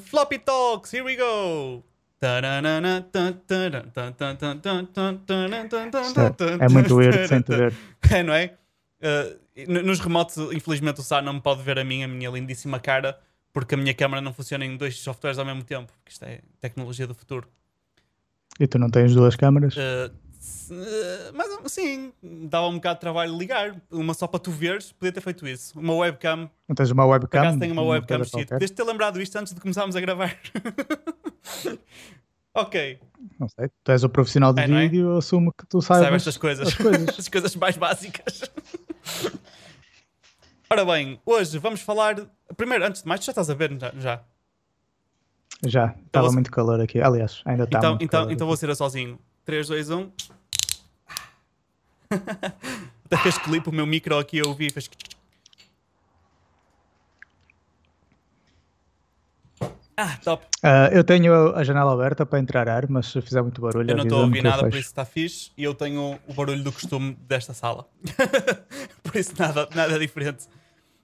Floppy Talks, here we go! É muito weird sem te ver. É, não é? Uh, nos remotos, infelizmente, o Sá não me pode ver a minha, a minha lindíssima cara, porque a minha câmera não funciona em dois softwares ao mesmo tempo, porque isto é tecnologia do futuro. E tu não tens duas câmaras? Uh, mas sim, dava um bocado de trabalho ligar. Uma só para tu veres, podia ter feito isso. Uma webcam. Não tens uma webcam? Por tenho uma webcam shit. Desde ter lembrado isto antes de começarmos a gravar. ok. Não sei, tu és o profissional de é, é? vídeo, é? eu assumo que tu sabes estas coisas. coisas. As coisas mais básicas. Ora bem, hoje vamos falar. Primeiro, antes de mais, já estás a ver já? Já, estava então, muito calor aqui. Aliás, ainda está. Então, então, então vou ser sozinho. 3, 2, 1. Até fez clipe, o meu micro aqui eu ouvi fez. Ah, top. Uh, eu tenho a janela aberta para entrar ar, mas se fizer muito barulho. Eu não estou a ouvir nada, por isso está fixe. E eu tenho o barulho do costume desta sala. por isso nada, nada diferente.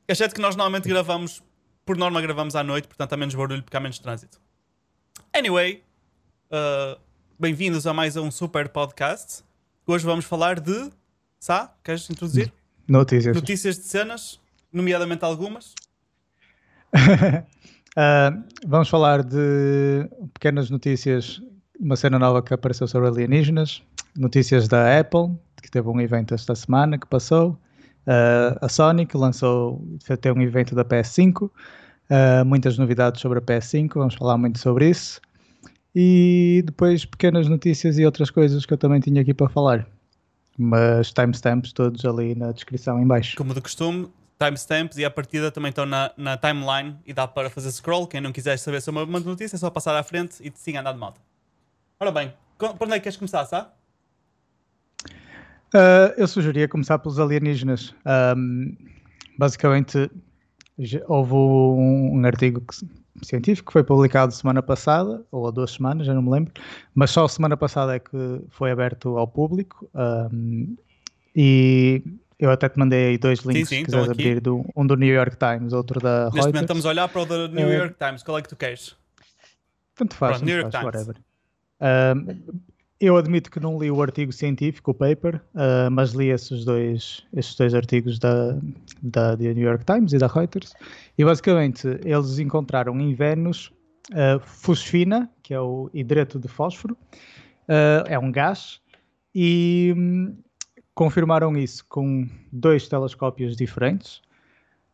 Exceto que nós normalmente gravamos, por norma gravamos à noite, portanto há menos barulho porque há menos trânsito. Anyway, uh, bem-vindos a mais um super podcast. Hoje vamos falar de. Sá, queres introduzir? Notícias. Notícias de cenas, nomeadamente algumas. uh, vamos falar de pequenas notícias, uma cena nova que apareceu sobre alienígenas, notícias da Apple, que teve um evento esta semana que passou, uh, a Sony que lançou, ter um evento da PS5, uh, ah, muitas novidades sobre a PS5, vamos falar muito sobre isso e depois pequenas notícias e outras coisas que eu também tinha aqui para falar. Mas timestamps todos ali na descrição em baixo. Como de costume, timestamps e a partida também estão na, na timeline e dá para fazer scroll. Quem não quiser saber sobre uma notícia é só passar à frente e siga andar de moto. Ora bem, por onde é que queres começar, sabe? Uh, eu sugeria começar pelos alienígenas. Um, basicamente, houve um, um artigo que científico, que foi publicado semana passada, ou há duas semanas, já não me lembro, mas só semana passada é que foi aberto ao público. Um, e eu até te mandei aí dois links, sim, sim, se quiseres abrir, do, um do New York Times, outro da Neste Reuters. momento estamos a olhar para o do New. York Times, qual é que tu queres? Tanto faz, Pronto, New York faz, Times. whatever. Um, eu admito que não li o artigo científico, o paper, uh, mas li esses dois, esses dois artigos da, da, New York Times e da Reuters. E basicamente eles encontraram em Vênus uh, fosfina, que é o hidreto de fósforo, uh, é um gás, e um, confirmaram isso com dois telescópios diferentes.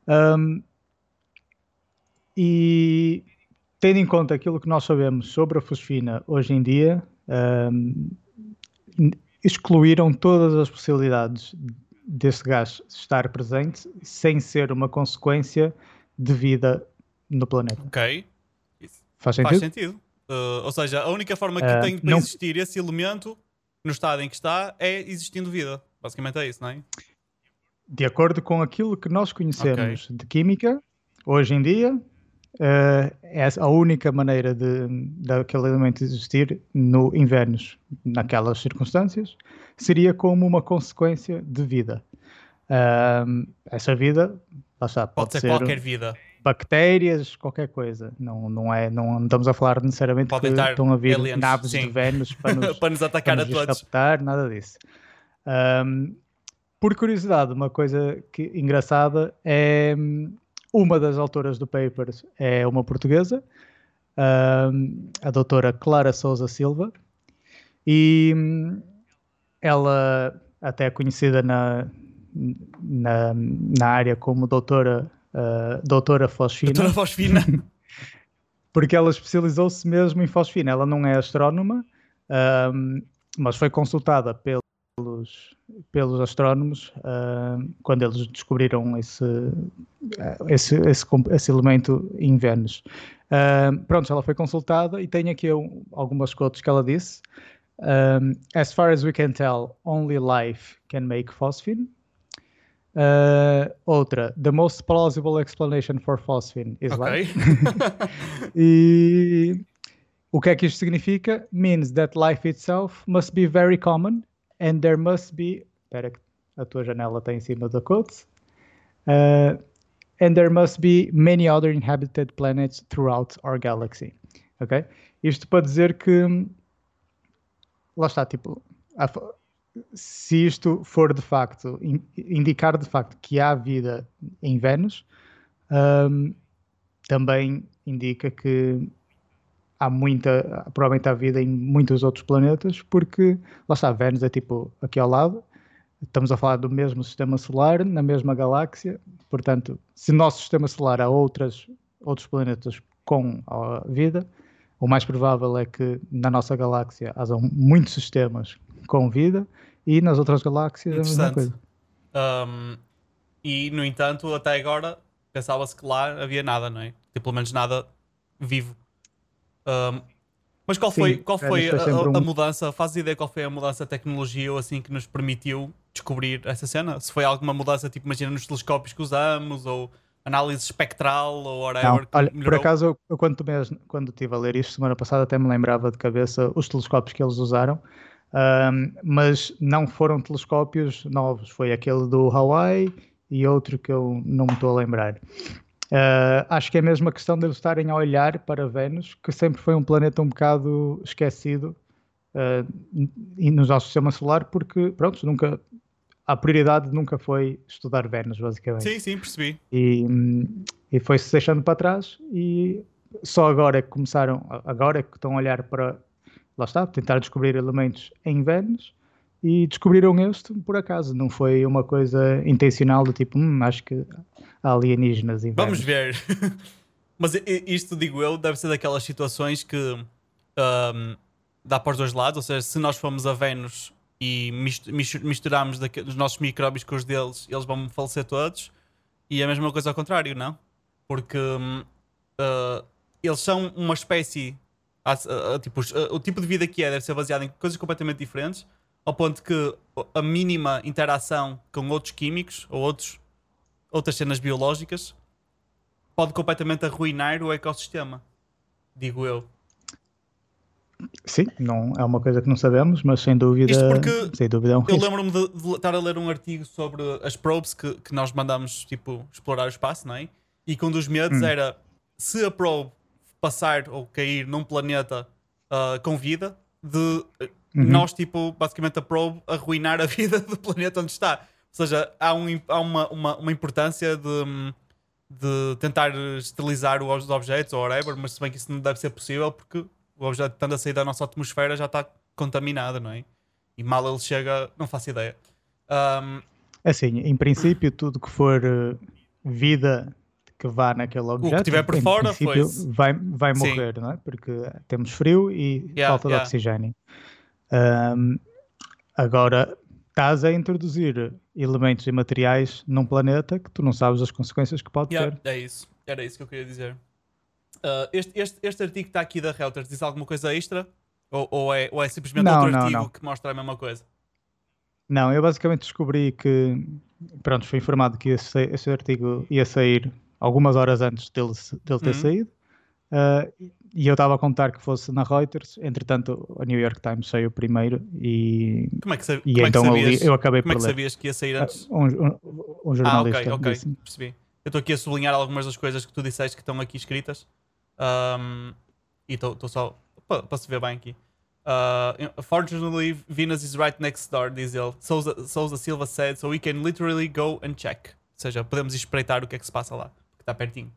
Um, e tendo em conta aquilo que nós sabemos sobre a fosfina hoje em dia, um, excluíram todas as possibilidades desse gás estar presente sem ser uma consequência de vida no planeta. Ok. Faz sentido? Faz sentido. Uh, ou seja, a única forma que uh, tem para não... existir esse elemento no estado em que está é existindo vida. Basicamente é isso, não é? De acordo com aquilo que nós conhecemos okay. de química, hoje em dia, uh, é a única maneira de daquele elemento existir no invernos, naquelas circunstâncias, seria como uma consequência de vida. Uh, essa vida, lá está, pode, pode ser, ser, qualquer vida. Bactérias, qualquer coisa. Não, não, é, não estamos a falar necessariamente pode que estão a vir aliens, naves sim. de Vênus para nos, para nos atacar para nos a todos. Captar, nada disso. Um, por curiosidade, uma coisa que, engraçada é uma das autoras do paper é uma portuguesa, a doutora Clara Souza Silva, e ela até é conhecida na, na, na área como doutora, uh, doutora Fosfina. Doutora Fosfina. porque ela especializou-se mesmo em fosfina. Ela não é astrónoma, mas foi consultada pelo pelos, pelos astrónomos uh, quando eles descobriram esse, uh, esse, esse, esse, elemento em Vênus. Uh, pronto, ela foi consultada e tem aqui um, algumas quotes que ela disse. Um, as far as we can tell, only life can make phosphine. Uh, outra, the most plausible explanation for phosphine is okay. life. e o que é que isto significa? Means that life itself must be very common and there must be. Espera, a tua janela está em cima da quote. Uh, and there must be many other inhabited planets throughout our galaxy. Ok? Isto para dizer que lá está, tipo, a, se isto for de facto, in, indicar de facto que há vida em Vênus, um, também indica que há muita, provavelmente há vida em muitos outros planetas, porque lá está, Vênus é tipo aqui ao lado, estamos a falar do mesmo sistema solar, na mesma galáxia, portanto, se no nosso sistema solar há outras, outros planetas com vida, o mais provável é que na nossa galáxia haja muitos sistemas com vida e nas outras galáxias é a mesma coisa. Um, e, no entanto, até agora pensava-se que lá havia nada, não é? Tipo, pelo menos nada vivo. Um, mas qual foi, Sim, qual foi a, a, a, mudança? Fazes ideia qual foi a mudança de tecnologia ou assim que nos permitiu descobrir essa cena? Se foi alguma mudança, tipo, imagina nos telescópios que usamos ou análise espectral ou whatever. Não, olha, por acaso, eu, quando, mesmo, quando estive a ler isto semana passada, até me lembrava de cabeça os telescópios que eles usaram. Um, mas não foram telescópios novos, foi aquele do Hawaii e outro que eu não me estou a lembrar. Uh, acho que é mesmo a questão de eles estarem a olhar para Vênus, que sempre foi um planeta um bocado esquecido uh, no nosso sistema solar, porque, pronto, nunca, a prioridade nunca foi estudar Vênus, basicamente. Sim, sim, percebi. E, e foi-se deixando para trás e só agora é que começaram, agora é que estão a olhar para, lá está, tentar descobrir elementos em Vênus e descobriram este por acaso, não foi uma coisa intencional do tipo, hum, acho que há alienígenas em Vamos ver. Mas isto, digo eu, deve ser daquelas situações que um, dá para os dois lados, ou seja, se nós formos a Vênus e misturarmos os nossos micróbios com os deles, eles vão falecer todos. E a mesma coisa ao contrário, não? Porque uh, eles são uma espécie. Uh, uh, tipo, o tipo de vida que é deve ser baseado em coisas completamente diferentes, ao ponto que a mínima interação com outros químicos ou outros, outras cenas biológicas pode completamente arruinar o ecossistema. Digo eu. Sim, não é uma coisa que não sabemos, mas sem dúvida, Isto porque sem dúvida é um Eu lembro-me de, de, estar a ler um artigo sobre as probes que, que nós mandamos tipo, explorar o espaço, não é? E que um dos medos hum. era se a probe passar ou cair num planeta uh, com vida, de uhum. nós, tipo, basicamente a probe arruinar a vida do planeta onde está. Ou seja, há, um, há uma, uma, uma importância de, de tentar esterilizar os objetos ou whatever, mas se bem que isso não deve ser possível porque o objeto estando a sair da nossa atmosfera já está contaminado, não é? E mal ele chega, não faço ideia. Um... Assim, em princípio, tudo que for uh, vida que vá naquele objeto, o que tiver por fora vai, vai morrer, Sim. não é? Porque temos frio e yeah, falta yeah. de oxigênio. Um, agora, estás a introduzir elementos e materiais num planeta que tu não sabes as consequências que pode yeah, ter. É isso, era isso que eu queria dizer. Uh, este, este, este artigo que está aqui da Reuters diz alguma coisa extra? Ou, ou, é, ou é simplesmente não, outro não, artigo não. que mostra a mesma coisa? Não, eu basicamente descobri que, pronto, fui informado que esse, esse artigo ia sair algumas horas antes dele, dele ter uhum. saído. Uh, e eu estava a contar que fosse na Reuters, entretanto a New York Times saiu primeiro e, como é que, e como então é que sabias, eu acabei como por Como é que sabias que ia sair antes? Uh, um, um, um, jornalista. Ah, ok, ok, percebi. Eu estou aqui a sublinhar algumas das coisas que tu disseste que estão aqui escritas. Um, e estou só para se ver bem aqui. Uh, fortunately, Venus is right next door, diz ele. Souza, Souza Silva said, so we can literally go and check. Ou seja, podemos espreitar o que é que se passa lá, porque está pertinho.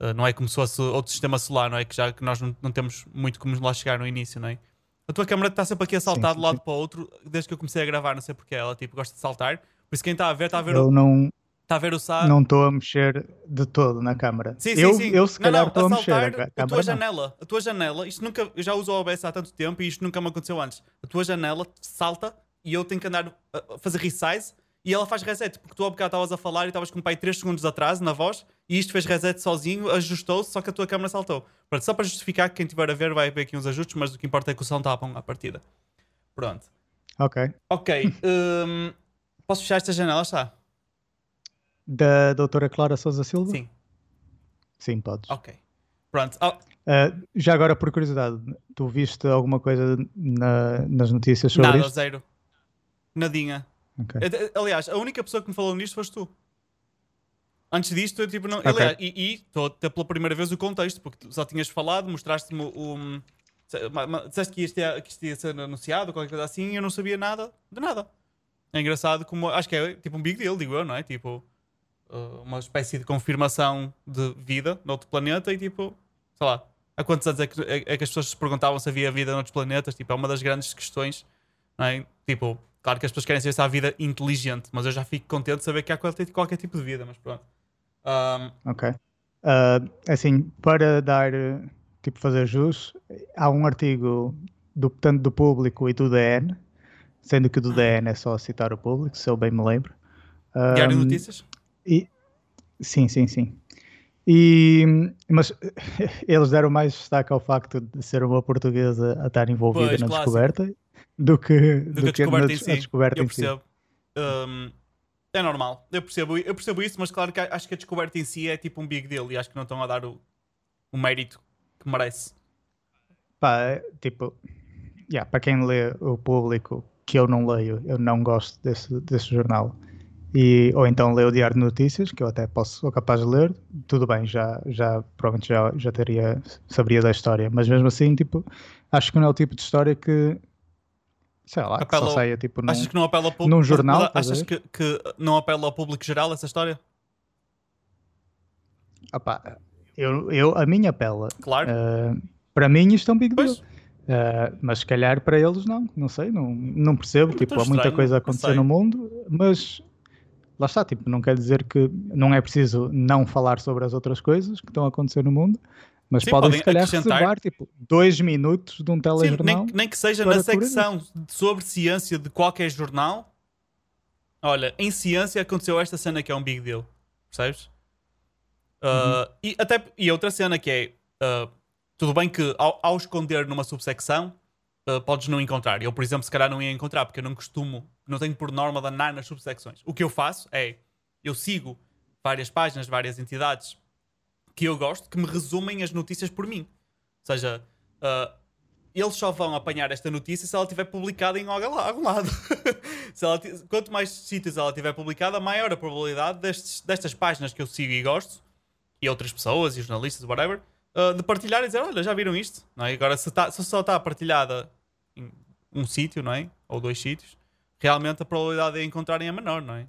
Uh, não é como se fosse outro sistema solar, não é? Que já que nós não, não temos muito como lá chegar no início, não é? A tua câmera está sempre aqui a saltar sim, de lado sim. para o outro desde que eu comecei a gravar, não sei porque ela tipo gosta de saltar. Por isso quem está a ver está a ver eu o... não Está a ver o Sá? Não estou a mexer de todo na câmera. Sim, sim, eu, sim. eu se calhar estou a, a mexer. A, a tua janela, a tua janela, isto nunca, eu já uso o OBS há tanto tempo e isto nunca me aconteceu antes. A tua janela salta e eu tenho que andar a fazer resize e ela faz reset, porque tu há bocado estavas a falar e estavas com o pai 3 segundos atrás na voz e isto fez reset sozinho, ajustou-se, só que a tua câmera saltou. Pronto, só para justificar que quem estiver a ver vai ver aqui uns ajustes, mas o que importa é que o som está bom à partida. Pronto. Ok. Ok. Um, posso fechar esta janela? Está da doutora Clara Souza Silva? Sim. Sim, podes. Ok. Pronto. Oh. Uh, já agora, por curiosidade, tu viste alguma coisa na, nas notícias sobre Nada, isto? zero. Nadinha. Okay. Aliás, a única pessoa que me falou nisto foste tu. Antes disto, eu tipo, não. Ok. Aliás, e estou a ter pela primeira vez o contexto, porque tu só tinhas falado, mostraste-me o. um, Disseste que isto, ia, que isto ia ser anunciado, qualquer coisa assim, e eu não sabia nada de nada. É engraçado como. Acho que é tipo um big deal, digo eu, não é? Tipo. uh, uma espécie de confirmação de vida noutro planeta e tipo. Sei lá. Há quantos anos é que, é, é que as pessoas se perguntavam se havia vida noutros planetas? Tipo, é uma das grandes questões, não é? Tipo, claro que as pessoas querem saber se há vida inteligente, mas eu já fico contente de saber que há qualquer, qualquer tipo de vida, mas pronto. Um, Ok. Ah, assim, para dar, tipo, fazer jus, há um artigo do, tanto do público e do DN, sendo que o do DN é só citar o público, se eu bem me lembro. Diário de Notícias? E, sim, sim, sim. E, mas eles deram mais destaque ao facto de ser uma portuguesa a estar envolvida Pois, na clássico. descoberta do que, Do que a descoberta na em si. descoberta eu si. percebo. Um, é normal. Eu percebo, eu percebo isso, mas claro que acho que a descoberta em si é tipo um big deal e acho que não estão a dar o, o mérito que merece. Pá, é, tipo, yeah, para quem lê o público, que eu não leio, eu não gosto desse, desse jornal. E, ou então lê o Diário de Notícias, que eu até posso, sou capaz de ler, tudo bem, já, já provavelmente já, já teria, saberia da história, mas mesmo assim, tipo, acho que não é o tipo de história que, sei lá, que Apela só ao- saia tipo num, Achas que não apela ao público? num jornal, Achas que, que não apela ao público geral essa história? Opá, eu, eu, a minha apela. Claro. Ah, para mim isto é um big deal. Ah, mas se calhar para eles não, não sei, não, não percebo. Muito Tipo, há muita estranho, coisa a acontecer no mundo, mas lá está, tipo, não quer dizer que não é preciso não falar sobre as outras coisas que estão a acontecer no mundo, mas Sim, podem podem se calhar acrescentar. reservar tipo dois minutos de um Sim, telejornal. nem, nem que seja na secção sobre ciência de qualquer jornal. Olha, em ciência aconteceu esta cena que é um big deal. Percebes? Uh, e, até, e outra cena que é. uh, tudo bem que ao, ao esconder numa subsecção, uh, podes não encontrar. Eu, por exemplo, se calhar não ia encontrar, porque eu não costumo, não tenho por norma de andar nas subsecções. O que eu faço é. Eu sigo várias páginas, várias entidades que eu gosto, que me resumem as notícias por mim. Ou seja, uh, eles só vão apanhar esta notícia se ela estiver publicada em algum la- algum lado. Quanto mais sítios ela tiver publicada, maior a probabilidade destes- destas páginas que eu sigo e gosto, e outras pessoas, e jornalistas, whatever, uh, de partilhar e dizer: Olha, já viram isto? Não é? Agora, se, tá- se só está partilhada em um sítio, não é? Ou dois sítios, realmente a probabilidade de encontrarem é menor, não é?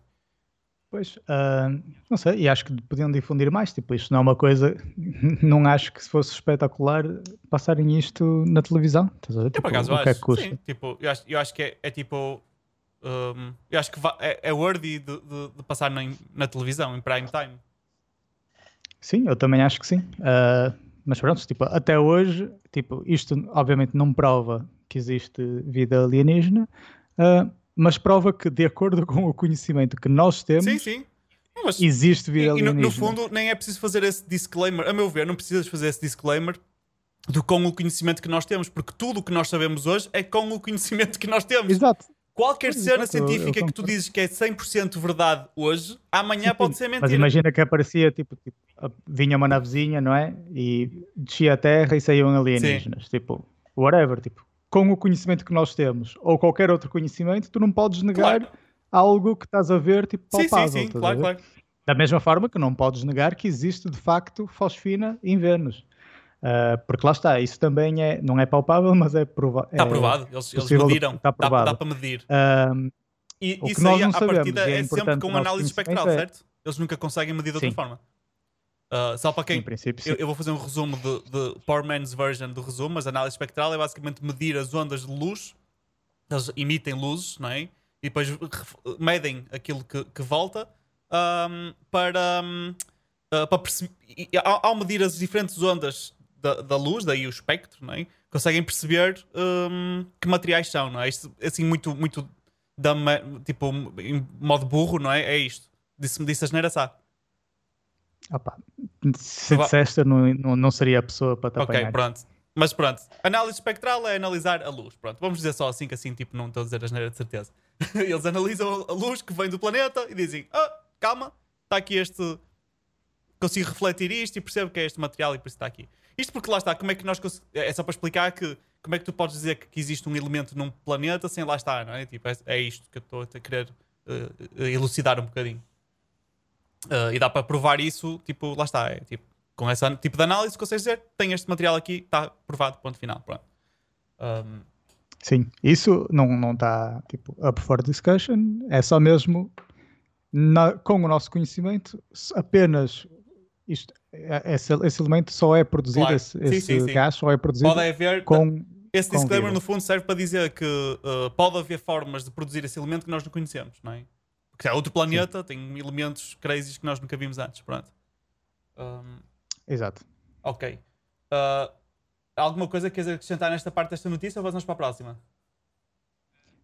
Pois, ah, não sei, e acho que podiam difundir mais. Tipo, isto não é uma coisa. Não acho que se fosse espetacular passarem isto na televisão. Estás a ver? Eu Tipo, acaso o que é acho. que custa? Sim, tipo, eu acho, eu acho que é, é tipo. um, eu acho que é, é worthy de, de- de passar na, na televisão, em prime time. Sim, eu também acho que sim. Ah, mas pronto, tipo, até hoje, tipo, isto obviamente não prova que existe vida alienígena, ah, mas prova que, de acordo com o conhecimento que nós temos, Sim, sim. Mas, existe e, vida e no, alienígena. no fundo, nem é preciso fazer esse disclaimer. A meu ver, não precisas fazer esse disclaimer do com o conhecimento que nós temos, porque tudo o que nós sabemos hoje é com o conhecimento que nós temos. Exato. Qualquer cena exato, eu- eu científica que tu dizes que é 100% verdade hoje, amanhã pode ser mentira. Mas imagina que aparecia, tipo, tipo, vinha uma navezinha, não é? E descia a terra e saíam alienígenas. Tipo, whatever, tipo, com o conhecimento que nós temos, ou qualquer outro conhecimento, tu não podes negar Claro. algo que estás a ver, tipo, Sim, palpável. sim, sim, a claro, claro. Da mesma forma que não podes negar que existe de facto fosfina em Vênus. Ah, porque lá está, isso também é, não é palpável, mas é, prova Está é provado, eles, eles mediram. está Dá, provado. dá para medir. Ah, E isso nós aí, não à sabemos, partida, é é, sempre com análise espectral, é- certo? Eles nunca conseguem medir de outra Sim. forma. Ah, só para quem. em princípio. Eu, eu vou fazer um resumo de, de Poor Man's version do resumo, mas a análise espectral é basicamente medir as ondas de luz, eles emitem luzes, não é? E depois medem aquilo que, que volta ahm, para, ahm, ah, para perceber. Ao, ao medir as diferentes ondas da, da luz, daí o espectro, não é? Conseguem perceber ahm, que materiais são, não é? Isto, assim, muito, muito da, tipo, em modo burro, não é? É isto. Disse-me disse a geneira sabe. Opa, se Prova- disseste, não, não, não seria a pessoa para te Ok, apanhar. pronto. Mas pronto, análise espectral é analisar a luz. Pronto, vamos dizer só assim, que assim, tipo, não estou a dizer a geneira de certeza. Eles analisam a luz que vem do planeta e dizem: Ah, calma, está aqui este. Consigo refletir isto e percebo que é este material e por isso está aqui. Isto porque lá está, como é que nós. cons- É só para explicar que. Como é que tu podes dizer que, existe um elemento num planeta sem lá estar, não é? Tipo, é, é isto que eu estou a querer eh, elucidar um bocadinho. Uh, e dá para provar isso, tipo, lá está. É, tipo, com esse tipo de análise, consegues dizer, tem este material aqui, está provado, ponto final. Pronto. Um, Sim, isso não está tipo, up for discussion, é só mesmo na, com o nosso conhecimento, apenas isto, é, esse, esse elemento só é produzido, claro. esse, esse sim, sim, gás só é produzido pode haver, com. Esse com disclaimer, no fundo, serve para dizer que uh, pode haver formas de produzir esse elemento que nós não conhecemos, não é? Porque é outro planeta, sim. tem elementos crazy que nós nunca vimos antes. Pronto. Um, Exato. Ok. Uh, alguma coisa que queres acrescentar nesta parte desta notícia ou vamos para a próxima?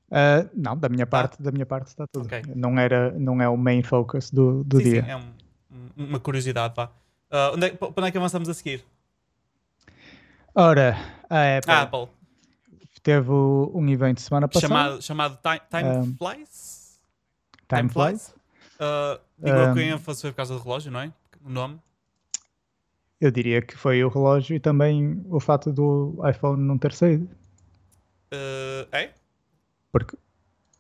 Uh, não, da minha tá. parte, da minha parte está tudo. Okay. Não, era, não é o main focus do, do sim, dia. Sim, é um, uma curiosidade, vá. Uh, onde, é, para onde é que avançamos a seguir? Ora, a Apple, a Apple. teve um evento semana passada chamado, chamado Time, Time um, Flies. Time, Flies. Uh, digo um, que ênfase foi por causa do relógio, não é? O nome. Eu diria que foi o relógio e também o fato do iPhone não ter saído. Uh, é? Porque,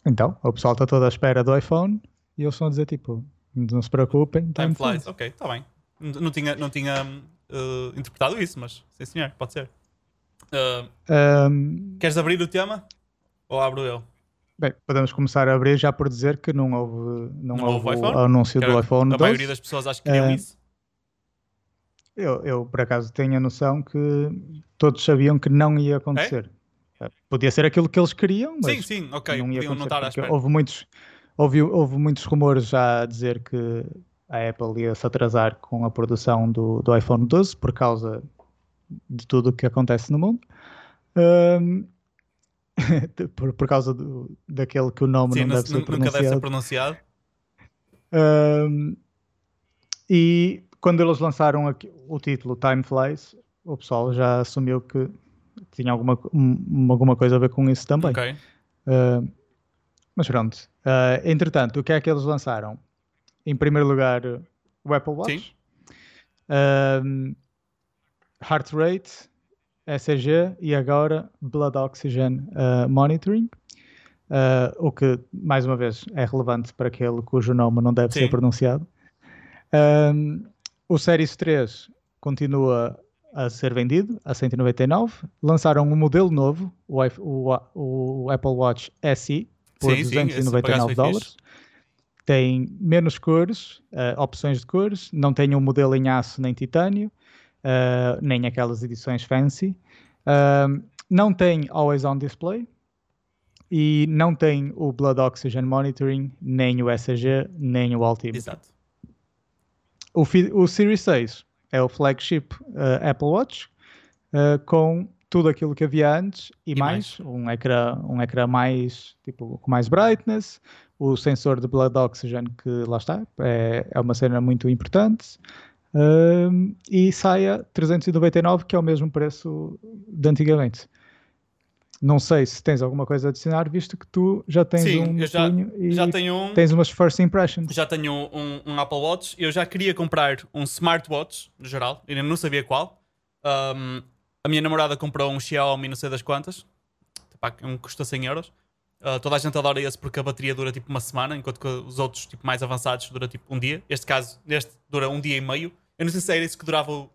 então, o pessoal está todo à espera do iPhone e eles estão a dizer tipo, não se preocupem, time, time flies. flies. Ok, está bem. Não tinha, não tinha uh, interpretado isso, mas sim senhor, pode ser. Uh, um, queres abrir o tema? Ou abro eu? Bem, podemos começar a abrir já por dizer que não houve, não, não houve, houve o anúncio do iPhone a 12. A maioria das pessoas acha que queriam uh, isso. Eu, eu, por acaso, tenho a noção que todos sabiam que não ia acontecer. É? Podia ser aquilo que eles queriam, mas sim, sim, ok. Não ia Podiam acontecer, não estar Houve muitos, houve, houve muitos rumores já a dizer que a Apple ia se atrasar com a produção do, do iPhone 12 por causa de tudo o que acontece no mundo. Um, por, por causa do, daquele que o nome Sim, não deve ser pronunciado. Nunca deve ser pronunciado. Um, e quando eles lançaram aqui, o título Time Flies, o pessoal já assumiu que tinha alguma, um, alguma coisa a ver com isso também. Okay. Uh, mas pronto. Uh, entretanto, o que é que eles lançaram? Em primeiro lugar, o Apple Watch. Uh, heart rate, ECG e agora Blood Oxygen Monitoring. o que, mais uma vez, é relevante para aquele cujo nome não deve Sim. ser pronunciado. O Series 3 continua a ser vendido a 199. Lançaram um modelo novo, o, o, o Apple Watch SE, por sim, 299 sim, dólares. Tem menos cores, uh, opções de cores, não tem um modelo em aço nem titânio, uh, nem aquelas edições fancy. Uh, não tem Always On Display e não tem o Blood Oxygen Monitoring, nem o ECG, nem o Altimeter. Exato. O, o Series 6 é o flagship uh, Apple Watch com tudo aquilo que havia antes e, e mais, mais, Um, ecrã, um ecrã mais tipo, com mais brightness, o sensor de blood oxygen que lá está, é, é uma cena muito importante. Uh, e saia 399, que é o mesmo preço de antigamente. Não sei se tens alguma coisa a adicionar, visto que tu já tens Sim, um eu já, e já tenho um, tens umas first impressions. Já tenho um, um, Apple Watch. Eu já queria comprar um smartwatch, no geral, ainda não sabia qual. Um, a minha namorada comprou um Xiaomi, não sei das quantas, um custa 100 euros. Uh, toda a gente adora esse porque a bateria dura tipo uma semana, enquanto que os outros tipo, mais avançados dura tipo um dia. Este caso, este dura um dia e meio. Eu não sei se era isso que durava o,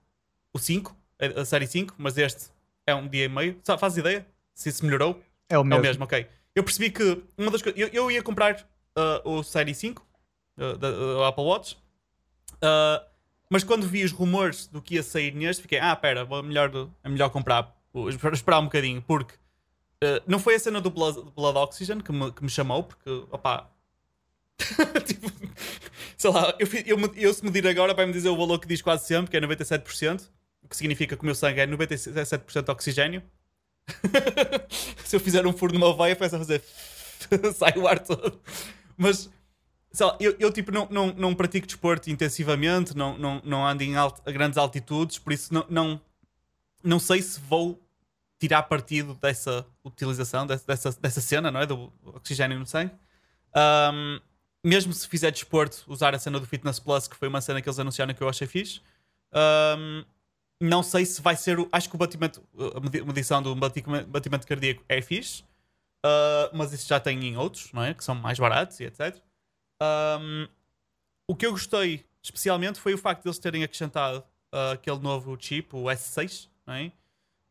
o 5, a série 5, mas este é um dia e meio. Faz ideia? se isso melhorou. É o mesmo. É o mesmo, ok. Eu percebi que uma das coisas. Eu, eu ia comprar uh, o Série 5 uh, da uh, Apple Watch, uh, mas quando vi os rumores do que ia sair neste, fiquei, ah, pera, é melhor, é melhor comprar, esperar um bocadinho, porque uh, não foi a cena do Blood, Blood Oxygen que me, que me chamou, porque, opá. tipo, sei lá, eu, eu, eu, se medir agora vai-me dizer o valor que diz quase sempre, que é 97%, o que significa que o meu sangue é 97% oxigênio. se eu fizer um furo numa veia, começa a fazer. sai o ar todo. Mas, sei lá, eu, eu tipo, não, não, não pratico desporto intensivamente, não, não, não ando em alt, a grandes altitudes, por isso não, não, não sei se vou tirar partido dessa utilização, dessa, dessa cena, não é? Do oxigênio no sangue. Um, mesmo se fizer desporto, usar a cena do Fitness Plus, que foi uma cena que eles anunciaram que eu achei fixe. Um, não sei se vai ser. O, acho que o batimento, a medição do batimento, batimento cardíaco é fixe, uh, mas isso já tem em outros, não é? Que são mais baratos e etc. Um, o que eu gostei especialmente foi o facto de eles terem acrescentado uh, aquele novo chip, o S6, não é?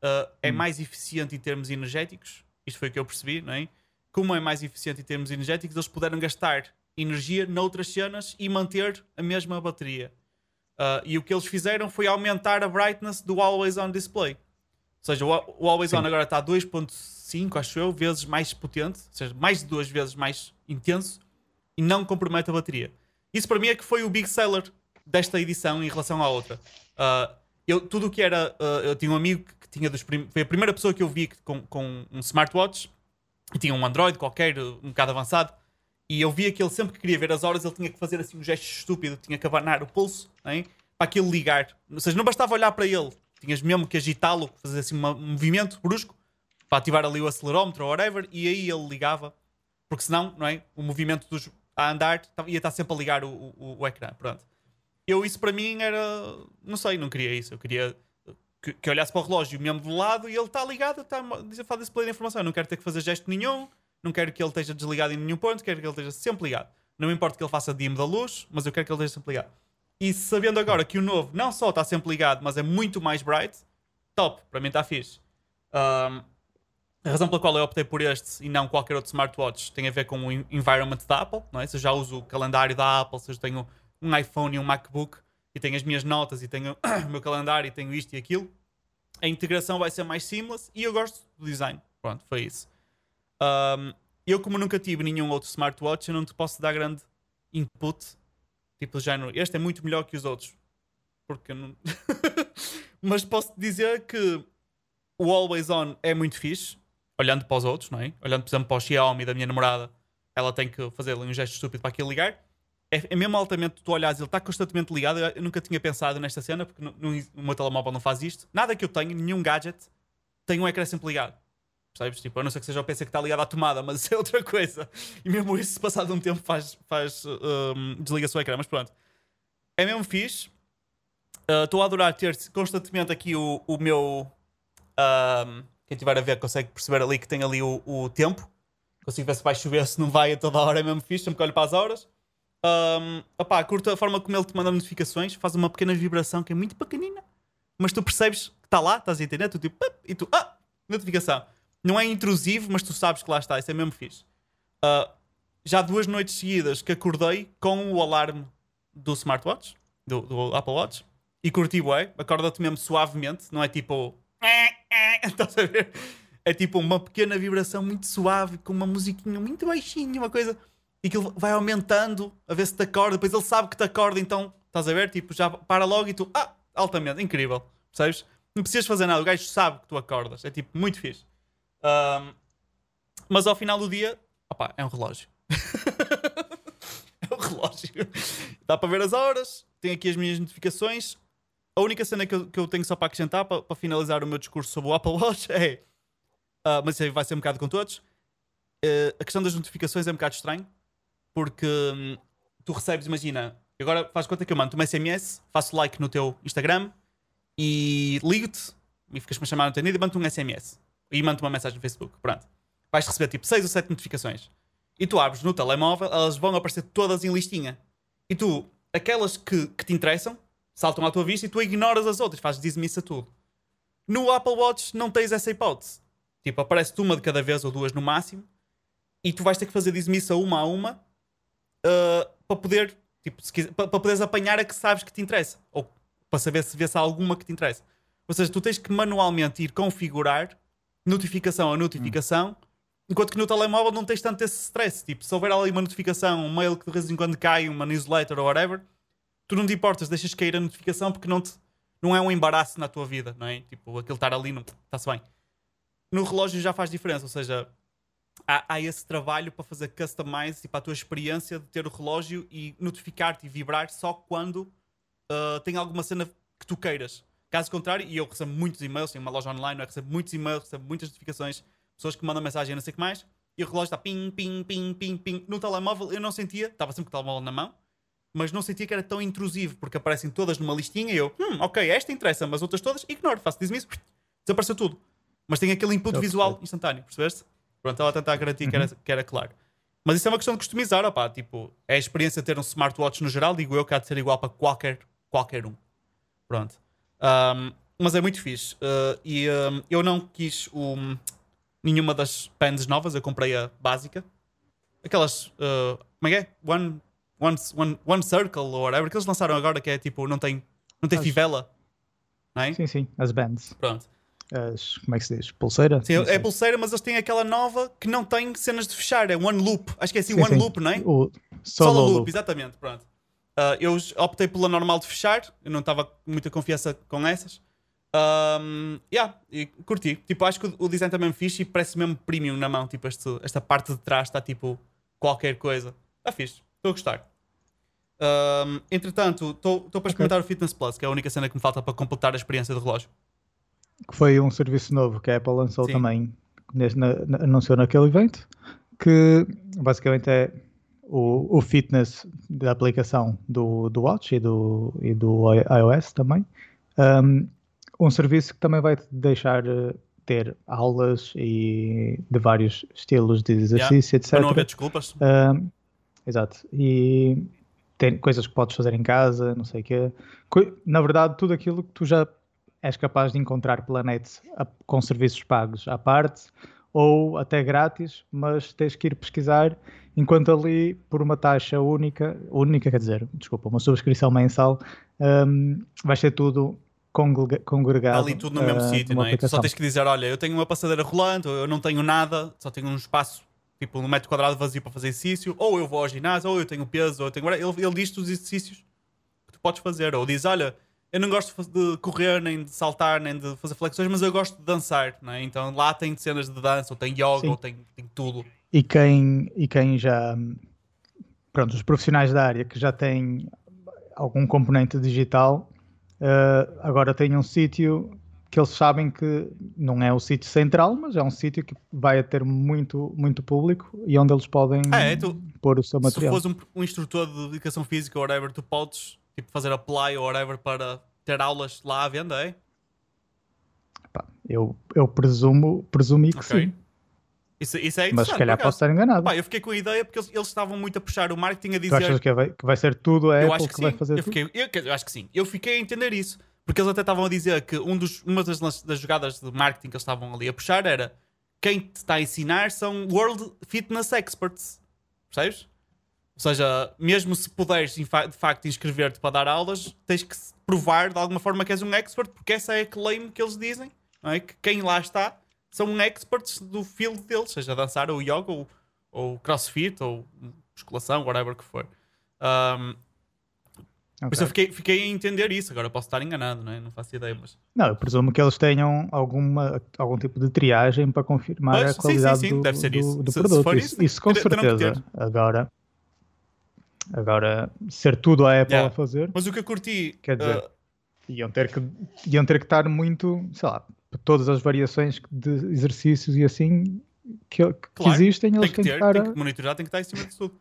Uh, é hum. mais eficiente em termos energéticos. Isto foi o que eu percebi, não é? Como é mais eficiente em termos energéticos, eles puderam gastar energia noutras cenas e manter a mesma bateria. Uh, e o que eles fizeram foi aumentar a brightness do Always On Display. Ou seja, o, Always Sim. On agora está 2.5, acho eu, vezes mais potente, ou seja, mais de duas vezes mais intenso e não compromete a bateria. Isso para mim é que foi o big seller desta edição em relação à outra. Uh, eu, tudo o que era. Uh, eu tinha um amigo que tinha dos prim... Foi a primeira pessoa que eu vi com, com um smartwatch e tinha um Android qualquer, um bocado avançado. E eu via que ele sempre que queria ver as horas, ele tinha que fazer assim um gesto estúpido, tinha que abanar o pulso hein, para aquilo ligar. Ou seja, não bastava olhar para ele, tinhas mesmo que agitá-lo, fazer assim um movimento brusco para ativar ali o acelerómetro ou whatever, e aí ele ligava, porque senão, não é? O movimento dos, a andar ia estar sempre a ligar o, o, o ecrã. Pronto. Eu, isso para mim era. Não sei, não queria isso. Eu queria que, que olhasse para o relógio mesmo do lado e ele está ligado, está a fazer display de informação. Eu não quero ter que fazer gesto nenhum, não quero que ele esteja desligado em nenhum ponto, quero que ele esteja sempre ligado. Não importa que ele faça dim da luz, mas eu quero que ele esteja sempre ligado. E sabendo agora que o novo não só está sempre ligado, mas é muito mais bright, top, para mim está fixe. Um, a razão pela qual eu optei por este e não qualquer outro smartwatch tem a ver com o environment da Apple, não é? Se eu já uso o calendário da Apple, se eu tenho um iPhone e um MacBook e tenho as minhas notas e tenho o meu calendário e tenho isto e aquilo, a integração vai ser mais seamless e eu gosto do design. Pronto, foi isso. Um, eu, como nunca tive nenhum outro smartwatch, eu não te posso dar grande input. Tipo, de género, este é muito melhor que os outros. Porque não. Mas posso dizer que o Always On é muito fixe olhando para os outros, não é? Olhando, por exemplo, para o Xiaomi da minha namorada, ela tem que fazer um gesto estúpido para aquilo ligar. É, é mesmo altamente, tu olhas, ele está constantemente ligado. Eu, nunca tinha pensado nesta cena, porque no, no, o meu telemóvel não faz isto. Nada que eu tenho, nenhum gadget, tem um ecrã sempre ligado. Percebes? Tipo, a não ser que seja o PC que está ligado à tomada, mas é outra coisa. E mesmo isso, passado um tempo, faz, faz um, desliga-se o ecrã. Mas pronto, é mesmo fixe. Uh, estou uh, a adorar ter constantemente aqui o, o meu. Um, quem estiver a ver consegue perceber ali que tem ali o, o tempo. Consigo ver se vai chover, se não vai a toda hora, é mesmo fixe. Sempre que olho para as horas. Um, opá, curto a forma como ele te manda notificações, faz uma pequena vibração que é muito pequenina, mas tu percebes que está lá, estás a entender? Tu tipo, e tu, ah, notificação. Não é intrusivo, mas tu sabes que lá está, isso é mesmo fixe. Uh, já duas noites seguidas que acordei com o alarme do smartwatch, do, do Apple Watch, e curti bué, acorda-te mesmo suavemente, não é tipo Estás a ver? É tipo uma pequena vibração muito suave, com uma musiquinha muito baixinha, uma coisa. E aquilo vai aumentando a ver se te acorda. Depois ele sabe que te acorda, então estás a ver? Tipo, já para logo e tu, ah, altamente, incrível. Percebes? Não precisas fazer nada, o gajo sabe que tu acordas. É tipo, muito fixe. Um, mas ao final do dia, opá, é um relógio. é um relógio. Dá para ver as horas, tem aqui as minhas notificações. A única cena que eu, que eu tenho só para acrescentar, para, para, finalizar o meu discurso sobre o Apple Watch, é. Uh, mas isso aí vai ser um bocado com todos. Uh, a questão das notificações é um bocado estranho, porque hum, tu recebes, imagina, agora faz conta que eu mando um SMS, faço like no teu Instagram e ligo-te e ficas-me a chamar no teu e mando um SMS e mando uma mensagem no Facebook. Pronto. Vais receber tipo 6 ou 7 notificações. E tu abres no telemóvel, elas vão aparecer todas em listinha. E tu, aquelas que, que te interessam, saltam à tua vista e tu ignoras as outras, fazes dismiss tudo. No Apple Watch não tens essa hipótese. Tipo, aparece-te uma de cada vez ou duas no máximo e tu vais ter que fazer dismiss a uma a uma uh, para poder, tipo, para, poderes apanhar a que sabes que te interessa ou para saber se vê se há alguma que te interessa. Ou seja, tu tens que manualmente ir configurar notificação a notificação, hum. enquanto que no telemóvel não tens tanto esse stress. Tipo, se houver ali uma notificação, um mail que de vez em quando cai, uma newsletter ou whatever, tu não te importas, deixas cair a notificação porque não, te, não é um embaraço na tua vida, não é? Tipo, aquele estar ali, está-se bem. No relógio já faz diferença, ou seja, há, há esse trabalho para fazer customize, tipo, a tua experiência de ter o relógio e notificar-te e vibrar só quando uh, tem alguma cena que tu queiras. Caso contrário, e eu recebo muitos e-mails, tenho uma loja online, eu recebo muitos e-mails, recebo muitas notificações, pessoas que mandam mensagem, não sei o que mais, e o relógio está ping, ping, ping, ping, ping. No telemóvel eu não sentia, estava sempre com o telemóvel na mão, mas não sentia que era tão intrusivo, porque aparecem todas numa listinha e eu, hum, ok, esta interessa, mas outras todas ignoro, faço dismiss, desapareceu tudo. Mas tem aquele input visual instantâneo, percebeste? Pronto, ela tentar garantir uhum. que, era, uhum. que era claro. Mas isso é uma questão de customizar, opá. Tipo, é a experiência de ter um smartwatch no geral, digo eu, que há de ser igual para qualquer, qualquer um. Pronto. Um, mas é muito fixe. Uh, e um, eu não quis um, nenhuma das pens novas, eu comprei a básica. Aquelas. Uh, como é que é? One, one, one, one Circle ou whatever, que eles lançaram agora, que é tipo, não tem, não tem As- fivela. Não é? Sim, sim, as bands. Pronto. As, como é que se diz? Pulseira? Sim, é sei. pulseira, mas eles têm aquela nova que não tem cenas de fechar, é one loop. Acho que é assim, Sim, one sim. loop, não é? O solo, Solo loop, loop. exatamente, pronto. Ah, eu optei pela normal de fechar, eu não estava com muita confiança com essas. Um, yeah, e curti. Tipo, acho que o, o design também é fixe e parece mesmo premium na mão. Tipo, este- esta parte de trás está tipo qualquer coisa. Está fixe, estou a gostar. Um, entretanto, estou para experimentar o Fitness Plus, que é a única cena que me falta para completar a experiência do relógio. que foi um serviço novo que a Apple lançou Sim. também, na- na- anunciou naquele evento, que basicamente é o, o fitness da aplicação do, do Watch e do, e do iOS também. Um, um serviço que também vai te deixar ter aulas e de vários estilos de exercício, etc. Para não haver desculpas. Um, exato. E tem coisas que podes fazer em casa, não sei o quê. Na verdade, tudo aquilo que tu já és capaz de encontrar pela net com serviços pagos à parte ou até grátis, mas tens que ir pesquisar, enquanto ali, por uma taxa única, única quer dizer, desculpa, uma subscrição mensal, um, vais ter tudo congrega- congregado. Ali tudo no mesmo uh, sítio, não é? Tu só tens que dizer: olha, eu tenho uma passadeira rolante, ou eu não tenho nada, só tenho um espaço, tipo um metro quadrado vazio para fazer exercício, ou eu vou ao ginásio, ou eu tenho peso, ou eu tenho. Ele, ele diz-te os exercícios que tu podes fazer, ou diz: olha, eu não gosto de correr, nem de saltar, nem de fazer flexões, mas eu gosto de dançar, não é? Então lá tem cenas de dança, ou tem yoga, Sim. ou tem, tem tudo. E quem, e quem já. Pronto, os profissionais da área que já têm algum componente digital, eh, agora têm um sítio que eles sabem que não é o sítio central, mas é um sítio que vai ter muito, muito público e onde eles podem Ah, é? Tu- pôr o seu Se material. fores um, um instrutor de educação física ou whatever, tu podes tipo, fazer apply ou whatever para ter aulas lá à venda, é? Eu, eu presumo, presumi que Ok. sim, Isso, isso é mas se calhar posso estar enganado. Pá, eu fiquei com a ideia porque eles, eles estavam muito a puxar o marketing a tu achas dizer. que vai, que vai ser tudo a Eu Apple acho que, que, vai fazer Eu, tudo? fiquei, eu, dizer, eu acho que sim. Eu fiquei a entender isso. Porque eles até estavam a dizer que um dos, uma das, das jogadas de marketing que eles estavam ali a puxar era quem te está a ensinar são World Fitness Experts. Percebes? Ou seja, mesmo se puderes de fa- de facto inscrever-te para dar aulas, tens que provar de alguma forma que és um expert, porque essa é a claim que eles dizem. É? Que quem lá está são experts do field deles, seja dançar ou yoga ou, ou crossfit ou musculação, whatever que for. Um, por isso Ok. eu fiquei, fiquei a entender isso. Agora posso estar enganado, não, é? não faço ideia. Mas... Não, eu presumo que eles tenham alguma, algum tipo de triagem para confirmar Pois, a sim, sim, qualidade sim, do, deve ser do- isso. do Se- se produto. for isso, isso, isso com certeza. Agora, agora, ser tudo a Apple Yeah. a fazer, mas o que eu curti. Quer dizer, uh, iam ter, que, iam ter que estar muito, sei lá, todas as variações de exercícios e assim que, que Claro, existem, tem eles que têm que ter, estar. tem que monitorar, tem que estar em cima de tudo.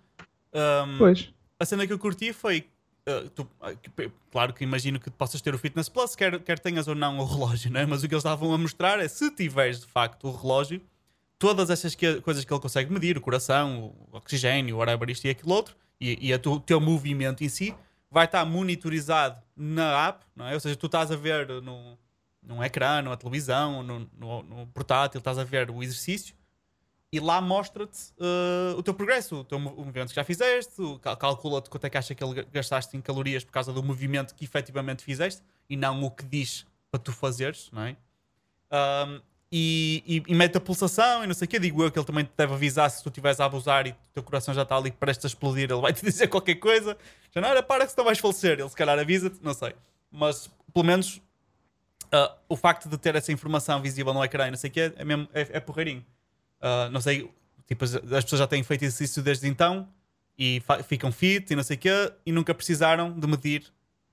Um, Pois, a cena que eu curti foi. uh, tu- que- claro que imagino que possas ter o Fitness Plus, quer, quer tenhas ou não o relógio, né? mas o que eles estavam a mostrar é se tiveres de facto o relógio, todas essas que- coisas que ele consegue medir, o coração, o oxigênio, whatever, isto e aquilo outro, e, e tu- o teu movimento em si, vai estar monitorizado na app, não é? Ou seja, tu estás a ver no, num ecrã, numa televisão, no, no, no portátil, estás a ver o exercício e lá mostra-te uh, o teu progresso, o teu movimento que já fizeste, calcula-te quanto é que acha que gastaste em calorias por causa do movimento que efetivamente fizeste e não o que diz para tu fazeres, não é? Um, e, e, e mete a pulsação e não sei o que. Digo eu que ele também te deve avisar se tu estiveres a abusar e o teu coração já está ali prestes a explodir. Ele vai te dizer qualquer coisa. Já não era para que senão vais falecer. Ele se calhar avisa-te, não sei. Mas pelo menos ah, o facto de ter essa informação visível no ecrã e não sei o que é, mesmo, é, é porreirinho. Ah, não sei, tipo, as, as pessoas já têm feito exercício desde então e ficam fit e não sei o quê e nunca precisaram de medir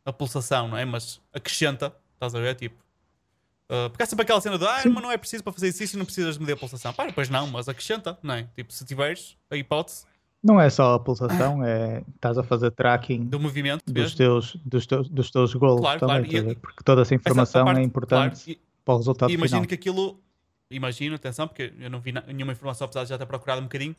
a pulsação, não é? Mas acrescenta, estás a ver? Tipo, ah, porque há sempre aquela cena de ah, mas não é preciso para fazer exercício, não precisas de medir a pulsação. Pá, pois não, mas acrescenta, não é? Tipo, se tiveres a hipótese não é só a pulsação, é estás a fazer tracking do movimento dos mesmo. teus, dos teus, dos teus goals Claro, também, claro, e- porque toda essa informação parte, é importante claro, e- para o resultado imagino final. que aquilo. Imagino, atenção, porque eu não vi nenhuma informação, apesar de já ter procurado um bocadinho.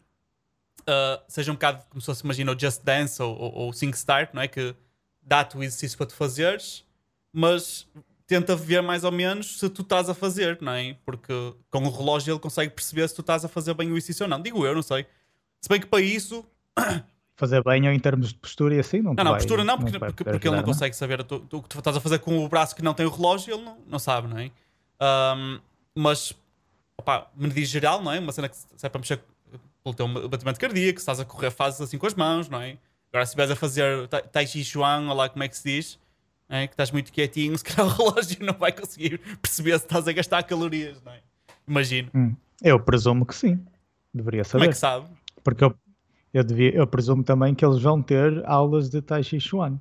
uh, seja um bocado como se fosse, imagina, o Just Dance ou, ou, ou o Sing Start, não é? Que dá-te o exercício para tu fazeres, mas tenta ver mais ou menos se tu estás a fazer, não é? Porque com o relógio ele consegue perceber se tu estás a fazer bem o exercício ou não. Digo eu, não sei. Se bem que para isso. Fazer bem ou em termos de postura e assim, não Não, não, vai, postura não, porque, vai porque, porque ele não ajudar, consegue saber tu- tu- o que tu estás a fazer com o braço que não tem o relógio, ele não, não sabe, não é? Ahm, mas, opá, medida geral, não é? Uma cena que se é para mexer pelo teu batimento cardíaco, se estás a correr fazes assim com as mãos, não é? Agora, se estiveres a fazer tai- Chi Chuan, ou lá como é que se diz, é? que estás muito quietinho, se calhar o relógio não vai conseguir perceber se estás a gastar calorias, não é? Imagino. Hum. Eu presumo que sim. Deveria Como é saber. que sabe? Porque eu, eu, devia, eu presumo também que eles vão ter aulas de Tai Chi Chuan.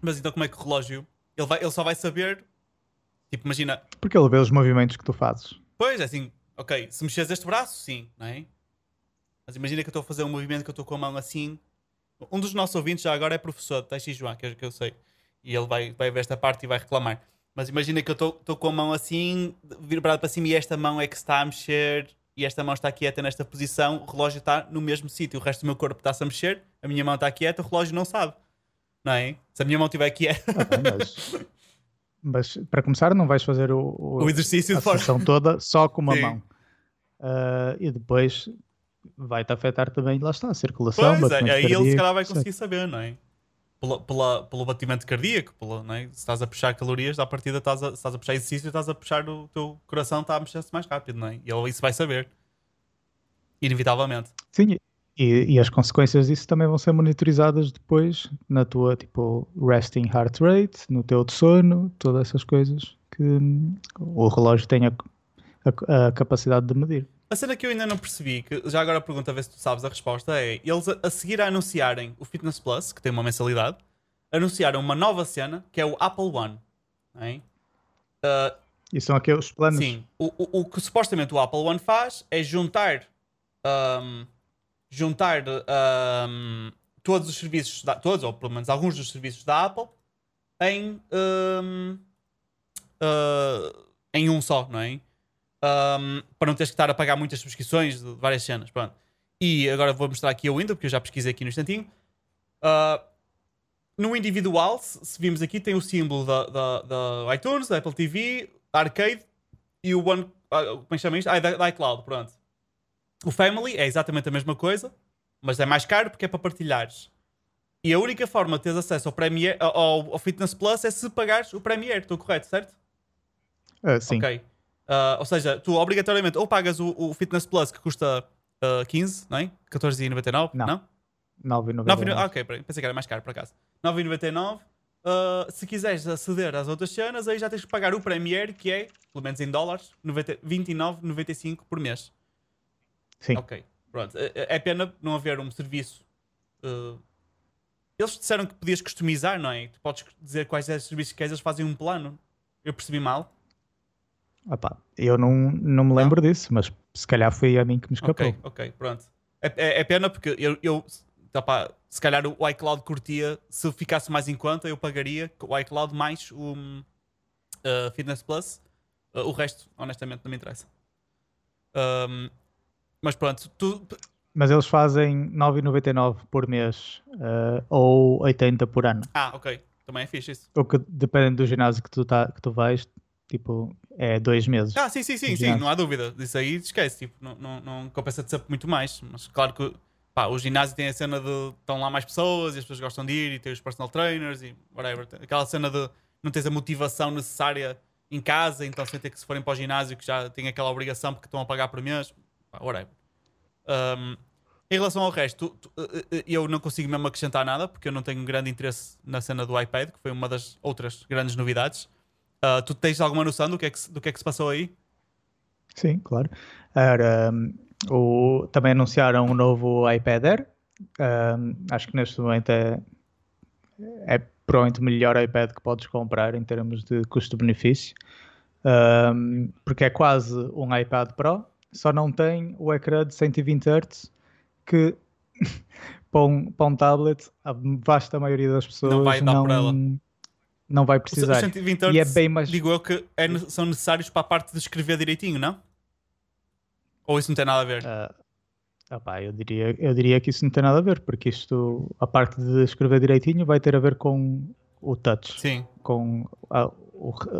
Mas então como é que o relógio, ele, vai, ele só vai saber, tipo, imagina, Porque ele vê os movimentos que tu fazes. Pois, é assim, ok, se mexeres este braço, sim, não é? Mas imagina que eu estou a fazer um movimento que eu estou com a mão assim. Um dos nossos ouvintes já agora é professor de Tai Chi Chuan, que, eu- que eu sei. E ele vai, vai ver esta parte e vai reclamar. Mas imagina que eu estou com a mão assim, virada para cima, e esta mão é que está a mexer, e esta mão está quieta nesta posição, o relógio está no mesmo sítio, o resto do meu corpo está-se a mexer, a minha mão está quieta, o relógio não sabe. Não é? Se a minha mão estiver quieta, Ah, bem, mas, mas para começar, não vais fazer o, o, o exercício a de sessão toda só com uma Sim. mão. Ah, e depois vai-te afetar também, lá está, a circulação. Pois, é, aí ele se calhar vai conseguir saber, não é? Pela, pela- pelo batimento cardíaco, pela, é? se estás a puxar calorias, à partida estás a, se estás a puxar exercício, estás a puxar o teu coração, está a mexer-se mais rápido, não é? E ele isso vai saber. Inevitavelmente. Sim, e, e as consequências disso também vão ser monitorizadas depois na tua, tipo, resting heart rate, no teu sono, todas essas coisas que o relógio tem a, a- a capacidade de medir. A cena que eu ainda não percebi, que já agora pergunto a ver se tu sabes a resposta, é eles a, a seguir a anunciarem o Fitness Plus, que tem uma mensalidade, anunciaram uma nova cena que é o Apple One. Não é? Ah, E são aqueles planos. Sim, o, o, o que supostamente o Apple One faz é juntar ahm, juntar ahm, todos os serviços, da, todos, ou pelo menos alguns dos serviços da Apple em, ahm, ah, em um só, não é? Ahm, para não teres que estar a pagar muitas subscrições de várias cenas, pronto. E agora vou mostrar aqui o window, porque eu já pesquisei aqui no instantinho. Ah, no individual, se, vimos aqui, tem o símbolo da, da, da iTunes, da Apple TV, Arcade e o One. ah, como é que chama isto? Ah, da, da iCloud, pronto. O Family é exatamente a mesma coisa, mas é mais caro porque é para partilhares. E a única forma de teres acesso ao, Premiere, ao, ao Fitness Plus é se pagares o Premiere, estou correto, certo? Ah, sim. Ok. Ah, ou seja, tu obrigatoriamente ou pagas o, o Fitness Plus que custa ah, 15, não é? 14,99? Não. não? 9,99. 9,99. Ah, ok, pensei que era mais caro por acaso. 9,99. Uh, se quiseres aceder às outras cenas, aí já tens que pagar o Premiere, que é, pelo menos em dólares, 90 29,95 por mês. Sim. Ok, pronto. É, é pena não haver um serviço. uh, Eles disseram que podias customizar, não é? Tu podes dizer quais é os serviços que queres, eles fazem um plano. Eu percebi mal. Opá, eu não, não me lembro disso, mas se calhar foi a mim que me escapou. Ok, ok, pronto. É, é- é pena porque eu, eu pá, se calhar o iCloud curtia, se ficasse mais em conta, eu pagaria o iCloud mais o hum, uh, Fitness Plus. Uh, o resto, honestamente, não me interessa. Um, mas pronto, tu, Mas eles fazem 9,99 por mês ah, ou 80 por ano. ah, ok, também é fixe isso. O que dependendo do ginásio que tu, tá, que tu vais, tipo, é dois meses. Ah, sim, sim, sim, sim, não há dúvida. Isso aí esquece, tipo, não, não, não compensa de ser muito mais. Mas claro que pá, o ginásio tem a cena de estão lá mais pessoas e as pessoas gostam de ir e tem os personal trainers e whatever. Aquela cena de não tens a motivação necessária em casa, então sem ter que se forem para o ginásio que já têm aquela obrigação porque estão a pagar por mês, pá, whatever. Um, em relação ao resto, tu- tu- eh, eh, eu não consigo mesmo acrescentar nada porque eu não tenho grande interesse na cena do iPad, que foi uma das outras grandes novidades. Ah, tu tens alguma noção do que, é que, se- do que é que se passou aí? Sim, claro. Era, hum, o, também anunciaram um novo iPad Air. Hum, acho que neste momento é, é provavelmente o melhor iPad que podes comprar em termos de custo-benefício. Hum, porque é quase um iPad Pro, só não tem o ecrã de 120 Hz que para, um, para um tablet a vasta maioria das pessoas vai dar por ela. Não vai Os precisar. 120 E é bem mais. digo eu que é são necessários para a parte de escrever direitinho, não? Ou isso não tem nada a ver? Ah, Epá, eu, diria, eu diria que isso não tem nada a ver, porque isto, a parte de escrever direitinho, vai ter a ver com o touch, Sim. com a,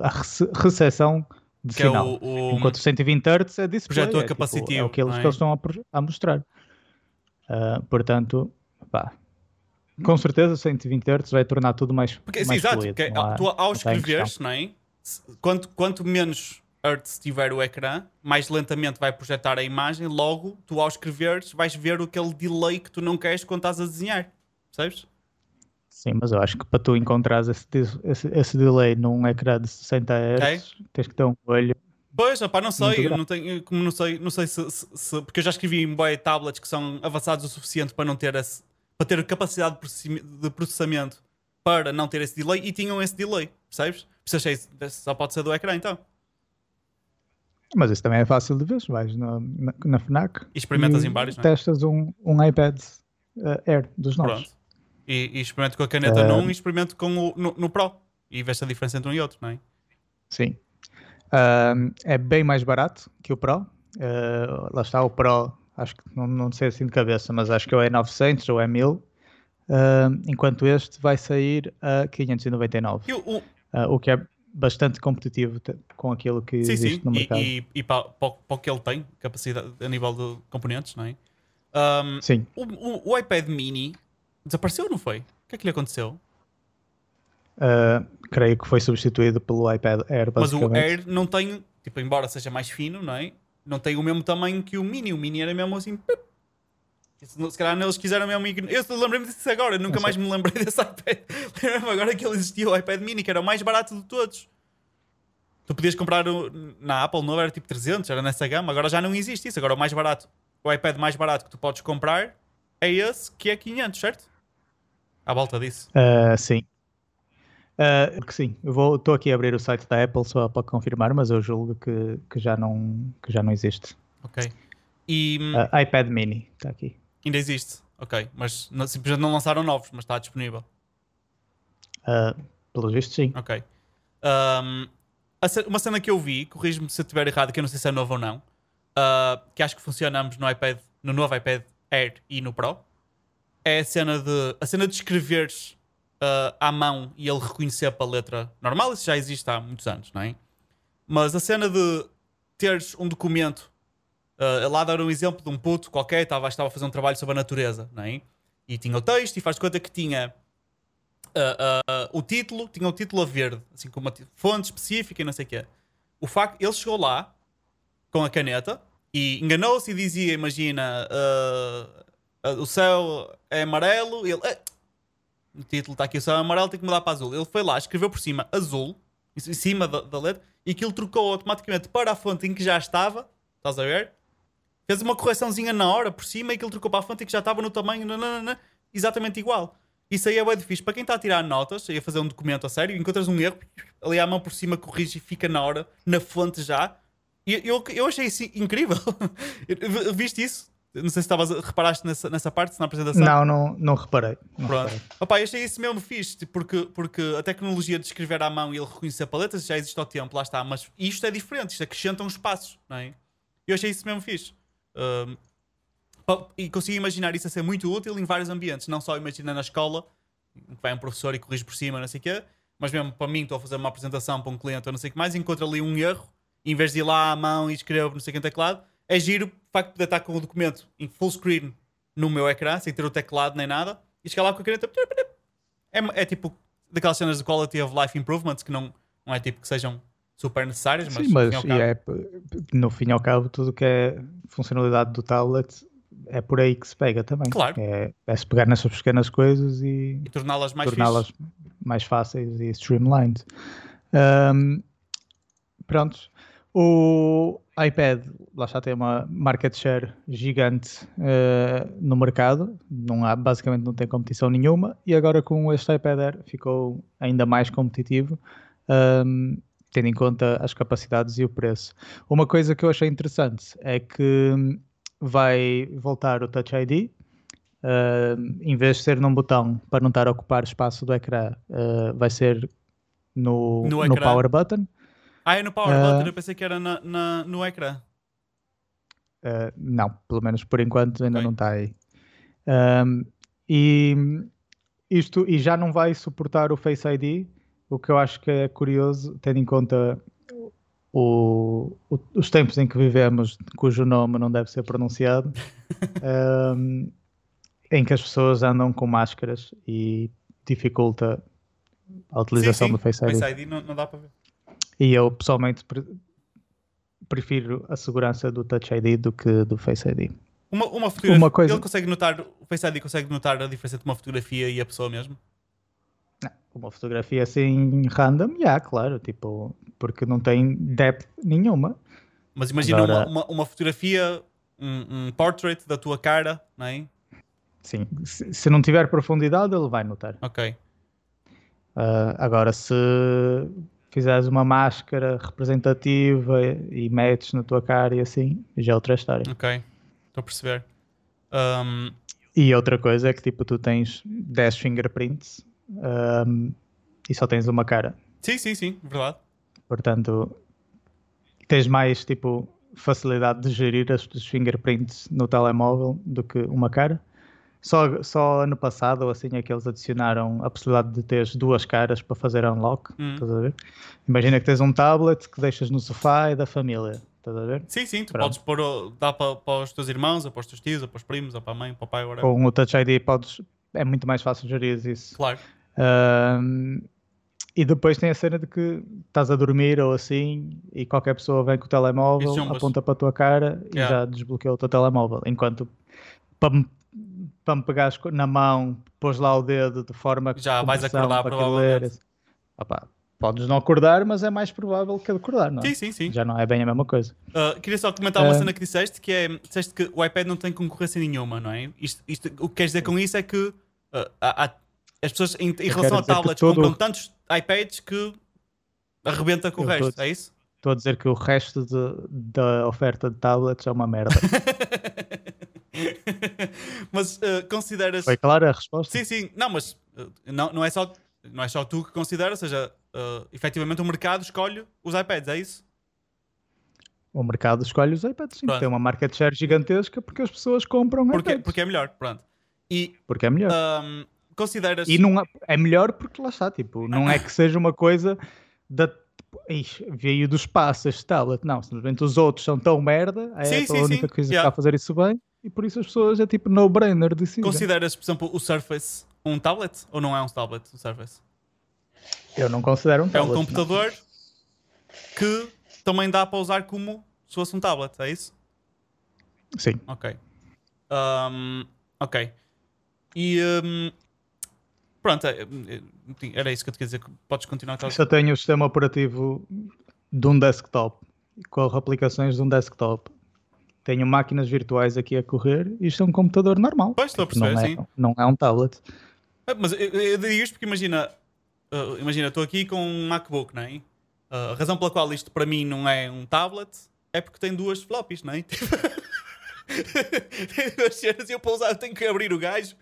a rece- recepção de Que é sinal. o, o- Enquanto o 120 Hz é display, Projetor é, tipo, capacitivo, é o que eles, não é? que eles estão a, a mostrar. Ah, portanto, pá, com certeza o 120 Hz vai tornar tudo mais, Porque, sim, mais exato, fluido. porque há- tu, ao escreveres, não é? Quanto, quanto menos hertz tiver o ecrã, mais lentamente vai projetar a imagem. Logo, tu ao escreveres, vais ver aquele delay que tu não queres quando estás a desenhar. Percebes? Sim, mas eu acho que para tu encontrares esse, esse, esse delay num ecrã de 60 Hz, tens que ter um olho. Pois, opá, não sei, não tenho, como não sei, não sei se, se- se- porque eu já escrevi em boy tablets que são avançados o suficiente para não ter esse, para ter capacidade de processamento para não ter esse delay e tinham esse delay, percebes? Achei só pode ser do ecrã então. Mas isso também é fácil de ver. Vais na, na, na FNAC E experimentas e em vários, não é? testas um, um iPad eh, Air dos novos. Pronto. E, e experimento com a caneta Eh, num e experimento com o, no, no Pro. E vês a diferença entre um e outro, não é? Sim. Ahm, é bem mais barato que o Pro. Ah, lá está o Pro, acho que não, não sei assim de cabeça, mas acho que ou é 900 ou é 1000. Ahm, enquanto este vai sair a 599, E o, ah, o que é bastante competitivo com aquilo que sim, existe sim. no E, mercado. e, e para, para, o- para o que ele tem, capacidade a nível de componentes, não é? Ahm, Sim, o, o- o iPad mini desapareceu, não foi? O que é que lhe aconteceu? ah, creio que foi substituído pelo iPad Air, Mas o. Air não tem, tipo, embora seja mais fino, não é? Não tem o mesmo tamanho que o Mini. O Mini era mesmo assim. pip. Se calhar eles quiseram mesmo ignorar. Eu lembrei-me disso agora, nunca mais me lembrei desse iPad. Lembro-me agora que ele existia, o iPad Mini, que era o mais barato de todos. Tu podias comprar o- na Apple, não era tipo 300, era nessa gama. Agora já não existe isso. Agora o mais barato, o iPad mais barato que tu podes comprar é esse, que é 500, certo? À volta disso. Ah, sim. Ah, que sim, eu estou aqui a abrir o site da Apple só para confirmar, mas eu julgo que, que, já, não, que já não existe. Ok. E Ah, iPad Mini, está aqui. ainda existe. Ok. Mas não- simplesmente não lançaram novos, mas está disponível. Ah, pelo visto, sim. Ok. Um, uma cena que eu vi, corrijo-me se eu estiver errado, que eu não sei se é novo ou não, uh, que acho que funciona ambos no iPad, no novo iPad Air e no Pro, é a cena de, a cena de escreveres uh, à mão e ele reconhecer a letra normal, isso já existe há muitos anos, não é? Mas a cena de teres um documento, uh, lá dar um exemplo de um puto qualquer, estava, estava a fazer um trabalho sobre a natureza, não é? E tinha o texto e faz conta que tinha uh, o título, tinha o título a verde, assim com uma fonte específica e não sei o quê. O facto, ele chegou lá com a caneta e enganou-se e dizia, imagina, o céu é amarelo, e ele, "Eh, o título está aqui, o céu amarelo, tem que mudar para azul. Ele foi lá, escreveu por cima azul, em cima da, da letra, e aquilo trocou automaticamente para a fonte em que já estava, estás a ver? Fez uma correçãozinha na hora por cima e aquilo trocou para a fonte em que já estava no tamanho, nananana, exatamente igual. Isso aí é bem difícil. Para quem está a tirar notas a fazer um documento a sério, encontras um erro, ali à mão por cima, corrige e fica na hora, na fonte já. E eu, eu achei isso incrível. Viste isso? Não sei se estavas reparaste nessa, nessa parte, na apresentação. Não, não, não reparei. Não Pronto. reparei. Opa, eu achei isso mesmo fixe, tipo, porque, porque a tecnologia de escrever à mão e ele reconhecer paletas já existe ao tempo, lá está, mas isto é diferente, isto acrescenta uns passos, não é? Eu achei isso mesmo fixe. Um, e consigo imaginar isso a ser muito útil em vários ambientes, não só imagina na escola, que vai um professor e corrige por cima, não sei o quê, mas mesmo para mim, estou a fazer uma apresentação para um cliente ou não sei o que mais, encontro ali um erro, em vez de ir lá à mão e escrever não sei o que em teclado, é giro o facto de poder estar com o documento em full screen no meu ecrã, sem ter o teclado nem nada, e chegar lá com a caneta. É, é tipo daquelas cenas de quality of life improvements que não, não é tipo que sejam super necessárias, mas, Sim, mas fim ao e cabo- é, no fim e ao cabo, tudo que é funcionalidade do tablet é por aí que se pega também. Claro. É, é se pegar nessas pequenas coisas e e torná-las mais torná-las fixes. mais fáceis e streamlined. Ahm, pronto. O iPad, lá está, tem uma market share gigante eh, no mercado, não há, basicamente não tem competição nenhuma, e agora com este iPad Air ficou ainda mais competitivo, ahm, tendo em conta as capacidades e o preço. Uma coisa que eu achei interessante é que vai voltar o Touch ID, ahm, em vez de ser num botão para não estar a ocupar espaço do ecrã, ah, vai ser no, No no power button. Ah, é no Power Ah. Button, eu pensei que era na, na- no ecrã. Uh, não, pelo menos por enquanto ainda não está aí. Um, e isto e já não vai suportar o Face ID, o que eu acho que é curioso, tendo em conta o- o- os tempos em que vivemos, cujo nome não deve ser pronunciado, um, em que as pessoas andam com máscaras e dificulta a utilização sim, sim. do Face ID. Face ID não, não dá para ver. E eu pessoalmente pre- prefiro a segurança do Touch ID do que do Face ID. Uma, uma fotografia. Uma coisa- Ele consegue notar, o Face ID consegue notar a diferença entre uma fotografia e a pessoa mesmo? Uma fotografia assim random, já, claro, tipo, porque não tem depth nenhuma. Mas imagina Agora- uma, uma, uma fotografia, um, um portrait da tua cara, não é? Sim, se, se não tiver profundidade, ele vai notar. Ok. Ah, agora, se fizeres uma máscara representativa e metes na tua cara e assim, já é outra história. Ok. Estou a perceber. Um, E outra coisa é que tipo, tu tens 10 fingerprints ahm, e só tens uma cara. sim, sim, sim, verdade. Portanto, tens mais tipo facilidade de gerir as- os fingerprints no telemóvel do que uma cara. Só, só ano passado, ou assim, é que eles adicionaram a possibilidade de teres duas caras para fazer unlock. Hum. Estás a ver? Imagina que tens um tablet que deixas no sofá e da família. Estás a ver? Sim, sim, tu Pronto. podes pôr, o- dá para, para os teus irmãos, ou para os teus tios, ou para os primos, ou para a mãe, para o pai, agora. Com o Touch ID podes, é muito mais fácil gerir isso. Claro. E depois tem a cena de que estás a dormir ou assim e qualquer pessoa vem com o E telemóvel, chumbas. aponta para a tua cara e Yeah. já desbloqueou o teu telemóvel. Enquanto para para me pegares na mão, pôs lá o dedo de forma Já com vais acordar, para provavelmente. Opá, podes não acordar, mas é mais provável que acordar, não é? Sim, sim, sim. Já não é bem a mesma coisa. Uh, queria só comentar uma Ah. cena que disseste, que é, disseste que o iPad não tem concorrência nenhuma, não é? Isto, isto- o que queres dizer com isso é que uh, há- há- as pessoas em, em relação a que tablets todo- compram tantos iPads que arrebenta com o Eu resto, estou- é isso? Estou a dizer que o resto de- da oferta de tablets é uma merda. mas uh, consideras. Foi clara a resposta? Sim, sim, não, mas uh, não, não, é só, não é só tu que consideras, ou seja, uh, efetivamente o mercado escolhe os iPads, é isso? O mercado escolhe os iPads, sim. Pronto. Tem uma market share gigantesca porque as pessoas compram Porque, iPads. porque é melhor, pronto. E Porque é melhor. um, consideras. E não é, é melhor porque lá está, tipo, não é que seja uma coisa da "Ixi, veio do espaço este tablet. Não, simplesmente os outros são tão merda, a Sim, Apple sim, é a única sim. coisa que Yeah. está a fazer isso bem e por isso as pessoas é tipo no-brainer. Consideras, por exemplo, o Surface um tablet? Ou não é um tablet, o Surface? Eu não considero um É tablet. um não. computador que também dá para usar como se fosse um tablet, é isso? Sim. Ok. Um, ok. E um, pronto, é, é, era isso que eu te queria dizer. que Podes continuar. Se eu tenho o sistema operativo de um desktop, corro aplicações de um desktop, tenho máquinas virtuais aqui a correr, isto é um computador normal. Pois, estou a Tipo, não, perceber, é, sim. não é um tablet. Ah, Mas eu, eu digo isto porque imagina, uh, imagina, estou aqui com um MacBook, não é? Uh, a razão pela qual isto para mim não é um tablet é porque tem duas floppies, não é? tem duas cenas e eu para usar eu tenho que abrir o gajo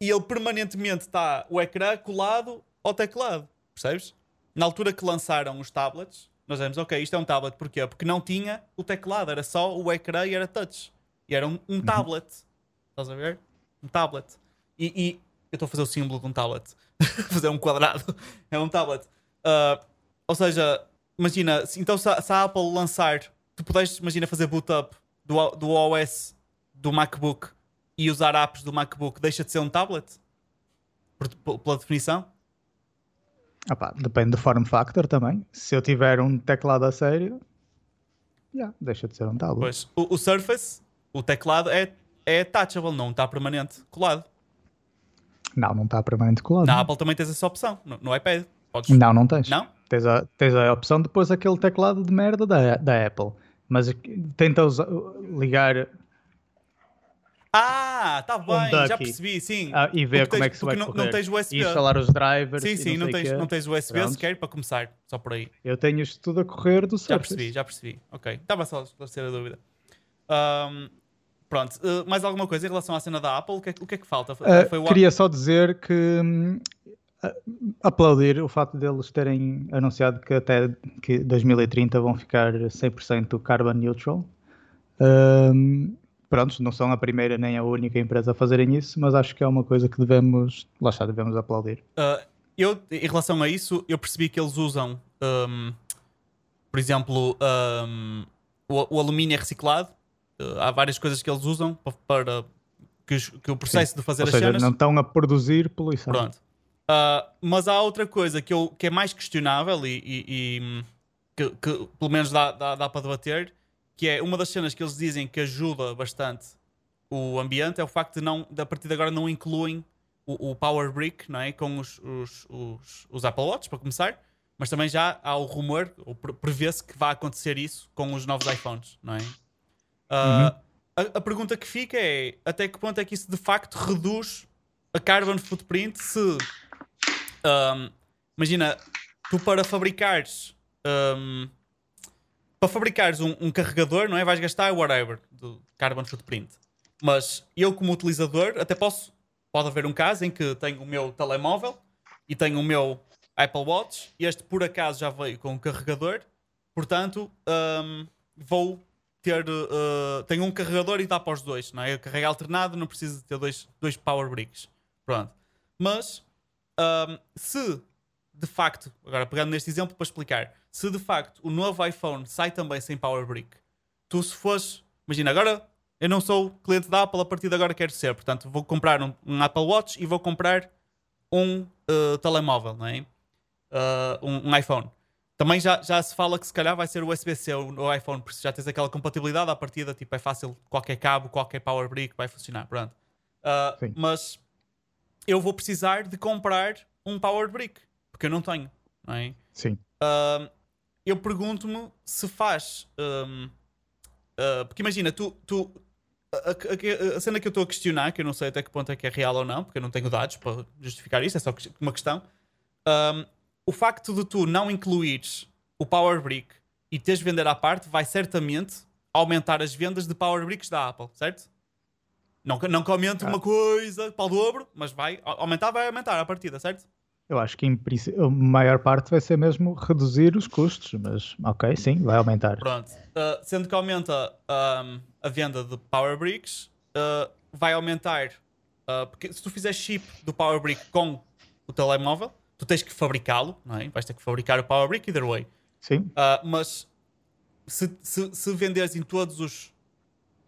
e ele permanentemente está o ecrã colado ao teclado, percebes? Na altura que lançaram os tablets, nós dizemos, ok, isto é um tablet, porquê? Porque não tinha o teclado, era só o ecrã e era touch. E era um, um tablet. Estás a ver? Um tablet. E, e eu estou a fazer o símbolo de um tablet. fazer um quadrado. É um tablet. Ah, ou seja, imagina, se- então se a, se a Apple lançar, tu puderes, imagina, fazer boot up do, do OS do MacBook e usar apps do MacBook, deixa de ser um tablet? Por- p- pela definição? Ah pá, depende do form factor também. Se eu tiver um teclado a sério, já, deixa de ser um tablet. Pois. O, o Surface, o teclado é, é touchable, não está permanente colado. Não, não está permanente colado. Na Apple também tens essa opção, no, no iPad. Podes... Não, não tens. Não? Tens a, tens a opção de pôr aquele teclado de merda da, da Apple. Mas tenta usa- ligar Ah, tá bem, já ducky. percebi, sim. ah, e ver Porque como tens- é que se vai não, correr. não tens USB. E instalar os drivers. Sim, sim, não, sei tens, quê. não tens USB Pronto. sequer para começar, só por aí. Eu tenho isto tudo a correr do Já Surface. percebi, já percebi. Ok, estava só a esclarecer a dúvida. Ahm, pronto, uh, mais alguma coisa em relação à cena da Apple? O que é, o que, é que falta? O queria só dizer que hum, aplaudir o facto deles terem anunciado que até que 2030 vão ficar 100% carbon neutral. Um, pronto, não são a primeira nem a única empresa a fazerem isso, mas acho que é uma coisa que devemos, lá está, devemos aplaudir. Uh, eu, em relação a isso, eu percebi que eles usam, um, por exemplo, um, o, o, alumínio é reciclado. Uh, há várias coisas que eles usam para, para que, que, o processo Sim. de fazer Ou as seja, cenas. não estão a produzir poluição. Pronto. Uh, mas há outra coisa que, eu, que é mais questionável e, e, e que, que, pelo menos dá, dá, dá para debater, que é uma das cenas que eles dizem que ajuda bastante o ambiente é o facto de não, de, a partir de agora não incluem o, o Power Brick não é? com os, os, os, os, Apple Watch, para começar, mas também já há o rumor, ou prevê-se que vai acontecer isso com os novos iPhones, não é? Uh, uhum. a, a, pergunta que fica é até que ponto é que isso de facto reduz a carbon footprint se um, imagina, tu para fabricares um, para fabricares um, um, carregador, não é? Vais gastar whatever do carbon footprint. Mas eu, como utilizador, até posso. Pode haver um caso em que tenho o meu telemóvel e tenho o meu Apple Watch e este por acaso já veio com um carregador, portanto um, vou ter. Uh, tenho um carregador e dá para os dois, não é? Eu carrego alternado, não preciso de ter dois, dois power bricks. Pronto. Mas um, se de facto, agora pegando neste exemplo para explicar, se de facto o novo iPhone sai também sem Power Brick, tu se fores, imagina, agora eu não sou cliente da Apple, a partir de agora quero ser, portanto vou comprar um, um Apple Watch e vou comprar um uh, telemóvel, não é? Uh, um, um, iPhone. Também já, já se fala que se calhar vai ser USB-C o iPhone, porque já tens aquela compatibilidade à partida, tipo, é fácil, qualquer cabo, qualquer Power Brick vai funcionar, pronto. Uh, mas eu vou precisar de comprar um Power Brick, porque eu não tenho, não é? Sim. Uh, eu pergunto-me se faz. Um, uh, ah, porque imagina, tu. tu a, a, a, cena que eu estou a questionar, que eu não sei até que ponto é que é real ou não, porque eu não tenho dados para justificar isso, é só uma questão. Um, o facto de tu não incluires o Power Brick e teres de vender à parte vai certamente aumentar as vendas de Power Bricks da Apple, certo? Não, não que aumente ah. uma coisa para o dobro, mas vai aumentar, vai aumentar a partida, certo? Eu acho que em a maior parte vai ser mesmo reduzir os custos, mas ok, sim, vai aumentar. Pronto. Uh, sendo que aumenta um, a venda de Power Bricks, uh, vai aumentar. Uh, porque se tu fizeres chip do Power Brick com o telemóvel, tu tens que fabricá-lo, não é? Vais ter que fabricar o Power Brick either way. Sim. mas se, se, se venderes em todos os.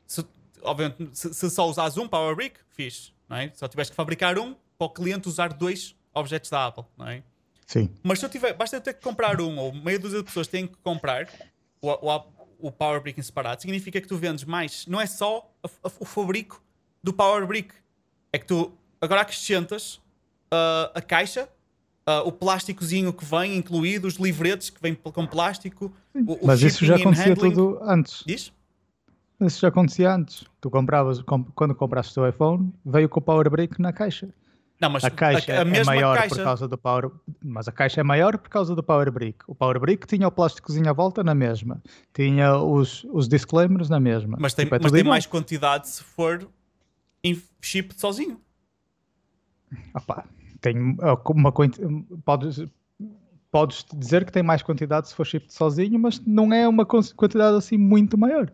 Se, obviamente, se, se, só usares um Power Brick, fixe, não é? Só tiveste que fabricar um para o cliente usar dois objetos da Apple, não é? Sim. Mas se eu tiver, basta eu ter que comprar um, ou meia dúzia de pessoas têm que comprar o, o, o Power Brick em separado, significa que tu vendes mais. Não é só a, a, o fabrico do Power Brick, é que tu agora acrescentas uh, a caixa, uh, o plásticozinho que vem incluído, os livretes que vêm com plástico. O, Mas isso já acontecia tudo antes. Diz? Isso já acontecia antes. Tu compravas, quando compraste o teu iPhone, veio com o Power Brick na caixa. Não, mas a caixa a, a é maior caixa... por causa do Power, mas a caixa é maior por causa do Power Brick. O Power Brick tinha o plásticozinho à volta na mesma, tinha os, os disclaimers na mesma. Mas tem, tipo, é mas tem mais quantidade se for em chip sozinho. Opa, tem uma podes podes dizer que tem mais quantidade se for chip sozinho, mas não é uma quantidade assim muito maior.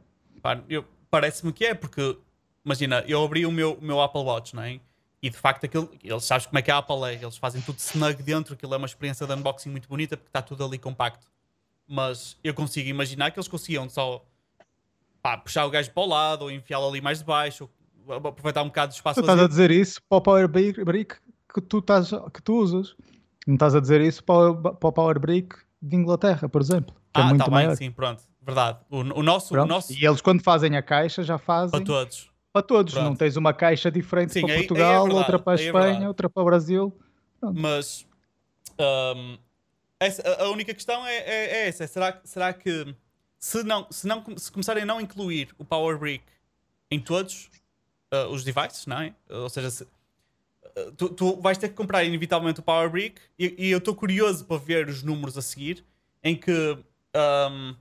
Parece-me que é, porque imagina, eu abri o meu, o meu Apple Watch, não é? E de facto, aquilo, eles sabem como é que a Apple é. Eles fazem tudo snug dentro, aquilo é uma experiência de unboxing muito bonita porque está tudo ali compacto. Mas eu consigo imaginar que eles conseguiam só pá, puxar o gajo para o lado ou enfiá-lo ali mais de baixo, aproveitar um bocado de espaço. Tu estás a dizer isso para o Power Brick que tu, estás, que tu usas. Não estás a dizer isso para o, para o Power Brick de Inglaterra, por exemplo. Que é ah, é muito tá maior. sim, pronto. Verdade. O, o nosso, o nosso. E eles, quando fazem a caixa, já fazem. Para todos para todos, Pronto. não tens uma caixa diferente Sim, para aí, Portugal, aí é outra para a é Espanha, é outra para o Brasil. Pronto. Mas um, essa, a única questão é, é, é essa: será, será que se, não, se, não, se começarem a não incluir o Power Brick em todos uh, os devices, não é? Ou seja, se, uh, tu, tu, vais ter que comprar inevitavelmente o Power Brick e, e eu estou curioso para ver os números a seguir em que um,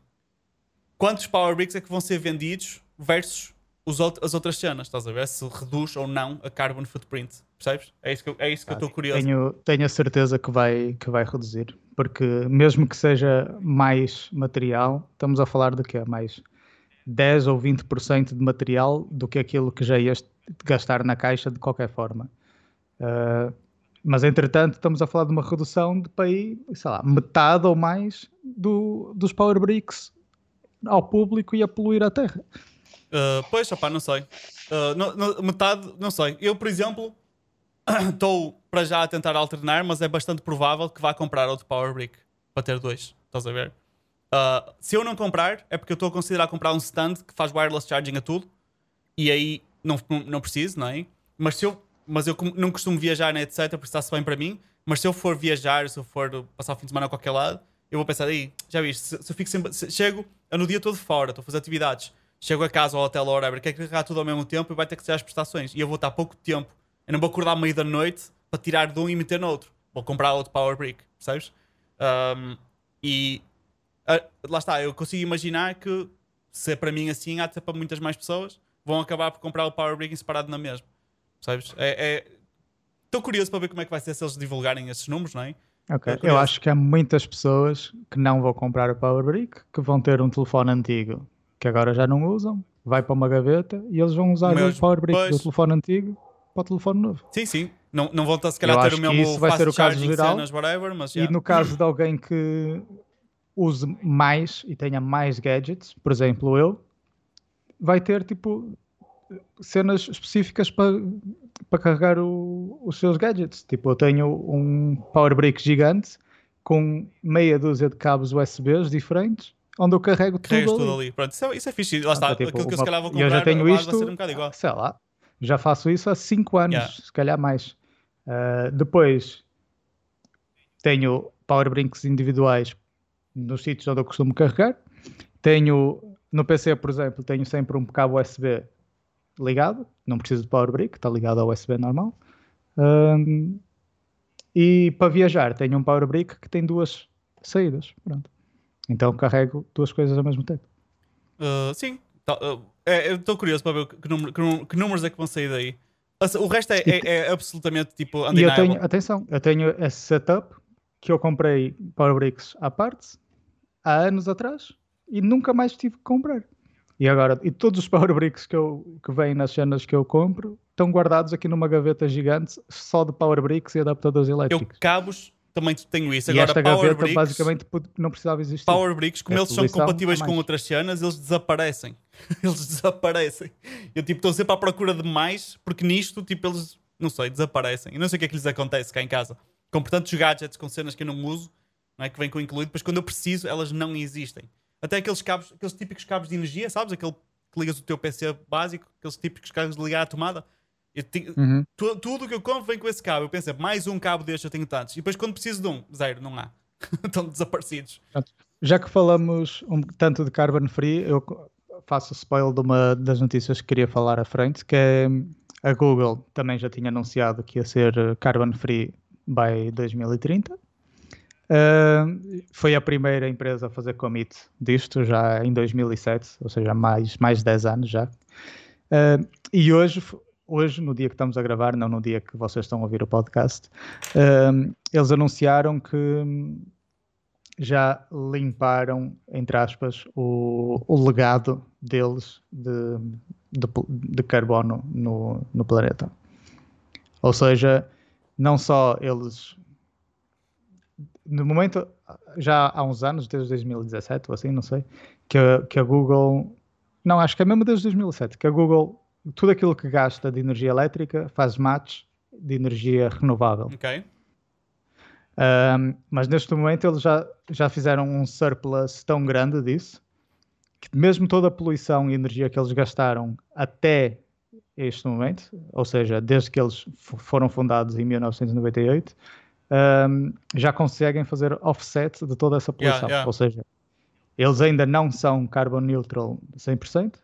quantos Power Bricks é que vão ser vendidos versus os as outras cenas, estás a ver? Se reduz ou não a carbon footprint, percebes? É isso que eu, é isso que eu estou curioso. Tenho, tenho a certeza que vai, que vai reduzir, porque mesmo que seja mais material, estamos a falar de que é mais 10 ou 20% de material do que aquilo que já ias gastar na caixa de qualquer forma. Uh, mas entretanto estamos a falar de uma redução de aí, sei lá, metade ou mais do, dos Power Bricks ao público e a poluir a terra. Uh, pois, opá, não sei. Uh, metade, não sei. Eu, por exemplo, estou para já a tentar alternar, mas é bastante provável que vá comprar outro Power Brick para ter dois. Estás a ver? Uh, se eu não comprar, é porque eu estou a considerar comprar um stand que faz wireless charging a tudo e aí não, não, preciso, não é? Mas se eu mas eu não costumo viajar, né, etc, por está-se bem para mim. Mas se eu for viajar, se eu for passar o fim de semana a qualquer lado, eu vou pensar, aí, já viste, se, se eu fico sempre, se, chego no dia todo fora, estou a fazer atividades, chego a casa ou ao hotel ou whatever, quer carregar tudo ao mesmo tempo e vai ter que ser as prestações. E eu vou estar pouco tempo, eu não vou acordar à meia da noite para tirar de um e meter no outro. Vou comprar outro Power Brick, percebes? Um, e uh, lá está, eu consigo imaginar que se é para mim assim, há de ser para muitas mais pessoas, vão acabar por comprar o Power Brick separado na mesma. Sabes? É, Estou é... curioso para ver como é que vai ser se eles divulgarem esses números, não é? Ok, eu acho que há muitas pessoas que não vão comprar o Power Brick, que vão ter um telefone antigo que agora já não usam, vai para uma gaveta e eles vão usar o Power Brick pois... do telefone antigo para o telefone novo. Sim, sim. Não, não vão estar se calhar ter o mesmo isso vai ser o caso geral. Cenas, whatever, mas, yeah. E no caso de alguém que use mais e tenha mais gadgets, por exemplo eu, vai ter tipo cenas específicas para, para carregar o, os seus gadgets. Tipo, eu tenho um Power Brick gigante com meia dúzia de cabos USBs diferentes, onde eu carrego tudo, ali. tudo ali. Pronto, isso é, isso é fixe. Lá está, tipo, aquilo que eu se calhar vou comprar eu já tenho isto, vai ser um bocado igual. Sei lá, já faço isso há 5 anos, yeah. se calhar mais. Uh, depois tenho Power Brinks individuais nos sítios onde eu costumo carregar. Tenho no PC, por exemplo, tenho sempre um cabo USB ligado, não preciso de power brick, está ligado ao USB normal. Um, e para viajar tenho um power brick que tem duas saídas. Pronto. Então carrego duas coisas ao mesmo tempo. Uh, sim, tá, uh, é, estou curioso para ver que, número, que, que, números é que vão sair daí. O resto é, é, é absolutamente tipo E eu tenho, atenção, eu tenho esse setup que eu comprei Power Bricks à parte há anos atrás e nunca mais tive que comprar. E agora, e todos os power bricks que, eu, que vêm nas cenas que eu compro estão guardados aqui numa gaveta gigante só de power bricks e adaptadores elétricos. Eu cabos também tenho isso. E agora, esta power gaveta bricks, basicamente não precisava existir. Power bricks, como é eles são compatíveis com outras cenas, eles desaparecem. eles desaparecem. Eu tipo estou sempre à procura de mais, porque nisto tipo eles, não sei, desaparecem. E não sei o que é que lhes acontece cá em casa. Compro tantos gadgets com cenas que eu não uso, não é que vem com incluído, depois quando eu preciso elas não existem. Até aqueles cabos, aqueles típicos cabos de energia, sabes? Aquele que ligas o teu PC básico, aqueles típicos cabos de ligar à tomada. Te... Uhum. Tu, tudo que eu compro vem com esse cabo. Eu pensei, mais um cabo deste eu tenho tantos. E depois quando preciso de um, zero, não há. Estão desaparecidos. Já que falamos um, tanto de carbon free, eu faço spoiler de uma das notícias que queria falar à frente, que é a Google também já tinha anunciado que ia ser eh, carbon free by 2030. Uh, foi a primeira empresa a fazer commit disto já em 2007, ou seja, mais, mais de 10 anos já. Uh, e hoje, hoje, no dia que estamos a gravar, não no dia que vocês estão a ouvir o podcast, uh, eles anunciaram que já limparam, entre aspas, o, o legado deles de, de, de carbono no, no planeta. Ou seja, não só eles no momento, já há uns anos, desde 2017 ou assim, não sei, que que a Google, não, acho que é mesmo desde 2007, que a Google, tudo aquilo que gasta de energia elétrica faz match de energia renovável. Ok. Um, mas neste momento eles já, já fizeram um surplus tão grande disso que mesmo toda a poluição e energia que eles gastaram até este momento, ou seja, desde que eles foram fundados em 1998, um, já conseguem fazer offset de toda essa poluição. Yeah, yeah. Ou seja, eles ainda não são carbon neutral 100%,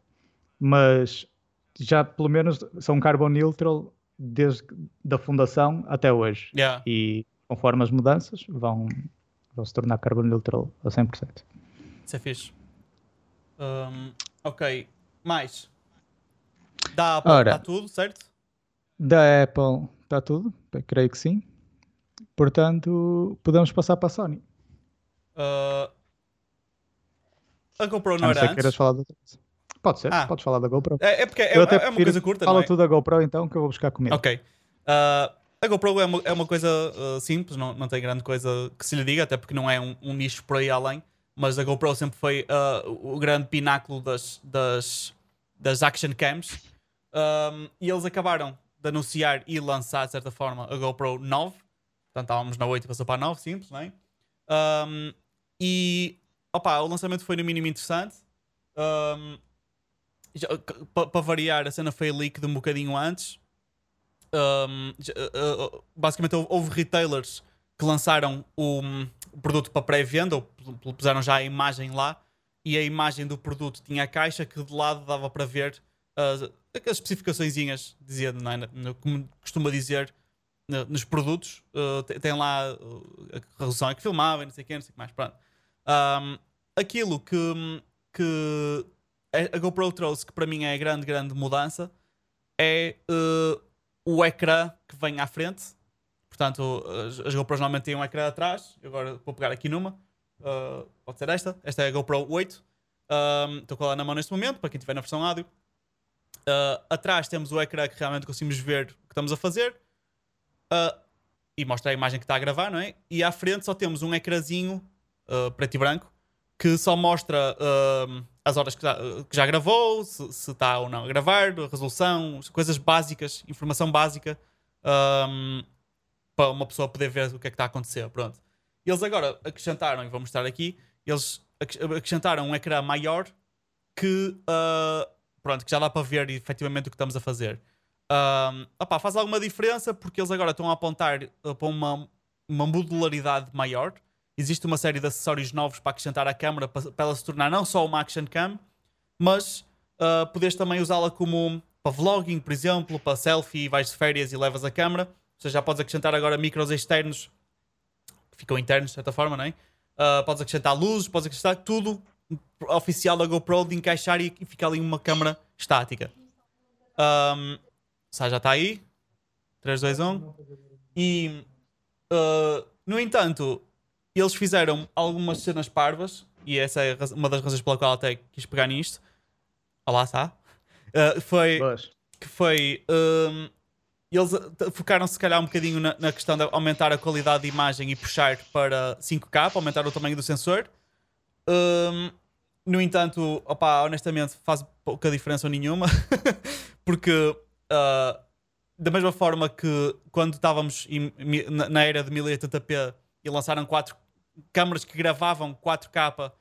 mas já pelo menos são carbon neutral desde da fundação até hoje. Yeah. E conforme as mudanças vão, vão se tornar carbon neutral a 100%. Isso é fixe. Um, ok, mais. Da Apple está tudo, certo? Da Apple está tudo, creio que sim. Portanto, podemos passar para a Sony. Uh, a GoPro não, não era antes? Falar de Pode ser, Ah. podes falar da GoPro. É, é porque é, Eu até é uma coisa curta, Fala não é? tu da GoPro então, que eu vou buscar comida. Ok. Ah, a GoPro é uma, é uma coisa ah, simples, não, não tem grande coisa que se lhe diga, até porque não é um, um nicho por aí além. Mas a GoPro sempre foi ah, o grande pináculo das, das, das action cams. Um, e eles acabaram de anunciar e lançar, de certa forma, a GoPro 9. Portanto, estávamos na 8 e passou para a 9, simples, não é? Um, e opa, o lançamento foi no mínimo interessante. Um, para variar, a cena foi leaked um bocadinho antes. Um, já- uh, uh, basicamente, houve, houve retailers que lançaram o, o produto para pré-venda, ou puseram já a imagem lá, e a imagem do produto tinha a caixa que de lado dava para ver as, aquelas especificações, dizia, é? Como costuma dizer no- nos produtos, uh, tem, lá uh, a resolução é que filmava, não sei o que, não sei o que mais. Pronto. Um, aquilo que, que a GoPro trouxe, que para mim é a grande, grande mudança, é uh, o ecrã que vem à frente. Portanto, as, as GoPros normalmente têm um ecrã atrás. Eu agora vou pegar aqui numa. Uh, pode ser esta. Esta é a GoPro 8. Um, Estou com ela na mão neste momento, para quem estiver na versão áudio. Uh, atrás temos o ecrã que realmente conseguimos ver o que estamos a fazer. E mostra a imagem que está a gravar, não é? E à frente só temos um ecrãzinho preto e branco que só mostra as horas que já, que já gravou, se, está ou não a gravar, a resolução, coisas básicas, informação básica um, para uma pessoa poder ver o que é que está a acontecer. Pronto. Eles agora acrescentaram, e vou mostrar aqui, eles ac- acrescentaram um ecrã maior que, uh, pronto, que já dá para ver efetivamente o que estamos a fazer. Um, opá, faz alguma diferença porque eles agora estão a apontar uh, para uma, uma modularidade maior. Existe uma série de acessórios novos para acrescentar à câmera para, para ela se tornar não só uma action cam, mas uh, poderes também usá-la como para vlogging, por exemplo, para selfie, vais de férias e levas a câmera. Ou seja, já podes acrescentar agora micros externos que ficam internos de certa forma, não é? Uh, podes acrescentar luzes, podes acrescentar tudo oficial da GoPro de encaixar e, e ficar ali uma câmera estática. Um, já está aí. 3, 2, 1. E, uh, no entanto, eles fizeram algumas cenas parvas, e essa é uma das razões pela qual até quis pegar nisto. Olá, está. Uh, foi Boas. que foi. hum, eles t- focaram-se, se calhar, um bocadinho na, na questão de aumentar a qualidade de imagem e puxar para 5K, para aumentar o tamanho do sensor. Hum, no entanto, opá, honestamente, faz pouca diferença nenhuma, porque uh, da mesma forma que quando estávamos em- na, na era de 1080p e lançaram quatro câmaras que gravavam 4K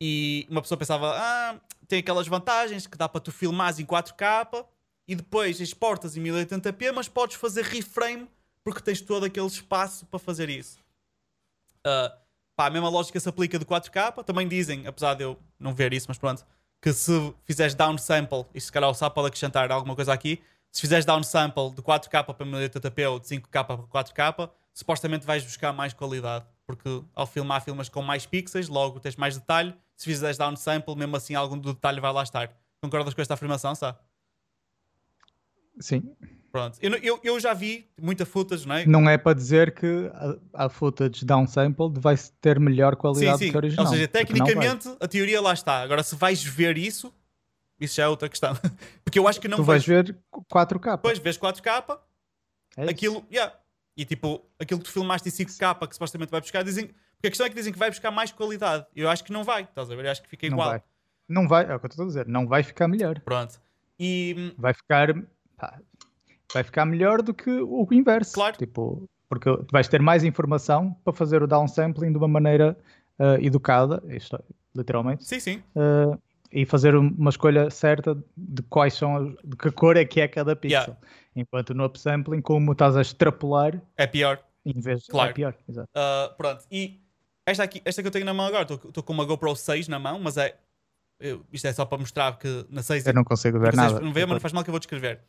e uma pessoa pensava, ah, tem aquelas vantagens que dá para tu filmares em 4K e depois exportas em 1080p, mas podes fazer reframe porque tens todo aquele espaço para fazer isso. Ah, pá, a mesma lógica se aplica do 4K. Também dizem, apesar de eu não ver isso, mas pronto, que se fizeres downsample, e se calhar o SAP pode acrescentar alguma coisa aqui, se fizeres downsample de 4K para 1080p ou de 5K para 4K, supostamente vais buscar mais qualidade. Porque ao filmar, filmas com mais pixels, logo tens mais detalhe. Se fizeres downsample, mesmo assim, algum do detalhe vai lá estar. Concordas com esta afirmação, Sá? Sim. Pronto. Eu, eu, eu já vi muita footage, não é? Não é para dizer que a, a footage downsampled vai ter melhor qualidade sim, sim. que a original. Ou seja, tecnicamente, a teoria lá está. Agora, se vais ver isso, isso já é outra questão. Porque eu acho que não tu vais vejo- ver 4K. Depois vês 4K, É aquilo, yeah. E tipo, aquilo que tu filmaste em 5K que supostamente vai buscar, dizem. Porque a questão é que dizem que vai buscar mais qualidade. Eu acho que não vai, estás a ver? Eu acho que fica Não igual. vai. Não vai, é o que eu estou a dizer. Não vai ficar melhor. Pronto. E Vai ficar. pá, vai ficar melhor do que o inverso. Claro. Tipo, porque tu vais ter mais informação para fazer o downsampling de uma maneira ah, educada, isto, literalmente, sim, sim. ah, e fazer um- uma escolha certa de quais são, de que cor é que é cada pixel. Yeah. Enquanto no upsampling, como estás a extrapolar, É pior. em vez de Claro. é pior. Exato. Uh, pronto. E esta, aqui, esta que eu tenho na mão agora, estou com uma GoPro 6 na mão, mas é. eu- isto é só para mostrar que na 6 Eu não consigo ver nada. não vê, mas não faz mal que eu vou descrever.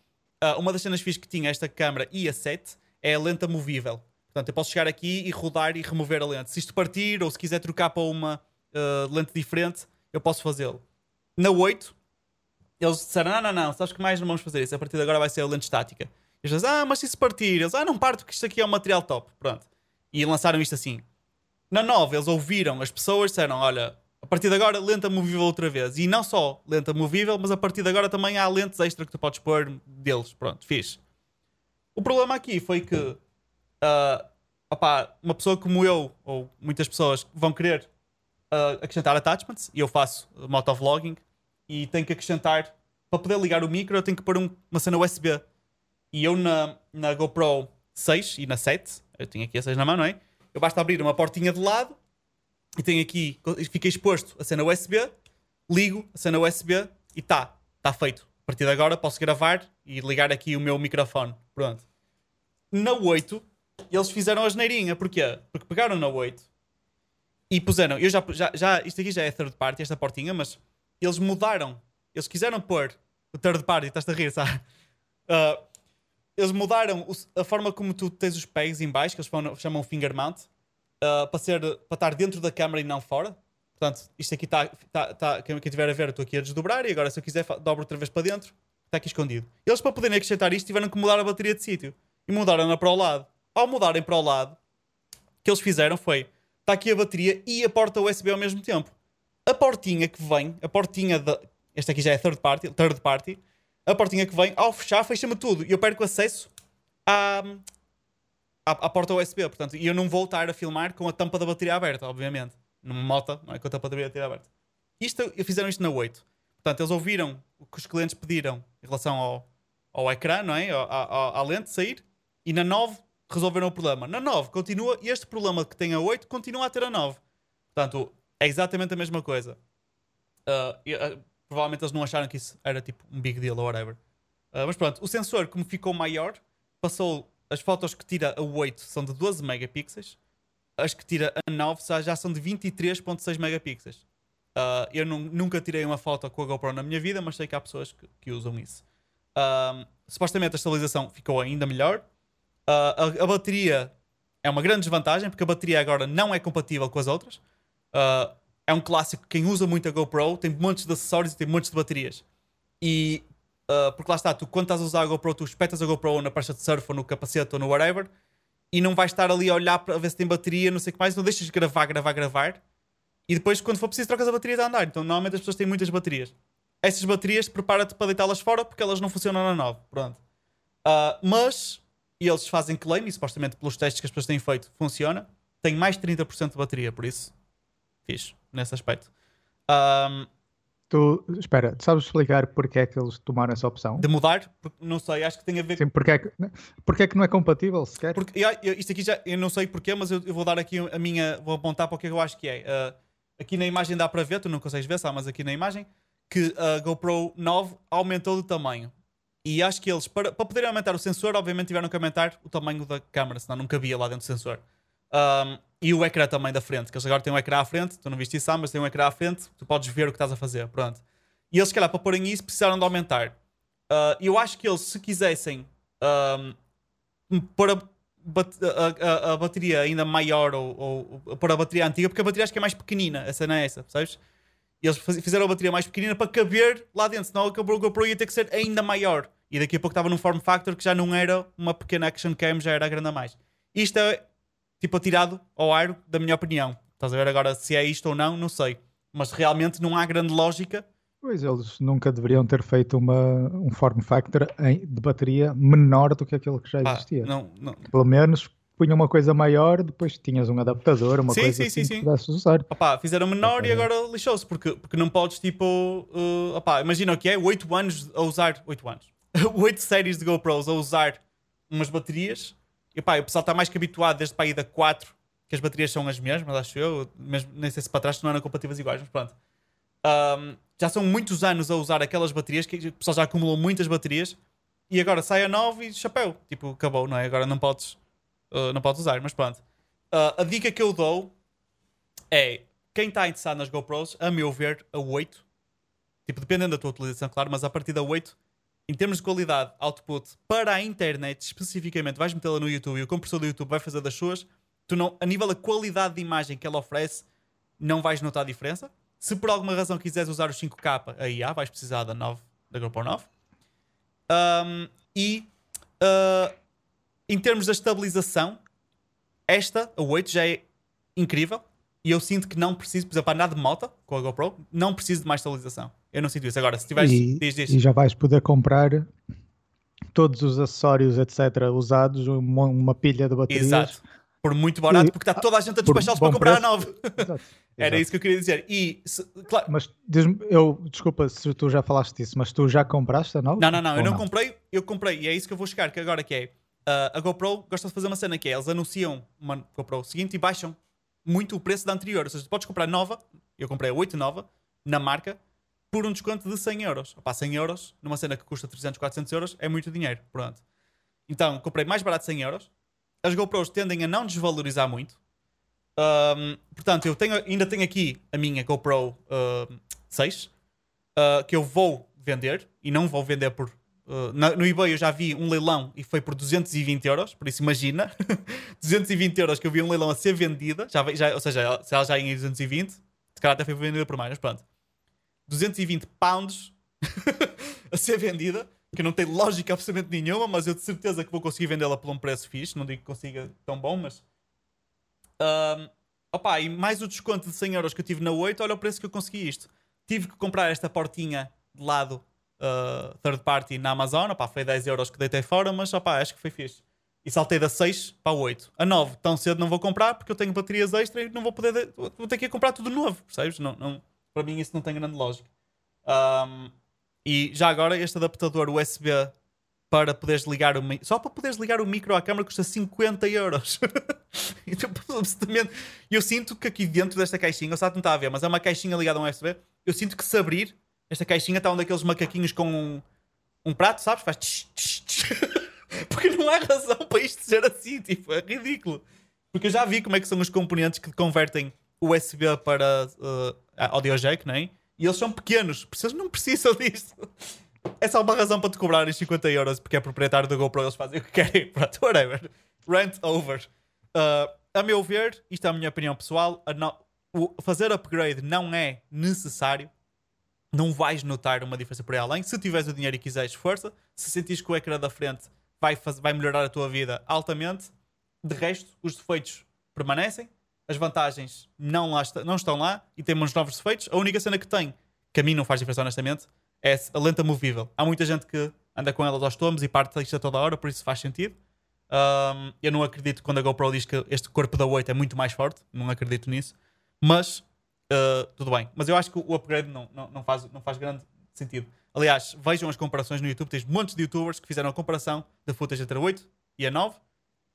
Ah, uma das cenas fixas que tinha esta câmera e a 7 é a lenta movível. Portanto, eu posso chegar aqui e rodar e remover a lente. Se isto partir ou se quiser trocar para uma ah, lente diferente, eu posso fazê-lo. Na 8, eles disseram: não, não, não, sabes que mais não vamos fazer isso. A partir de agora vai ser a lente estática. E eles dizem: ah, mas se isso partir? Eles, ah, não parto porque isto aqui é um material top. Pronto. E lançaram isto assim. Na 9, eles ouviram as pessoas, disseram: olha, A partir de agora, lenta movível outra vez. E não só lenta movível, mas a partir de agora também há lentes extra que tu podes pôr deles. Pronto, fiz. O problema aqui foi que uh, opá, uma pessoa como eu, ou muitas pessoas, vão querer uh, acrescentar attachments, e eu faço motovlogging, e tenho que acrescentar, para poder ligar o micro, eu tenho que pôr um, uma cena USB. E eu na, na GoPro 6 e na 7, eu tenho aqui a 6 na mão, não é? Eu basta abrir uma portinha de lado e tenho aqui, fica exposto a cena USB, ligo a cena USB e tá, está feito. A partir de agora posso gravar e ligar aqui o meu microfone. Pronto. Na 8, eles fizeram a geneirinha. Porquê? Porque pegaram na 8 e puseram. Eu já, já, já, isto aqui já é third party, esta portinha, mas eles mudaram. Eles quiseram pôr o third party, estás a rir, sabe? Uh, eles mudaram a forma como tu tens os pegs em baixo, que eles chamam finger mount, uh, para, ser, para estar dentro da câmera e não fora. Portanto, isto aqui está. Tá, tá, quem estiver a ver, estou aqui a desdobrar e agora, se eu quiser, dobro outra vez para dentro. Está aqui escondido. Eles, para poderem acrescentar isto, tiveram que mudar a bateria de sítio. E mudaram-na para o lado. Ao mudarem para o lado, o que eles fizeram foi: está aqui a bateria e a porta USB ao mesmo tempo. A portinha que vem, a portinha da. Esta aqui já é third party, third party. A portinha que vem, ao fechar, fecha-me tudo. E eu perco acesso à, à, à, porta USB. Portanto, e eu não vou estar a filmar com a tampa da bateria aberta, obviamente. Numa moto, não é? Com a tampa da bateria aberta. Isto, fizeram isto na 8. Portanto, eles ouviram o que os clientes pediram em relação ao, ao ecrã, não é? À, à, lente sair. E na 9 resolveram o problema. Na 9 continua, este problema que tem a 8 continua a ter a 9. Portanto, é exatamente a mesma coisa. Uh, uh, provavelmente eles não acharam que isso era tipo um big deal ou whatever. Uh, mas pronto, o sensor, como ficou maior, passou. As fotos que tira a 8 são de 12 megapixels, as que tira a 9 já são de 23,6 megapixels. Uh, eu nunca tirei uma foto com a GoPro na minha vida, mas sei que há pessoas que, que usam isso. Uh, supostamente a estabilização ficou ainda melhor. A, a, bateria é uma grande desvantagem, porque a bateria agora não é compatível com as outras. É um clássico. Quem usa muito a GoPro tem montes de acessórios e tem montes de baterias. E porque lá está, tu quando estás a usar a GoPro, tu espetas a GoPro na prancha de surf ou no capacete ou no whatever e não vais estar ali a olhar para ver se tem bateria, não sei o que mais, então deixas gravar, gravar, gravar e depois, quando for preciso, trocas a bateria de andar. Então, normalmente as pessoas têm muitas baterias. Essas baterias, prepara-te para deitá-las fora porque elas não funcionam na 9. Pronto. Uh, mas, e eles fazem claim, e supostamente pelos testes que as pessoas têm feito, funciona. Tem mais de 30% de bateria, por isso, fiz nesse aspecto. Um, Tu, espera, sabes explicar porque é que eles tomaram essa opção? De mudar? Não sei, acho que tem a ver Sim, porque é que, porque é que não é compatível sequer? Porque, isto aqui já, eu não sei porquê, mas eu, eu, vou dar aqui a minha, vou apontar para o que eu acho que é. Uh, aqui na imagem dá para ver, tu não consegues ver, sabe, mas aqui na imagem, que a GoPro 9 aumentou de tamanho. E acho que eles, para, para poderem aumentar o sensor, obviamente tiveram que aumentar o tamanho da câmera, senão não cabia lá dentro do sensor. Um, e o ecrã também da frente, que eles agora têm um ecrã à frente, tu não viste isso, mas tem um ecrã à frente, tu podes ver o que estás a fazer, pronto. E eles, se calhar, para porem isso, precisaram de aumentar. Uh, eu acho que eles, se quisessem um, pôr a a, a, a, bateria ainda maior ou, ou pôr a bateria antiga, porque a bateria acho que é mais pequenina, essa não é essa, percebes? E eles fizeram a bateria mais pequenina para caber lá dentro, senão a GoPro ia ter que ser ainda maior. E daqui a pouco estava num form factor que já não era uma pequena action cam, já era grande a mais. Isto é tipo atirado ao ar, da minha opinião. Estás a ver agora se é isto ou não, não sei. Mas realmente não há grande lógica Pois, eles nunca deveriam ter feito uma, um form factor em, de bateria menor do que aquele que já existia. Ah, não, não. Pelo menos punha uma coisa maior, depois tinhas um adaptador, uma sim, coisa sim, assim sim, que pudesses usar. Opa, fizeram menor e agora lixou-se, porque, porque não podes tipo. Uh, opa, imagina o que é, 8 anos a usar. 8 anos. 8 séries de GoPros a usar umas baterias. E opa, o pessoal está mais que habituado desde para a ida 4, que as baterias são as mesmas, acho eu. Mesmo, nem sei se para trás não eram compatíveis iguais, mas pronto. Um, já são muitos anos a usar aquelas baterias, que o pessoal já acumulou muitas baterias, e agora sai a nova e chapéu. Tipo, acabou, não é? Agora não podes, uh, não podes usar, mas pronto. Uh, a dica que eu dou é quem está interessado nas GoPros, a meu ver, a 8, tipo, dependendo da tua utilização, claro, mas a partir da 8, em termos de qualidade, output para a internet, especificamente, vais metê-la no YouTube e o compressor do YouTube vai fazer das suas, tu não, a nível da qualidade de imagem que ela oferece, não vais notar a diferença. Se por alguma razão quiseres usar os 5K, aí há, vais precisar da 9, da GoPro 9. Um, e uh, em termos da estabilização, esta, a 8, já é incrível. e eu sinto que não preciso, por exemplo, andar de moto com a GoPro, não preciso de mais estabilização. Eu não sinto isso. Agora, se tiveres. E, diz, diz. e já vais poder comprar todos os acessórios, etc., usados, uma, uma pilha de baterias. Exato. Por muito barato, E- porque está toda a gente a despachá-los para comprar a preço. nova. Exato. Era Exato. isso que eu queria dizer. E, se- claro, Mas diz-me, eu, desculpa se tu já falaste disso, mas tu já compraste a nova? Não, não, não, eu Ou não, comprei, eu comprei, e é isso que eu vou chegar, que agora que é, ah, a GoPro gosta de fazer uma cena que é, eles anunciam uma GoPro seguinte e baixam muito o preço da anterior, ou seja, tu podes comprar nova, eu comprei a 8 nova, na marca, por um desconto de 100 euros. Opá, 100 euros, numa cena que custa 300, 400 euros, é muito dinheiro, pronto. Então, comprei mais barato 100 euros, as GoPros tendem a não desvalorizar muito, Ahm, portanto, eu tenho, ainda tenho aqui a minha GoPro ahm, 6, ah, que eu vou vender e não vou vender por. ah, na- no eBay eu já vi um leilão e foi por 220 euros, por isso imagina 220 euros que eu vi um leilão a ser vendida, já, já- ou seja, se ela já ia em 220, se calhar até foi vendida por mais, mas pronto, 220 pounds a ser vendida, que não tem lógica absolutamente nenhuma, mas eu de certeza que vou conseguir vendê-la por um preço fixe, não digo que consiga tão bom, mas Ahm, opa, e mais o desconto de 100 euros que eu tive na 8, olha o preço que eu consegui isto. Tive que comprar esta portinha de lado ah, third party na Amazon, opá, foi 10 euros que deitei fora, mas opá, acho que foi fixe. E saltei da 6 para a 8. A 9, tão cedo não vou comprar porque eu tenho baterias extra e não vou poder. de- Vou ter que ir comprar tudo novo, percebes? Não, não, para mim isso não tem grande lógica. Ahm, e já agora, este adaptador USB para poderes ligar o só para poderes ligar o micro à câmera custa 50 euros. E, tipo, absolutamente. Eu sinto que aqui dentro desta caixinha, o Sato não a ver, mas é uma caixinha ligada a um USB. Eu sinto que se abrir, esta caixinha está um daqueles macaquinhos com um, um prato, sabes? Faz tch, tch, tch. Porque não há razão para isto ser assim, tipo, é ridículo. Porque eu já vi como é que são os componentes que convertem USB para uh, audio jack, não é? E eles são pequenos, eles não precisam disto. É só uma razão para te cobrarem 50 euros porque é proprietário da GoPro, eles fazem o que querem. Pronto, whatever. Rant over. Uh, a meu ver, isto é a minha opinião pessoal, no- o fazer upgrade não é necessário. Não vais notar uma diferença por aí além. Se tiveres o dinheiro e quiseres força, se sentires que o ecrã da frente vai, faz- vai melhorar a tua vida altamente, de resto, os defeitos permanecem, as vantagens não, lá esta- não estão lá e temos novos defeitos. A única cena que tem, que a mim não faz diferença honestamente, é a lenta movível. Há muita gente que anda com elas aos tomos e parte isto a toda hora, por isso faz sentido. Um, eu não acredito quando a GoPro diz que este corpo da 8 é muito mais forte, não acredito nisso. Mas uh, tudo bem. Mas eu acho que o upgrade não, não, não, faz, não faz grande sentido. Aliás, vejam as comparações no YouTube. Tens montes de youtubers que fizeram a comparação da footage entre a 8 e a 9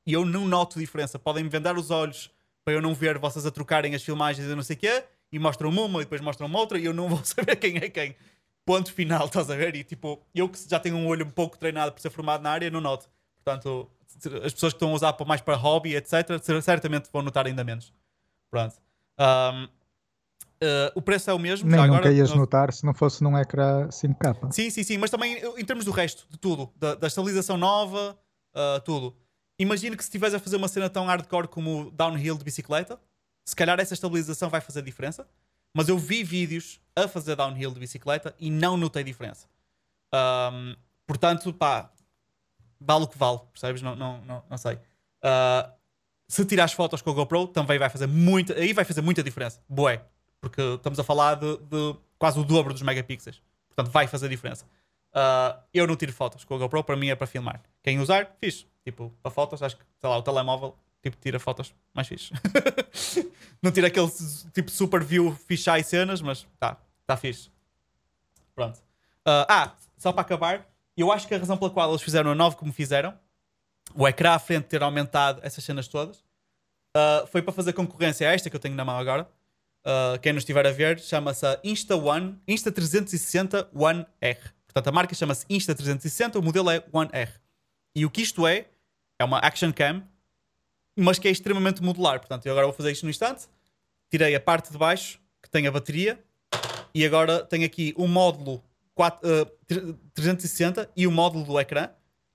e eu não noto diferença. Podem me vendar os olhos para eu não ver vocês a trocarem as filmagens e não sei o quê, e mostram uma e depois mostram outra e eu não vou saber quem é quem. Ponto final, estás a ver? E tipo, eu que já tenho um olho um pouco treinado por ser formado na área, não noto. Portanto, as pessoas que estão a usar para- mais para hobby, etc., cer- certamente vão notar ainda menos. Pronto. Um, uh, o preço é o mesmo. Nem já nunca agora, ias notar se não fosse num ecrã 5K. Sim, sim, sim, mas também em termos do resto, de tudo, da, da estabilização nova, uh, tudo. Imagino que se estiveres a fazer uma cena tão hardcore como o downhill de bicicleta, se calhar essa estabilização vai fazer diferença. Mas eu vi vídeos a fazer downhill de bicicleta e não notei diferença. Um, portanto, pá, vale o que vale, percebes? Não, não, não, não sei. Uh, se tirares fotos com a GoPro, também vai fazer muita. Aí vai fazer muita diferença. Boé. Porque estamos a falar de, de quase o dobro dos megapixels. Portanto, vai fazer diferença. Uh, eu não tiro fotos com a GoPro, para mim é para filmar. Quem usar, fixe. Tipo, para fotos, acho que, sei lá, o telemóvel, tipo, tira fotos mais fixe. não tira aquele tipo super view fichar e cenas, mas tá, tá fixe. Pronto. Uh, ah, só para acabar, eu acho que a razão pela qual eles fizeram a 9 como fizeram, o ecrã à frente ter aumentado essas cenas todas, uh, foi para fazer concorrência a esta que eu tenho na mão agora. Quem nos estiver a ver, chama-se Insta One, Insta 360 One R. Portanto, a marca chama-se Insta 360, o modelo é One R. E o que isto é, é uma action cam, mas que é extremamente modular. Portanto, eu agora vou fazer isto no instante. Tirei a parte de baixo, que tem a bateria, e agora tenho aqui o módulo 4, uh, 360 e o módulo do ecrã.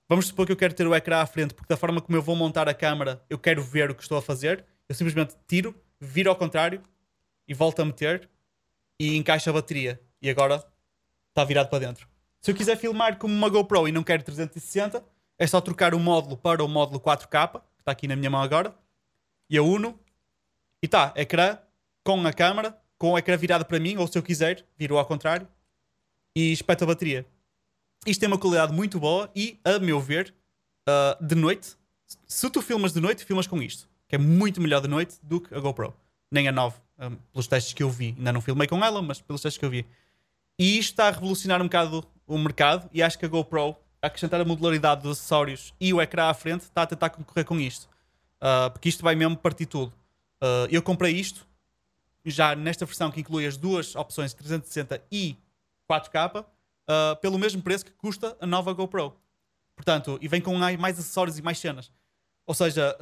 Vamos supor que eu quero ter o ecrã à frente, porque da forma como eu vou montar a câmera, eu quero ver o que estou a fazer. Eu simplesmente tiro, viro ao contrário e volto a meter e encaixo a bateria. E agora está virado para dentro. Se eu quiser filmar como uma GoPro e não quero 360, é só trocar o módulo para o módulo 4K, que está aqui na minha mão agora, e a uno, e tá, ecrã com a câmera, com o ecrã virado para mim, ou se eu quiser, viro ao contrário, e espeto a bateria. Isto tem uma qualidade muito boa e, a meu ver, uh, de noite, se tu filmas de noite, filmas com isto, que é muito melhor de noite do que a GoPro. Nem a 9, um, pelos testes que eu vi. Ainda não filmei com ela, mas pelos testes que eu vi. E isto está a revolucionar um bocado o mercado e acho que a GoPro, a acrescentar a modularidade dos acessórios e o ecrã à frente, está a tentar concorrer com isto. Uh, porque isto vai mesmo partir tudo. Uh, eu comprei isto já nesta versão que inclui as duas opções 360 e 4K uh, pelo mesmo preço que custa a nova GoPro. Portanto, e vem com mais acessórios e mais cenas. Ou seja,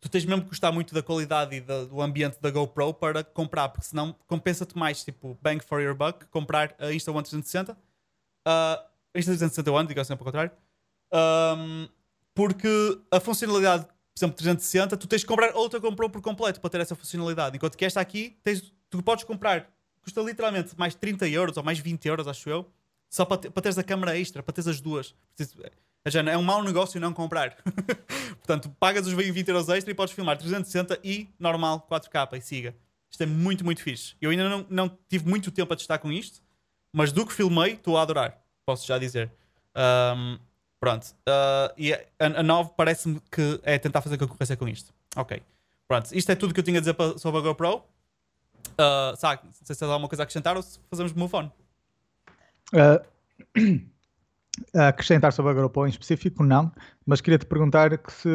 tu tens mesmo que gostar muito da qualidade e do ambiente da GoPro para comprar, porque senão compensa-te mais, tipo, bang for your buck, comprar a Insta-One 360. Uh, a Insta360 One, diga sempre ao contrário. Um, porque a funcionalidade, por exemplo, 360, tu tens de comprar outra GoPro por completo para ter essa funcionalidade. Enquanto que esta aqui, tens, tu podes comprar, custa literalmente mais 30 euros ou mais 20 euros, acho eu, só para, ter, para teres a câmera extra, para teres as duas. É um mau negócio não comprar. Portanto, pagas os 20 euros extra e podes filmar 360 e normal 4K e siga. Isto é muito, muito fixe. Eu ainda não, não tive muito tempo a testar com isto, mas do que filmei, estou a adorar. Posso já dizer. Um, pronto. Uh, e a, a 9 parece-me que é tentar fazer concorrência com isto. Ok. Pronto. Isto é tudo que eu tinha a dizer sobre a GoPro. Uh, sabe, não sei se há alguma coisa a acrescentar ou se fazemos move on. Uh, acrescentar sobre a GoPro em específico, não, mas queria-te perguntar que se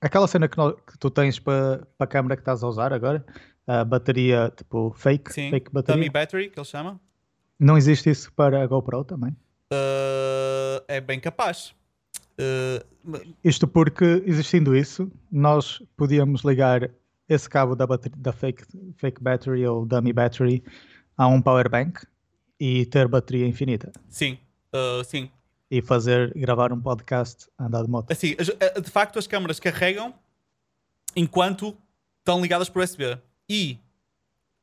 aquela cena que, no, que tu tens para a câmera que estás a usar agora, a bateria tipo fake, Sim, fake bateria, dummy battery, que ele chama. Não existe isso para a GoPro também? Uh, é bem capaz. Uh, Isto porque, existindo isso, nós podíamos ligar esse cabo da, bateria, da fake, fake battery ou dummy battery a um power bank e ter bateria infinita. Sim, uh, sim. E fazer, gravar um podcast andar de moto. Assim, eh, de facto as câmaras carregam enquanto estão ligadas por USB. E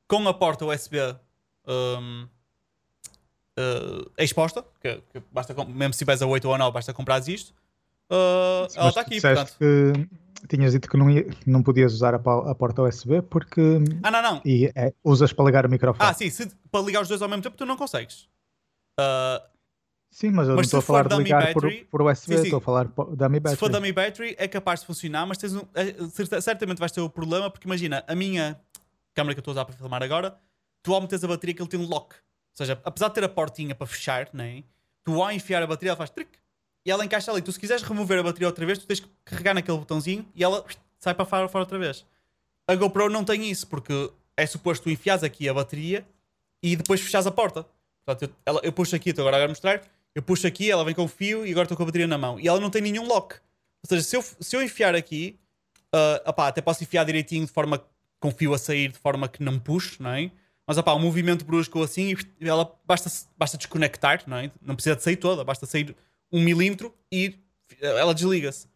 com a porta USB um, uh, exposta, que, que, basta, mesmo se tiveres a 8 ou a 9, basta comprar isto. Uh, ela está aqui, portanto. Que tinhas dito que não, ia, não podias usar a, a, porta USB porque. Ah, não, não. E é, usas para ligar o microfone. Ah, sim, se, para ligar os dois ao mesmo tempo tu não consegues. Uh, sim, mas eu mas não estou a falar de ligar battery, por, por USB, estou a falar de dummy battery. Se for dummy battery é capaz de funcionar, mas tens um, é, certamente vais ter o problema porque imagina, a minha câmera que eu estou a usar para filmar agora, tu ao meteres a bateria que ele tem um lock. Ou seja, apesar de ter a portinha para fechar, né, tu ao enfiar a bateria ela faz trick e ela encaixa ali. Tu, se quiseres remover a bateria outra vez, tu tens que carregar naquele botãozinho e ela sai para fora, fora outra vez. A GoPro não tem isso, porque é suposto tu enfiares aqui a bateria e depois fechas a porta. Portanto, eu, ela, eu puxo aqui, estou agora a mostrar. Eu puxo aqui, ela vem com o fio e agora estou com a bateria na mão. E ela não tem nenhum lock. Ou seja, se eu, se eu enfiar aqui, uh, opá, até posso enfiar direitinho de forma com o fio a sair, de forma que não puxe, não é? Mas opá, um movimento brusco assim, ela basta, basta desconectar, não é? Não precisa de sair toda, basta sair um milímetro e ela desliga-se.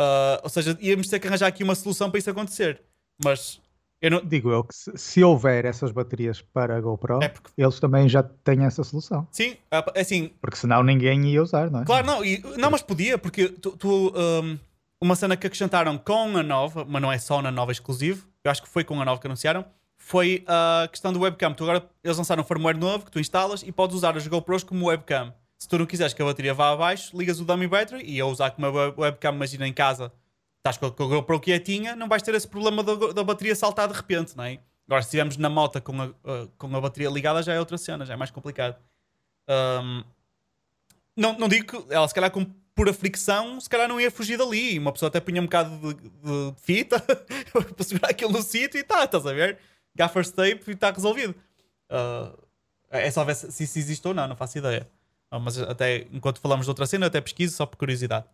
Uh, ou seja, íamos ter que arranjar aqui uma solução para isso acontecer. Mas não... Digo eu que se, se houver essas baterias para a GoPro, é porque... eles também já têm essa solução. Sim, é assim. Porque senão ninguém ia usar, não é? Claro, não, e, não mas podia, porque tu, tu um, uma cena que acrescentaram com a nova, mas não é só na nova exclusivo, eu acho que foi com a nova que anunciaram, foi a questão do webcam. Tu agora eles lançaram um firmware novo que tu instalas e podes usar as GoPros como webcam. Se tu não quiseres que a bateria vá abaixo, ligas o dummy battery e a usar como webcam, imagina em casa, estás com a GoPro quietinha, não vais ter esse problema da, da bateria saltar de repente, não é? Agora, se estivermos na moto com a, uh, com a bateria ligada, já é outra cena, já é mais complicado. Um, não, não digo que ela, se calhar, com pura fricção, se calhar não ia fugir dali. Uma pessoa até punha um bocado de, de, fita para segurar aquilo no sítio e está, estás a ver? Gaffer tape e está resolvido. Uh, é só ver se, se existe ou não, não faço ideia. Ah, mas até enquanto falamos de outra cena, até pesquiso só por curiosidade.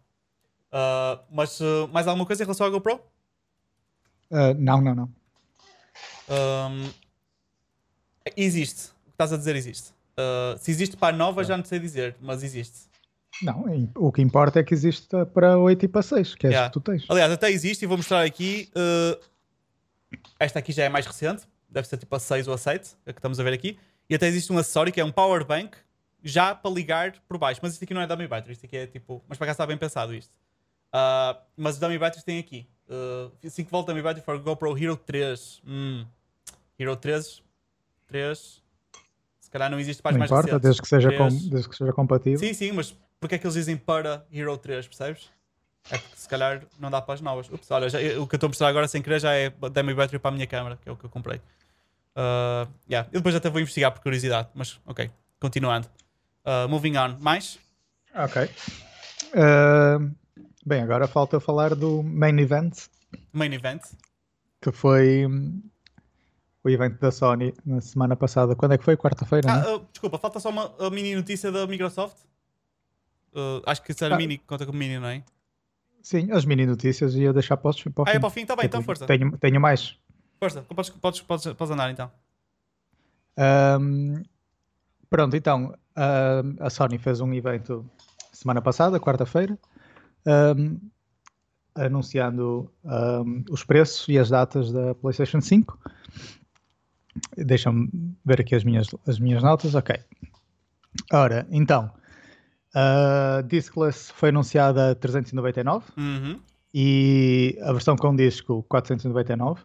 Uh, mas uh, mais alguma coisa em relação à GoPro? Uh, não, não, não. Um, existe. O que estás a dizer existe. se existe para a nova, já não sei dizer, mas existe. Não, o que importa é que existe para 8 e para 6, que é yeah. que tu tens. Aliás, até existe e vou mostrar aqui. esta aqui já é mais recente, deve ser tipo a 6 ou a 7, a que estamos a ver aqui. E até existe um acessório que é um power bank já para ligar por baixo. Mas isto aqui não é dummy battery, isto aqui é tipo. Mas para cá está bem pensado isto. Uh, mas os dummy batteries têm aqui. Uh, assim que volta a Battery for GoPro Hero 3. Hum. Hero 3. 3. Se calhar não existe para as Não mais importa, recentes. desde que, seja 3. com- desde que seja compatível. Sim, sim, mas porque é que eles dizem para Hero 3, percebes? É porque se calhar não dá para as novas. Ups, olha, já- o que eu estou a mostrar agora sem querer já é Demo Battery para a minha câmera, que é o que eu comprei. Uh, yeah. Eu depois até vou investigar por curiosidade, mas ok, continuando. Uh, moving on. Mais? Ok. Uh, bem, agora falta falar do main event, Main event. que foi hum, o evento da Sony na semana passada. Quando é que foi? Quarta-feira, Ah, né? uh, desculpa, falta só uma a mini notícia da Microsoft. Uh, acho que isso era Ah. mini, conta como mini, não é? Sim, as mini notícias ia deixar para, os- para o Ah, fim. é para o fim? Tá bem, então Tipo, força. Tenho, tenho mais. Força, podes, podes, podes, podes andar então. Ahm, pronto, então ahm, a Sony fez um evento semana passada, quarta-feira, ahm, anunciando ahm, os preços e as datas da PlayStation 5. Deixa-me ver aqui as minhas, as minhas notas. Ok. Ora, então, a Discless foi anunciada a 399 Uhum. e a versão com disco 499.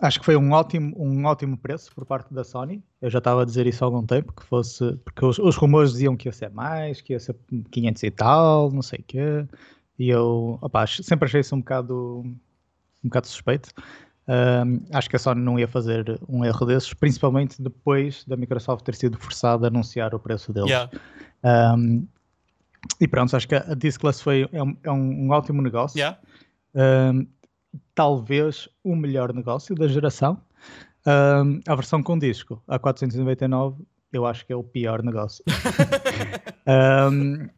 Acho que foi um ótimo, um ótimo preço por parte da Sony. Eu já estava a dizer isso há algum tempo, que fosse, porque os, os rumores diziam que ia ser mais, que ia ser 500 e tal, não sei o quê. E eu, opá, ach- sempre achei isso um bocado, um bocado suspeito. Ahm, acho que a Sony não ia fazer um erro desses, principalmente depois da Microsoft ter sido forçada a anunciar o preço deles. Yeah. Um, e pronto, acho que a Discless foi, é, um, é um- um ótimo negócio. Yeah. Um, talvez o melhor negócio da geração. Um, a versão com disco, a 499, eu acho que é o pior negócio. Um,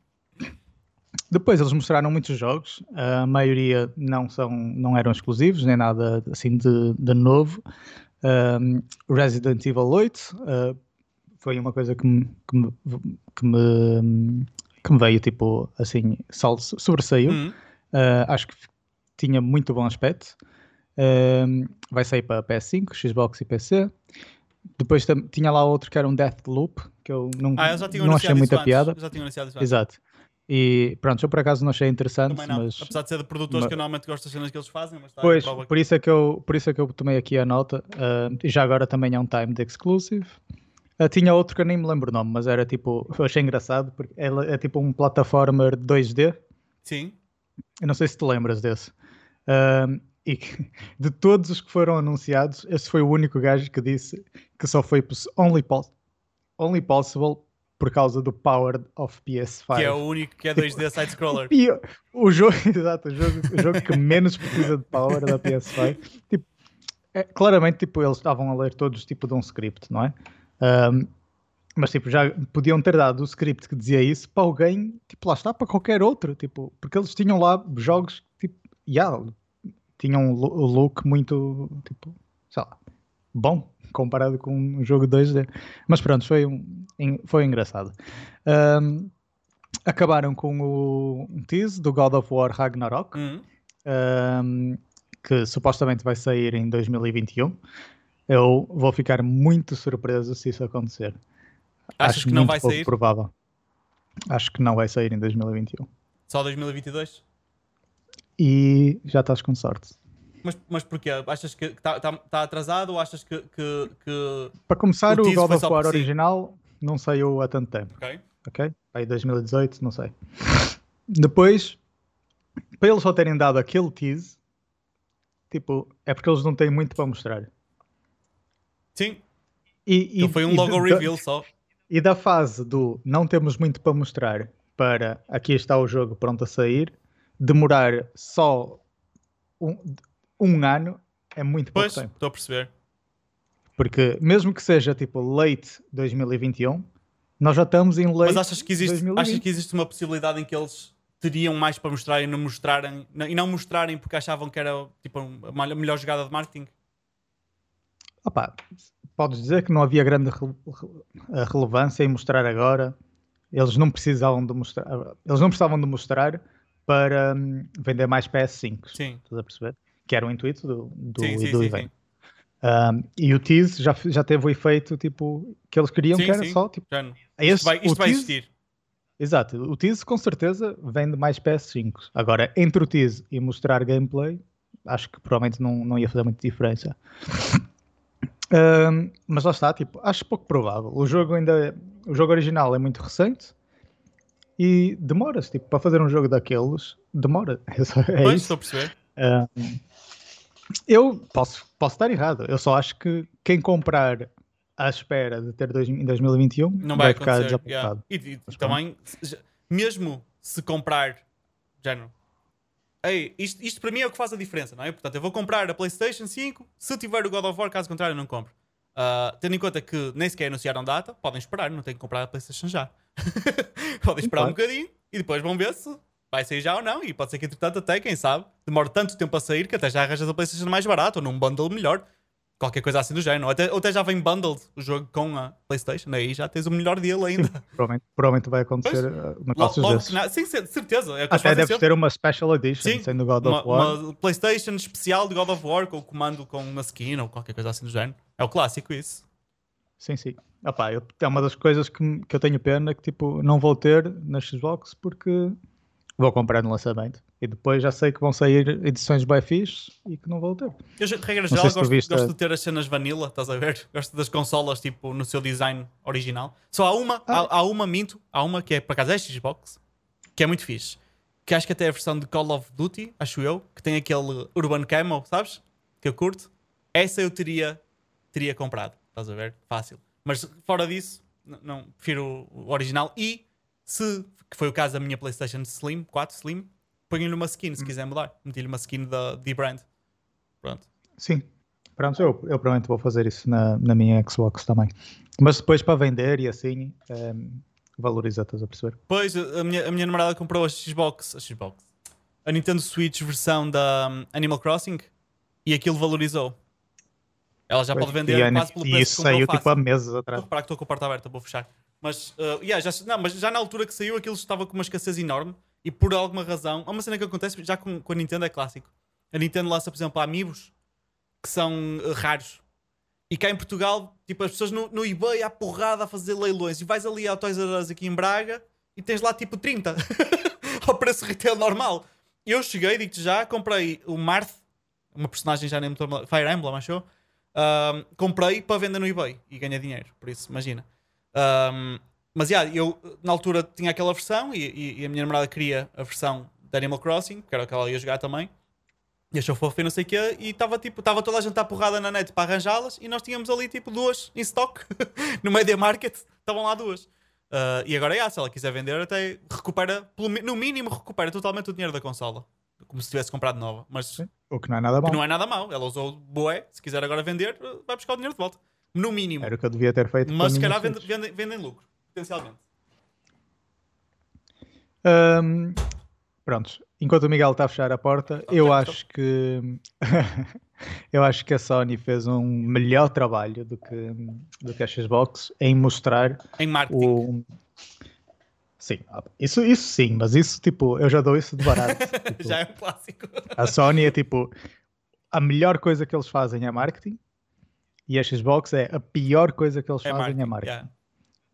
depois eles mostraram muitos jogos, a maioria não, são, não eram exclusivos, nem nada assim de, de novo. Um, Resident Evil 8 uh, foi uma coisa que me, que me, que me, que me veio tipo assim, sobressaiu. Uhum. Uh, acho que tinha muito bom aspecto. Um, vai sair para PS5, Xbox e PC. Depois tinha lá outro que era um Deathloop, que eu não, Ah, eu já tinha não achei muita antes. piada. Eu Já tinha anunciado isso antes. Exato. E pronto, eu por acaso não achei interessante, não. mas Apesar de ser de produtores mas- que eu normalmente gosto das cenas que eles fazem, mas tá, pois, por isso, é que eu, por isso é que eu tomei aqui a nota. uh, e já agora também é um timed exclusive. Uh, tinha outro que eu nem me lembro o nome, mas era tipo, eu achei engraçado porque ela é tipo um plataformer 2D. Sim. Eu não sei se te lembras desse. E que, de todos os que foram anunciados, esse foi o único gajo que disse que só foi poss- only, pos- only possible por causa do power of PS5. Que é o único que é 2D side-scroller. Pior- o jogo, exato, o jogo, o jogo que menos precisa de power da PS5. Tipo, é, claramente, tipo, eles estavam a ler todos tipo de um script, não é? Ahm, mas tipo, já podiam ter dado o script que dizia isso para alguém, tipo, lá está, para qualquer outro, tipo, porque eles tinham lá jogos, tipo, yeah, tinham um lo- um look muito, tipo, sei lá, bom comparado com um jogo 2D. Mas pronto, foi, um, foi engraçado. Ahm, acabaram com o um tease do God of War Ragnarok, Uhum. um, que supostamente vai sair em 2021. Eu vou ficar muito surpreso se isso acontecer. Achas Acho que não vai sair? provável. Acho que não vai sair em 2021. Só 2022? E já estás com sorte. Mas, mas porquê? Achas que está tá, tá atrasado ou achas que. que, que... Para começar, O o, God of War original não saiu há tanto tempo, Ok. ok? Aí 2018, não sei. Depois, para eles só terem dado aquele tease, tipo, é porque eles não têm muito para mostrar. Sim, E, então foi um logo da- reveal só. E da fase do não temos muito para mostrar para aqui está o jogo pronto a sair, demorar só um, um ano é muito pouco Pois, tempo. estou a perceber. Porque mesmo que seja tipo late 2021, nós já estamos em late Mas achas que, existe, 2020. achas que existe uma possibilidade em que eles teriam mais para mostrar e não mostrarem e não mostrarem porque achavam que era tipo a melhor jogada de marketing? Opa, podes dizer que não havia grande rele- re- relevância em mostrar agora. Eles não precisavam de mostrar, eles não precisavam de mostrar para hum, vender mais PS5. Sim. Estás a perceber? Que era o intuito do, do, Sim, sim, do sim, evento. Um, e o tease já, já teve o efeito tipo, que eles queriam, Sim, que era sim. só tipo, Já não. esse, Isto vai, isto vai tease- existir. Exato, o tease com certeza vende mais PS5. Agora, entre o tease e mostrar gameplay, acho que provavelmente não, não ia fazer muita diferença. Um, mas lá está, tipo, acho pouco provável. O jogo ainda, é, o jogo original é muito recente e demora-se, tipo, para fazer um jogo daqueles, demora. É pois, isso. estou a perceber. Eu posso, posso estar errado. Eu só acho que quem comprar à espera de ter dois, em 2021 Não vai, ficar acontecer. desapontado. yeah. E, e também, se- mesmo se comprar, género, ei, isto, isto para mim é o que faz a diferença, não é? Portanto, eu vou comprar a PlayStation 5 se tiver o God of War, caso contrário, eu não compro. Ah, tendo em conta que nem sequer anunciaram data, podem esperar, não têm que comprar a PlayStation já. podem esperar um bocadinho e depois vão ver se vai sair já ou não. E pode ser que, entretanto, até, quem sabe, demore tanto tempo a sair que até já arranjas a PlayStation mais barato ou num bundle melhor. Qualquer coisa assim do género. Ou até, ou até já vem bundled o jogo com a PlayStation. Aí já tens o melhor deal ainda. Provavelmente, provavelmente vai acontecer Pois. uh, negócios Logo, desses. na- sim, cer- certeza. É Até deve ter uma Special Edition, Sim, sendo God uma, of War. uma PlayStation especial de God of War com o comando com uma skin ou qualquer coisa assim do género. É o clássico isso. Sim, sim. Opá, eu- é uma das coisas que, que eu tenho pena que tipo, não vou ter na Xbox porque vou comprar no lançamento. E depois já sei que vão sair edições bem fixe e que não vou ter. Eu, de regra geral, se gosto, viste gosto a- de ter as cenas vanilla, estás a ver? Gosto das consolas, tipo, no seu design original. Só há uma, Ah. há, há uma, minto, há uma que é, por acaso, é Xbox, que é muito fixe. Que acho que até é a versão de Call of Duty, acho eu, que tem aquele Urban Camo, sabes? Que eu curto. Essa eu teria, teria comprado, estás a ver? Fácil. Mas fora disso, n- não, prefiro o original. E se, que foi o caso da minha PlayStation Slim, 4 Slim, ponho-lhe uma skin Hum. se quiser mudar. Meti-lhe uma skin da D-Brand. Pronto. Sim. Pronto, eu, eu provavelmente vou fazer isso na, na minha Xbox também. Mas depois para vender e assim, ehm, valoriza, estás a perceber? Pois, a minha, a minha namorada comprou a Xbox, a Xbox, a Nintendo Switch versão da um, Animal Crossing e aquilo valorizou. Ela já pode vender quase pelo preço isso saiu tipo há meses Estou a atrás. reparar que estou com a porta aberta, vou fechar. Mas, uh, yeah, já, não, mas já na altura que saiu aquilo estava com uma escassez enorme e por alguma razão, há uma cena que acontece já com, com a Nintendo é clássico. A Nintendo lança, por exemplo, amigos que são uh, raros. E cá em Portugal, tipo, as pessoas no, no eBay à porrada a fazer leilões e vais ali ao Toys R Us aqui em Braga e tens lá tipo 30 ao preço retail normal. Eu cheguei, digo-te já, comprei o Marth, uma personagem já nem lembro, Fire Emblem, achou? Ahm, comprei para vender no eBay e ganhei dinheiro, por isso, imagina. Ahm, mas yeah, eu na altura tinha aquela versão e, e- e a minha namorada queria a versão de Animal Crossing, que era o que ela ia jogar também. E achou fofo e não sei o quê. E estava tipo, estava toda a gente à porrada na net para arranjá-las e nós tínhamos ali tipo duas em stock no Media Market. Estavam lá duas. Ah, e agora, yeah, se ela quiser vender, até recupera, pelo no mínimo, recupera totalmente o dinheiro da consola. Como se tivesse comprado nova. Mas O que não é nada que não é nada mau. Ela usou boé. Se quiser agora vender, vai buscar o dinheiro de volta. No mínimo. Era o que eu devia ter feito. Mas se calhar vendem, vendem, vendem lucro. Potencialmente. Ahm, prontos, enquanto o Miguel está a fechar a porta, eu então. acho que eu acho que a Sony fez um melhor trabalho do que, do que a Xbox em mostrar Em marketing. o. Sim, isso, isso sim, mas isso tipo, eu já dou isso de barato. Tipo, Já é um clássico. A Sony é tipo a melhor coisa que eles fazem é marketing e a Xbox é a pior coisa que eles É fazem é marketing. marketing. yeah.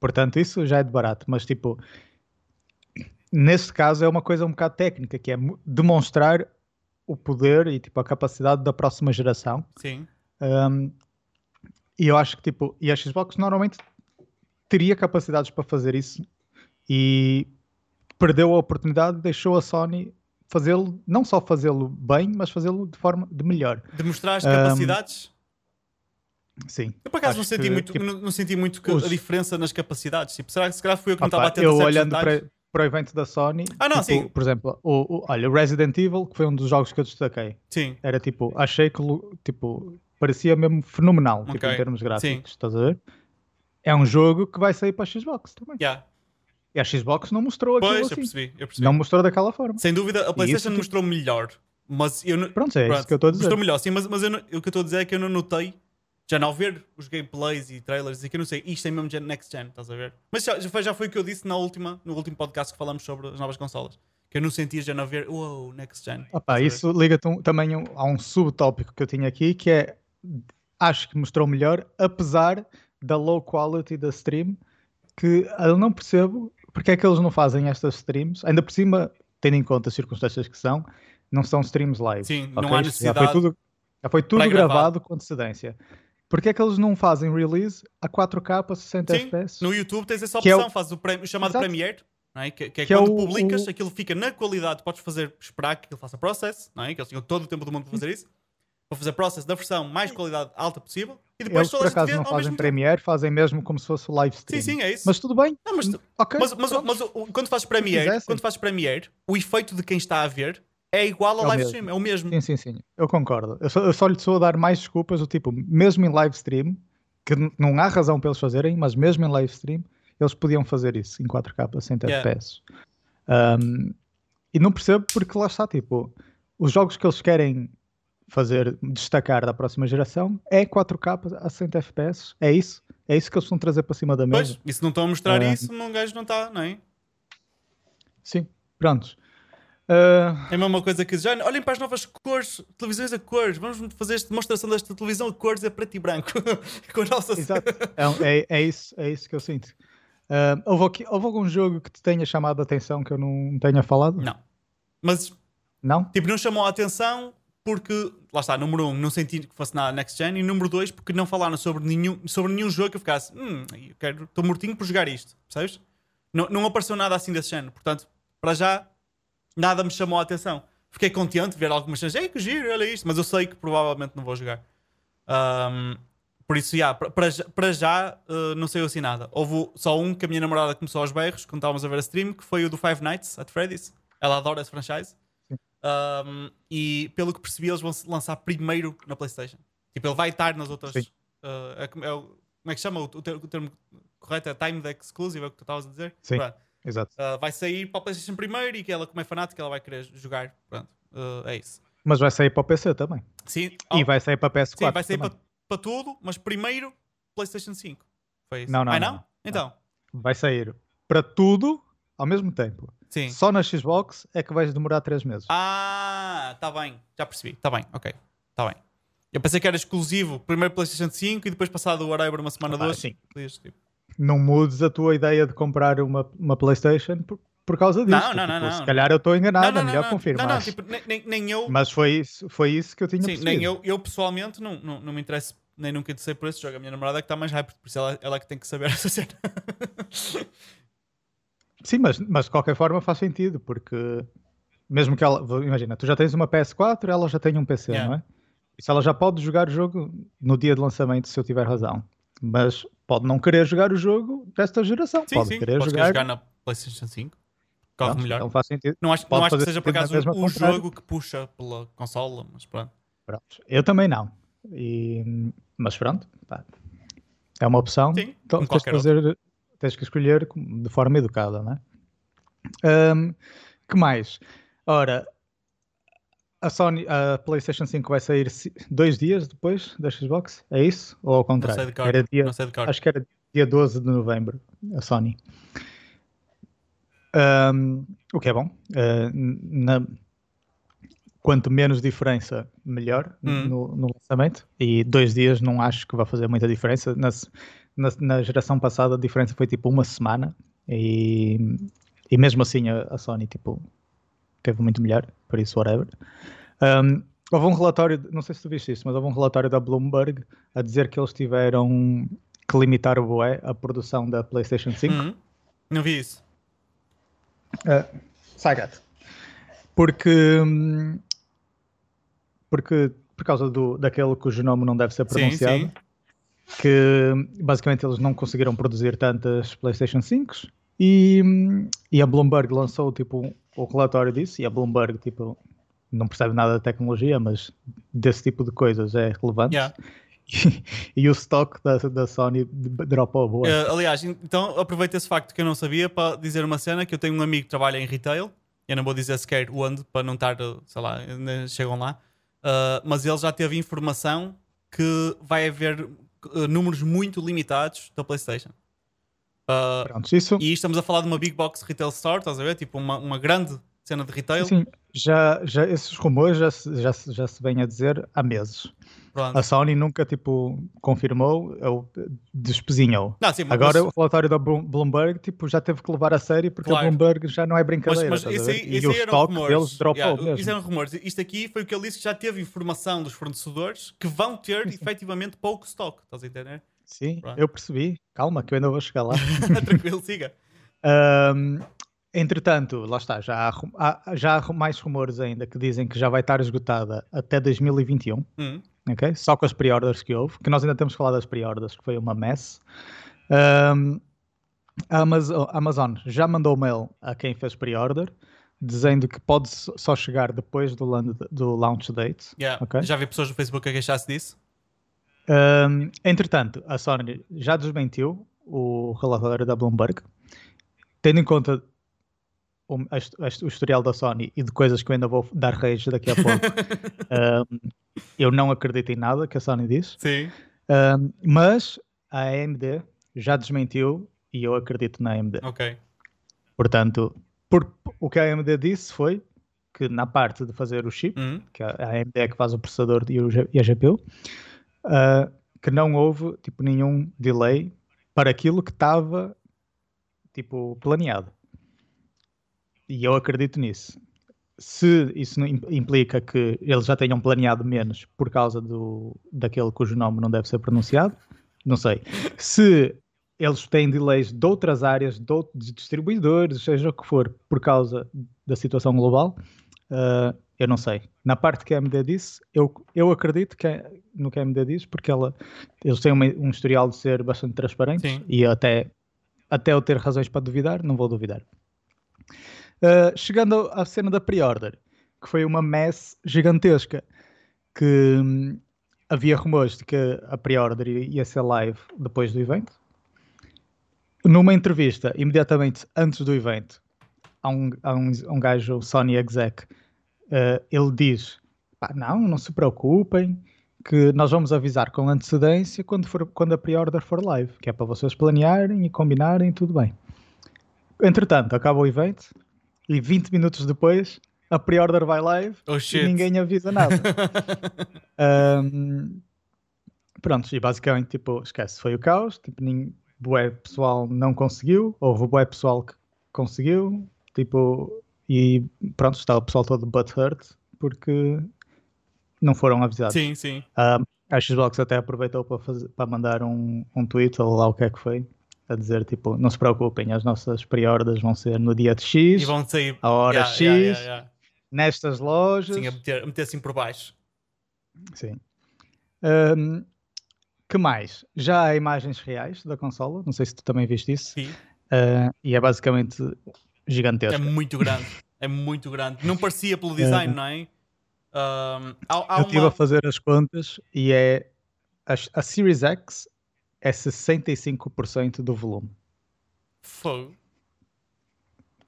Portanto, isso já é de barato, mas tipo, neste caso é uma coisa um bocado técnica, que é mo- demonstrar o poder e tipo a capacidade da próxima geração. Sim. Um, e eu acho que tipo, e a Xbox normalmente teria capacidades para fazer isso e perdeu a oportunidade, deixou a Sony fazê-lo, não só fazê-lo bem, mas fazê-lo de forma de melhor. Demonstrar as Um, capacidades. Sim. Eu por acaso não senti, que, muito, tipo, não, não senti muito que os- a diferença nas capacidades. Tipo, será que se calhar fui eu que não estava atento eu a certos olhando para, para o evento da Sony, Ah, não, tipo, sim. por exemplo, o, o- olha, Resident Evil, que foi um dos jogos que eu destaquei, Sim. era tipo, achei que tipo, parecia mesmo fenomenal, tipo, Ok, em termos gráficos, sim. estás a ver? É um jogo que vai sair para a Xbox também. Yeah. E a Xbox não mostrou aquilo Pois, eu assim. percebi, eu percebi. Não mostrou daquela forma. Sem dúvida, a PlayStation tipo- mostrou melhor. Mas eu não. Pronto, é Pronto, isso que eu estou a dizer. Mostrou melhor, sim, mas, mas eu não- o que eu estou a dizer é que eu não notei, já não ao ver os gameplays e trailers, e que eu não sei, isto é mesmo next gen, estás a ver? Mas já, já, foi, já foi o que eu disse na última, no último podcast que falamos sobre as novas consolas. Que eu não sentia já não ver, uou, next gen. Opa, isso liga-te um- também um- a um subtópico que eu tinha aqui, que é, acho que mostrou melhor, apesar da low quality da stream, que eu não percebo porque é que eles não fazem estas streams? Ainda por cima, tendo em conta as circunstâncias que são, não são streams live. Sim, ok? não há Já necessidade. foi tudo, já foi tudo gravado com antecedência. Porque é que eles não fazem release a 4K a 60 Sim, FPS? no YouTube tens essa Que é opção, o- fazes o, o chamado Exato. Premiere, é? que, que é Que é quando o- publicas, aquilo fica na qualidade, podes fazer, esperar que aquilo faça process, não é? que eles tinham todo o tempo do mundo para fazer isso, para fazer process da versão mais qualidade alta possível, e depois Eles por acaso não fazem. Premiere, fazem mesmo como se fosse o live stream. Sim, sim, é isso. Mas tudo bem. Não, mas, Ok. mas, mas, mas o- quando fazes Premiere, quando fazes Premiere, o efeito de quem está a ver é igual ao É live mesmo. stream, é o mesmo. Sim, sim, sim. Eu concordo. Eu só, eu só lhe estou a dar mais desculpas do tipo, mesmo em live stream, que não há razão para eles fazerem, mas mesmo em live stream, eles podiam fazer isso em 4K a 100 Yeah. FPS. Um, e não percebo porque lá está, tipo, os jogos que eles querem fazer destacar da próxima geração é 4K a 100 FPS. É isso. É isso que eles vão trazer para cima da mesa. Pois, e se não estão a mostrar Ah. isso, um gajo não está, não é? Sim, prontos. Ah, É a mesma coisa que já olhem para as novas cores, televisões a cores, vamos fazer esta demonstração desta televisão a cores a preto e branco. Com a nossa Exato. É, é, é isso, é isso que eu sinto. Ah, houve, aqui- houve algum jogo que te tenha chamado a atenção que eu não tenha falado? Não. Mas, Não? tipo, não chamou a atenção porque, lá está, número um, não senti que fosse na Next Gen, e número dois, porque não falaram sobre nenhum, sobre nenhum jogo que eu ficasse, hum, eu quero, estou mortinho por jogar isto, percebes? Não, não apareceu nada assim desse género, portanto, para já, nada me chamou a atenção. Fiquei contente de ver algumas cenas, ei, que giro, olha isto, mas eu sei que provavelmente não vou jogar. Ahm, por isso, já, para- para já, eh, não saiu assim nada. Houve só um que a minha namorada começou aos berros quando estávamos a ver a stream, que foi o do Five Nights at Freddy's. Ela adora esse franchise. Um, e pelo que percebi, eles vão se lançar primeiro na PlayStation. Tipo, ele vai estar nas outras. Uh, é como- é o- como é que chama o, o ter- o termo, correto? É Timed Exclusive, é o que tu estavas a dizer? Sim. Pronto. Exato. Uh, vai sair para a PlayStation primeiro e que ela, como é fanática, ela vai querer jogar. Pronto, Uh, é isso. Mas vai sair para o PC também. Sim, E oh, vai sair para a PS4 sim, vai sair para, para tudo, mas primeiro PlayStation 5. Foi isso. Não, não, Ah, não, não? Então, Vai sair para tudo ao mesmo tempo. Sim. Só na Xbox é que vais demorar 3 meses. Ah, tá bem, já percebi. Tá bem, ok. Tá bem. Eu pensei que era exclusivo, primeiro PlayStation 5 e depois passado o whatever uma semana Ah, duas. sim. tipo, Não mudes a tua ideia de comprar uma, uma PlayStation por, por causa disso. Não, não, não, Tipo, não. Se calhar eu estou enganado, não, não, é melhor confirmar. Não, não, tipo, nem, nem, eu, Mas foi isso, foi isso que eu tinha sim, percebido. nem eu, eu pessoalmente não, não, não me interesso, nem nunca interessei por esse jogo. A minha namorada é que está mais hype, por isso ela, ela é que tem que saber essa cena. Sim, mas, mas de qualquer forma faz sentido, porque mesmo que ela, imagina, tu já tens uma PS4, ela já tem um PC, Yeah. não é? Isso ela já pode jogar o jogo no dia de lançamento, se eu tiver razão. Mas pode não querer jogar o jogo desta geração. Sim, pode sim, querer podes jogar. jogar na PlayStation 5. Corre Pronto, melhor. Então faz sentido. Não acho, não acho que seja por acaso o comprar. jogo que puxa pela consola, mas pronto. Pronto. Eu também não. E- mas pronto, pá, é uma opção. Sim, então, tens, fazer, tens que escolher de forma educada, não é? Ahm, que mais? Ora, a Sony, a PlayStation 5 vai sair dois dias depois da Xbox? É isso? Ou ao Não contrário? sei de cor. Era dia, Não sei de cor. acho que era dia 12 de novembro, a Sony. Ahm, o que é bom. Ah, na- quanto menos diferença, melhor Hum. no, no lançamento. E dois dias não acho que vai fazer muita diferença. Na, na, na geração passada a diferença foi tipo uma semana. E, e mesmo assim a, a Sony tipo, teve muito melhor, por isso whatever. Um, houve um relatório, não sei se tu viste isso, mas houve um relatório da Bloomberg a dizer que eles tiveram que limitar o bué a produção da PlayStation 5. Uhum. Não vi isso. Sai gato. Porque, porque por causa do, daquele cujo nome não deve ser Sim, pronunciado, sim. Que basicamente eles não conseguiram produzir tantas PlayStation 5 e, e a Bloomberg lançou tipo o relatório disso e a Bloomberg tipo não percebe nada da tecnologia, mas desse tipo de coisas é relevante. Yeah. E, o stock da, da Sony dropou boa. Eh, aliás, então aproveito esse facto que eu não sabia para dizer uma cena que eu tenho um amigo que trabalha em retail. Eu não vou dizer sequer onde para não estar, sei lá, chegam lá. Uh, mas ele já teve informação que vai haver uh, números muito limitados da PlayStation. Uh, Pronto, isso e estamos a falar de uma big box retail store, estás a ver? Tipo uma, uma grande cena de retail. Sim, já, já, esses rumores já, se- já, já se vem a dizer há meses. Pronto. A Sony nunca, tipo, confirmou ou despezinhou. Não, sim, mas, Agora o relatório da Bloom- Bloomberg, tipo, já teve que levar a sério porque Claro. a Bloomberg já não é mas, brincadeira. mas ver? aí, e o estoque rumores. deles dropou Yeah, mesmo. Isso eram rumores. Isto aqui foi o que ele disse que já teve informação dos fornecedores que vão ter efetivamente pouco stock. Estás a entender? Sim, Pronto. eu percebi. Calma, que eu ainda vou chegar lá. Tranquilo, siga. Ahm, entretanto, lá está, já há, já há mais rumores ainda que dizem que já vai estar esgotada até 2021, Hum, ok? Só com as pre-orders que houve, que nós ainda temos que falar das pre-orders, que foi uma mess. Ahm, a Amazon, Amazon já mandou mail a quem fez pre-order, dizendo que pode só chegar depois do, land- do launch date. yeah. Ok. Já vi pessoas no Facebook a queixar-se disso. Ahm, entretanto, a Sony já desmentiu o relatório da Bloomberg, tendo em conta o, a a o historial da Sony e de coisas que eu ainda vou dar rage daqui a pouco. ahm, eu não acredito em nada que a Sony diz, Sim. Ahm, mas a AMD já desmentiu e eu acredito na AMD. Ok. Portanto, por- o que a AMD disse foi que na parte de fazer o chip, Hum, que a AMD é que faz o processador e, o e a GPU, ah, que não houve tipo nenhum delay para aquilo que estava tipo planeado. E eu acredito nisso. Se isso implica que eles já tenham planeado menos por causa do, daquele cujo nome não deve ser pronunciado, não sei. Se eles têm delays de outras áreas, de outros distribuidores, seja o que for, por causa da situação global, ah, eu não sei. Na parte que a AMD disse, eu, eu acredito que é- no que a AMD diz, porque ela, eles têm uma- um historial de ser bastante transparentes Sim. e até, até eu ter razões para duvidar, não vou duvidar. Ah, chegando à cena da pre-order, que foi uma mess gigantesca, que hum, havia rumores de que a pre-order ia ser live depois do evento. Numa entrevista, imediatamente antes do evento, há um, há um, um gajo, Sony Exec, eh, ele diz: "Pá, Não, não se preocupem, que nós vamos avisar com antecedência quando, for, quando a pre-order for live, que é para vocês planearem e combinarem, tudo bem. Entretanto, acaba o evento e 20 minutos depois a pre-order vai live Oh e ninguém avisa nada. Ahm, pronto, e basicamente, tipo, esquece, foi o caos. Tipo, nin- bué pessoal não conseguiu, houve bué pessoal que conseguiu, tipo, e pronto, está o pessoal todo butthurt porque não foram avisados. sim, sim. Ahm, a Xbox até aproveitou para, fazer, para mandar um, um tweet ou lá o que é que foi, a dizer, tipo, não se preocupem, as nossas pre-orders vão ser no dia de X, E vão sair. a hora Yeah, X, yeah, yeah, nestas lojas. Sim, a meter, a meter assim por baixo. Sim. Ahm, que mais? Já há imagens reais da consola, não sei se tu também viste isso, Sim. ah, e é basicamente É gigantesco. muito grande. É muito grande. Não parecia pelo design, não é? Um, há, há Eu estive uma... a fazer as contas e é a, a Series X é 65% do volume. Fogo.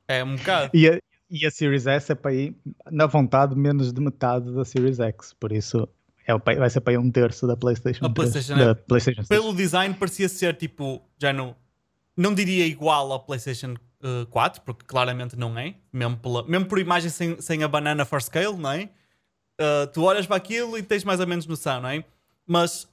É um bocado. E a, e a Series S é para ir, na vontade, menos de metade da Series X, por isso é, vai ser para ir um terço da PlayStation, A 3, PlayStation da é- PlayStation 6. Pelo design parecia ser tipo, já não, não diria igual ao PlayStation uh, 4, porque claramente não é, mesmo, pela, mesmo por imagem sem, sem a banana for scale, não é? Uh, tu olhas para aquilo e tens mais ou menos noção, não é? Mas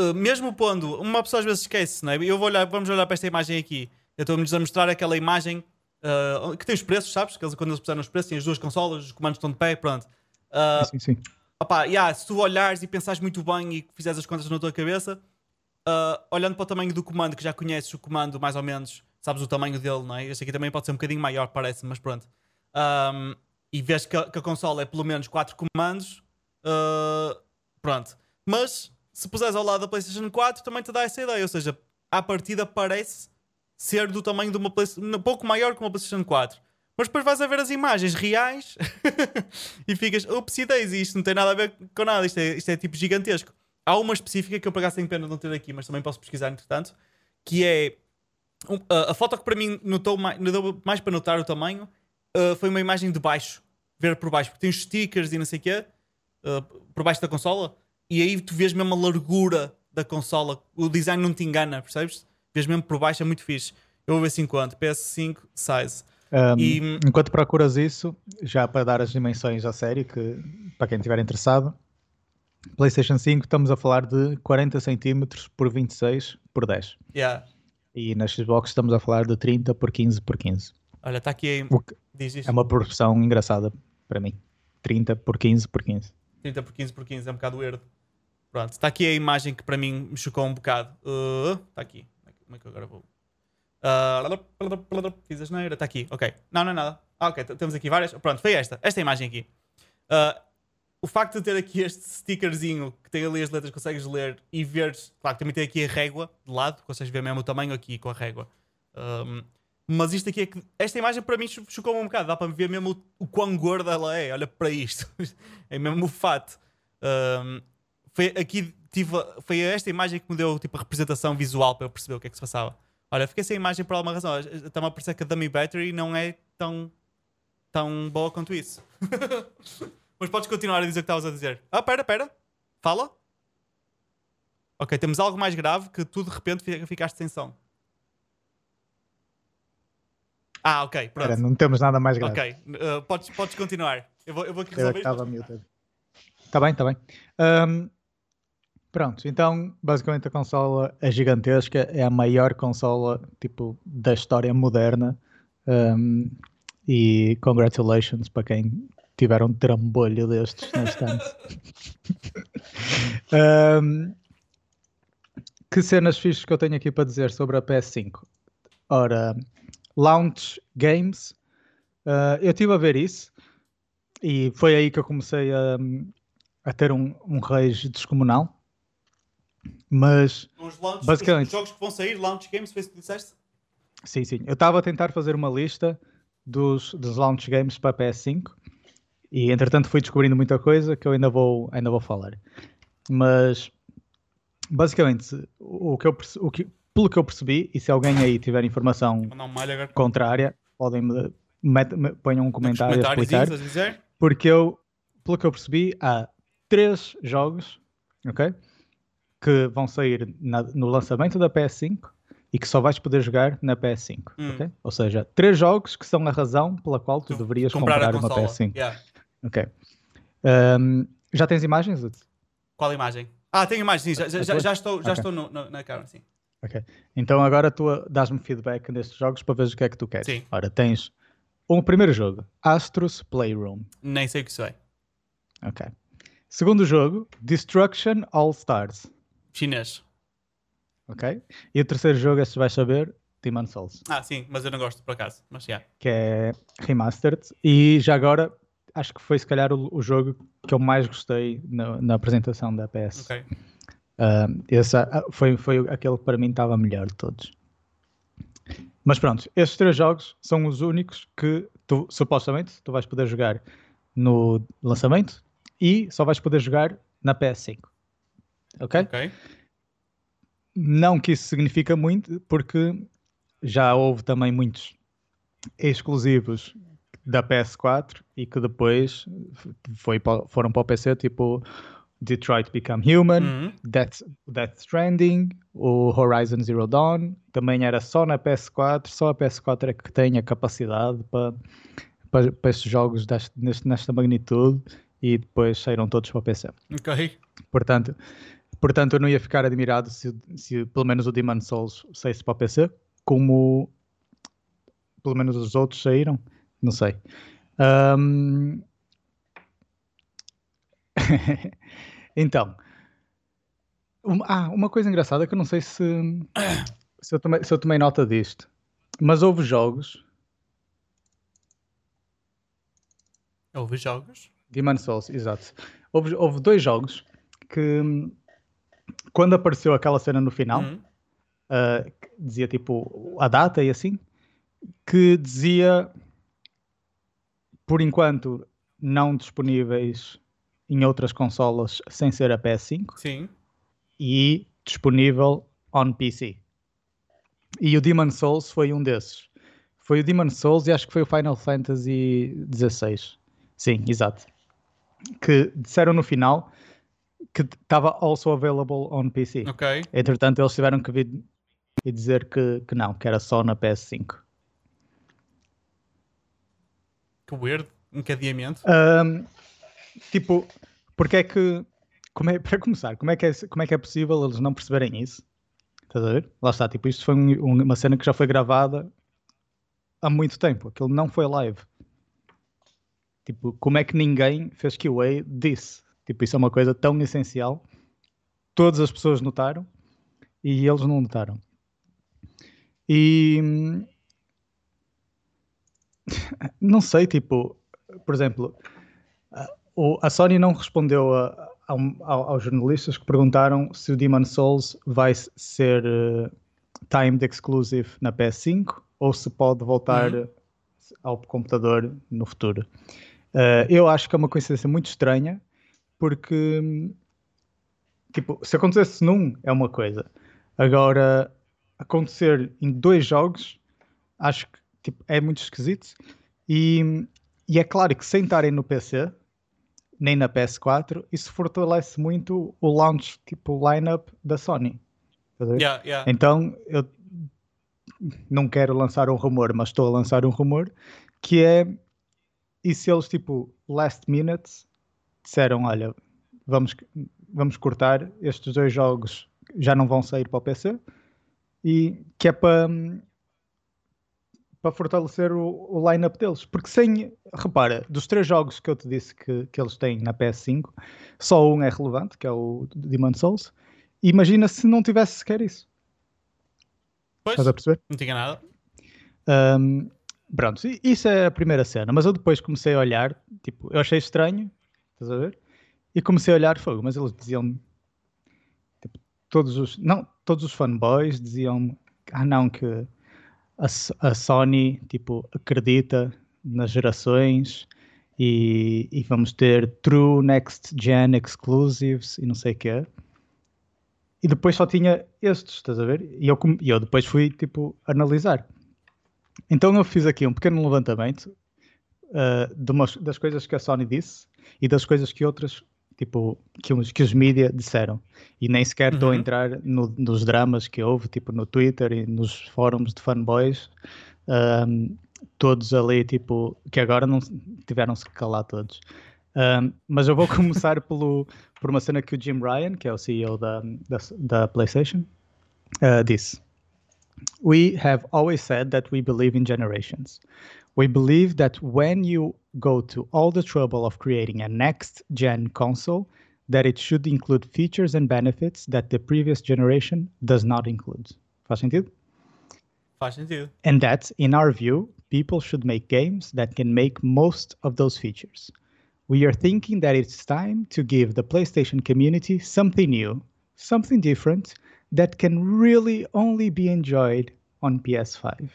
uh, mesmo pondo, uma pessoa às vezes esquece, não é? Eu vou olhar, vamos olhar para esta imagem aqui. Eu estou-me a mostrar aquela imagem uh, que tem os preços, sabes? Que eles, quando eles puseram os preços, tem as duas consolas, os comandos estão de pé, pronto. Uh, Sim, sim. Opá, yeah, se tu olhares e pensares muito bem e fizeres as contas na tua cabeça, olhando para o tamanho do comando, que já conheces o comando mais ou menos, sabes o tamanho dele, não é? Este aqui também pode ser um bocadinho maior, parece, mas pronto. Ahm, e vês que a, que a consola é pelo menos 4 comandos, ah, pronto. Mas se puseres ao lado da PlayStation 4, também te dá essa ideia, ou seja, à partida parece ser do tamanho de uma PlayStation, pouco maior que uma PlayStation 4. Mas depois vais a ver as imagens reais e ficas, upsi daisy, isto não tem nada a ver com nada, isto é, isto é tipo gigantesco. Há uma específica que eu acaso tenho pena de não ter aqui, mas também posso pesquisar entretanto, que é um, a, a foto que para mim notou mais, mais para notar o tamanho uh, foi uma imagem de baixo, ver por baixo, porque tem os stickers e não sei o quê uh, por baixo da consola, e aí tu vês mesmo a largura da consola, o design não te engana, percebes? Vês mesmo por baixo, é muito fixe. Eu vou ver se encontro, PS5 size. Um, E- Enquanto procuras isso, já para dar as dimensões à série, que para quem estiver interessado, PlayStation 5 estamos a falar de 40 cm por 26 por 10. Yeah. E na Xbox estamos a falar de 30 por 15 por 15. Olha, está aqui. Isto. é uma proporção engraçada para mim. 30 por 15 por 15. 30 por 15 por 15 é um bocado weird. Pronto, está aqui a imagem que para mim me chocou um bocado. Está aqui. Como é que eu agora vou? Ah, fiz a geneira. Está aqui. Ok. Não, não é nada. Ah, ok. Temos aqui várias. Pronto, foi esta. Esta imagem aqui. Ah, o facto de ter aqui este stickerzinho que tem ali as letras consegues ler e veres. Claro, também tem aqui a régua de lado. Consegues ver mesmo o tamanho aqui com a régua. Ahm, mas isto aqui é que. Esta imagem para mim cho- chocou-me um bocado. Dá para ver mesmo o, o quão gorda ela é. Olha para isto. é mesmo o fato. Ahm, foi aqui tive, foi esta imagem que me deu tipo, a representação visual para eu perceber o que é que se passava. Olha, fiquei sem imagem por alguma razão. Está-me a parecer que a Dummy Battery não é tão, tão boa quanto isso. Mas podes continuar a dizer o que estavas a dizer. Ah, pera, pera. Fala. Ok, temos algo mais grave que tu de repente fi- ficaste sem som. Ah, ok, pronto. Espera, não temos nada mais grave. Ok, uh, podes, podes continuar. Eu vou, eu vou aqui resolver. Está bem, está bem. Ahm, pronto, então basicamente a consola é gigantesca, é a maior consola tipo da história moderna. Ahm, e congratulations para quem tiver um trambolho destes na estante. Ahm, que cenas fixas que eu tenho aqui para dizer sobre a PS5? Ora, Launch Games, ah, eu estive a ver isso e foi aí que eu comecei a, a ter um, um rage descomunal. Mas, Os, launch, Basicamente. os jogos que vão sair, launch games, foi isso que disseste? sim, sim, eu estava a tentar fazer uma lista dos, dos launch games para a PS5 e entretanto fui descobrindo muita coisa que eu ainda vou, ainda vou falar. Mas, basicamente, o, que eu, o que, pelo que eu percebi, e se alguém aí tiver informação contrária, podem me, met- me- ponham um comentário a explicar. a dizer? Porque eu, pelo que eu percebi, há três jogos, ok? Que vão sair na- no lançamento da PS5 e que só vais poder jogar na PS5, Hum. ok? Ou seja, três jogos que são a razão pela qual tu Tu deverias Comprar, comprar, uma consola. PS5, Yeah. ok? Ahm, já tens imagens? Qual imagem? Ah, tenho imagem, sim. Já, já, já, estou, já Ok. estou no, no- na câmera, sim. Ok. Então agora tu ah, dás-me feedback destes jogos para ver o que é que tu queres. Sim. Ora, tens o primeiro jogo, Astros Playroom. Nem sei o que isso é. Ok. Segundo jogo, Destruction All Stars. Chinês. Ok? E o terceiro jogo, este vais saber, Demon Souls, Ah, sim, mas eu não gosto por acaso. Mas já. que é remastered. E já agora, acho que foi se calhar o, o jogo que eu mais gostei na, na apresentação da PS. Ok. Ah, esse ah, foi, foi aquele que para mim estava melhor de todos. Mas pronto, estes três jogos são os únicos que tu, supostamente tu vais poder jogar no lançamento e só vais poder jogar na PS5. Ok? Ok. Não que isso significa muito, porque já houve também muitos exclusivos da PS4 e que depois foi foram para o PC, tipo Detroit Become Human, Uhum. Death, Death Stranding, o Horizon Zero Dawn, também era só na PS4, só a PS4 é que tem a capacidade para, para, para estes jogos deste, nesta magnitude e depois saíram todos para o PC. Ok. Portanto, portanto, eu não ia ficar admirado se, se pelo menos o Demon Souls saísse para o PC, como pelo menos os outros saíram, não sei. Então, um- ah, uma coisa engraçada que eu não sei se, se, eu tomei, se eu tomei nota disto, mas houve jogos, Houve jogos. Demon Souls, exato. Houve, houve dois jogos que, quando apareceu aquela cena no final, Uhum. uh, dizia tipo a data e assim, que dizia por enquanto não disponíveis em outras consolas sem ser a PS5 Sim. e disponível on PC. E o Demon Souls foi um desses. Foi o Demon Souls e acho que foi o Final Fantasy XVI. Sim, exato. Que disseram no final que estava also available on PC. Ok. Entretanto, eles tiveram que vir e dizer que, que não, que era só na PS5. Que weird. Um cadeamento. Um, tipo, porque é que. Como é, para começar, como é, que é, como é que é possível eles não perceberem isso? Estás a ver? Lá está, tipo, isto foi um, uma cena que já foi gravada há muito tempo. Aquilo não foi live. Tipo, como é que ninguém fez QA disso? Tipo, isso é uma coisa tão essencial. Todas as pessoas notaram e eles não notaram. E não sei, tipo, por exemplo, a Sony não respondeu a, a, aos jornalistas que perguntaram se o Demon Souls vai ser uh, timed exclusive na PS5 ou se pode voltar uhum. ao computador no futuro. Uh, eu acho que é uma coincidência muito estranha, porque tipo, se acontecesse num é uma coisa. Agora, acontecer em dois jogos, acho que tipo, é muito esquisito. E, e é claro que sem estarem no PC, nem na PS4, isso fortalece muito o launch, tipo, lineup da Sony. Yeah, yeah. Então, eu não quero lançar um rumor, mas estou a lançar um rumor que é e se eles tipo last minute disseram, olha, vamos, vamos cortar estes dois jogos já não vão sair para o PC e que é para para fortalecer o, o line-up deles. Porque sem, repara, dos três jogos que eu te disse que, que eles têm na PS5, só um é relevante, que é o Demon Souls. Imagina se não tivesse sequer isso. Pois, Estás a perceber? Não tinha nada. Um, pronto, isso é a primeira cena. Mas eu depois comecei a olhar, tipo, eu achei estranho, estás a ver? E comecei a olhar fogo, mas eles diziam tipo, todos os, não, todos os fanboys diziam ah não, que a, a Sony, tipo, acredita nas gerações e, e, vamos ter true next gen exclusives e não sei o quê. E depois só tinha estes, estás a ver? E eu, e eu depois fui, tipo, analisar. Então eu fiz aqui um pequeno levantamento uh, das coisas que a Sony disse e das coisas que outras, tipo, que os, que os mídia disseram. E nem sequer estou uhum. a entrar no, nos dramas que houve, tipo, no Twitter e nos fóruns de fanboys. Um, todos ali, tipo, que agora não tiveram-se que calar todos. Um, mas eu vou começar pelo, por uma cena que o Jim Ryan, que é o CEO da, da, da PlayStation, uh, disse. We have always said that we believe in generations. We believe that when you go to all the trouble of creating a next gen console, that it should include features and benefits that the previous generation does not include. Faz sentido? Faz sentido. And that, in our view, people should make games that can make most of those features. we are thinking that it's time to give the PlayStation community something new, something different that can really only be enjoyed on PS5.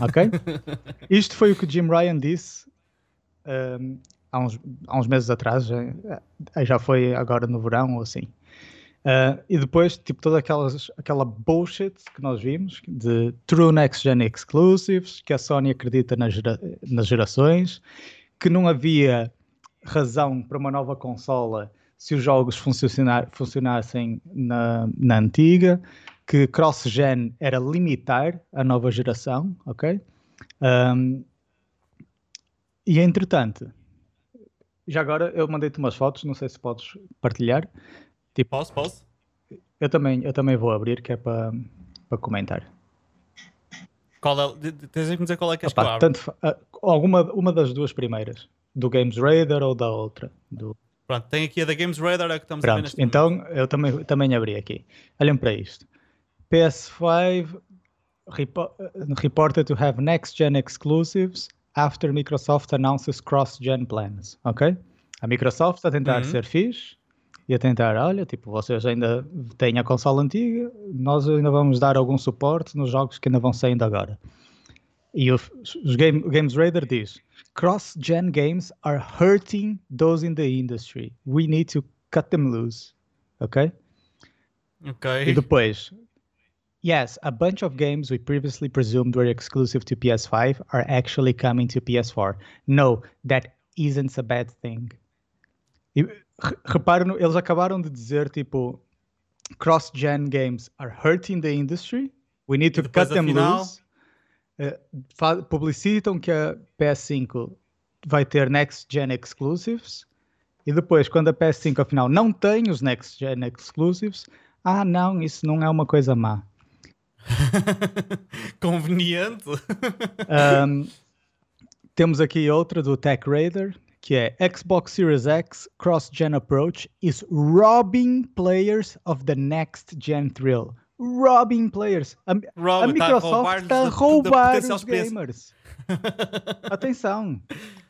Ok? Isto foi o que Jim Ryan disse um, há, uns, há uns meses atrás, já, já foi agora no verão ou assim. Uh, e depois, tipo, toda aquelas, aquela bullshit que nós vimos de True Next Gen Exclusives, que a Sony acredita nas, gera, nas gerações, que não havia razão para uma nova consola se os jogos funcionar, funcionassem na, na antiga, que cross-gen era limitar a nova geração, ok? Um, e entretanto, já agora eu mandei-te umas fotos, não sei se podes partilhar. Tipo, posso, posso? Eu também, eu também vou abrir, que é para, comentar. Qual é, tens que me dizer qual é que és Opa, que eu tanto, alguma uma das duas primeiras do Games Radar ou da outra? Do... Pronto, tem aqui a da Games Radar é que estamos Pronto, a ver então momento. eu também, também abri aqui. Olhem para isto. PS5 reported to have next-gen exclusives after Microsoft announces cross-gen plans, ok? A Microsoft está a tentar uhum. ser fixe e a tentar, olha, tipo, vocês ainda têm a consola antiga, nós ainda vamos dar algum suporte nos jogos que ainda vão saindo agora. E o, os game, o Games Radar diz: cross-gen games are hurting those in the industry. We need to cut them loose. Ok? Ok. E depois, yes, a bunch of games we previously presumed were exclusive to PS5 are actually coming to PS4. No, that isn't a bad thing. E, reparam, eles acabaram de dizer tipo cross-gen games are hurting the industry. We need to cut them loose. uh, publicitam que a PS5 vai ter Next Gen Exclusives e depois, quando a PS5 afinal não tem os Next Gen Exclusives, ah não, isso não é uma coisa má. Conveniente. um, temos aqui outra do Tech Raider, que é Xbox Series X cross-gen approach is robbing players of the next gen thrill. Robbing players. A, a Microsoft está a roubar os gamers. Atenção.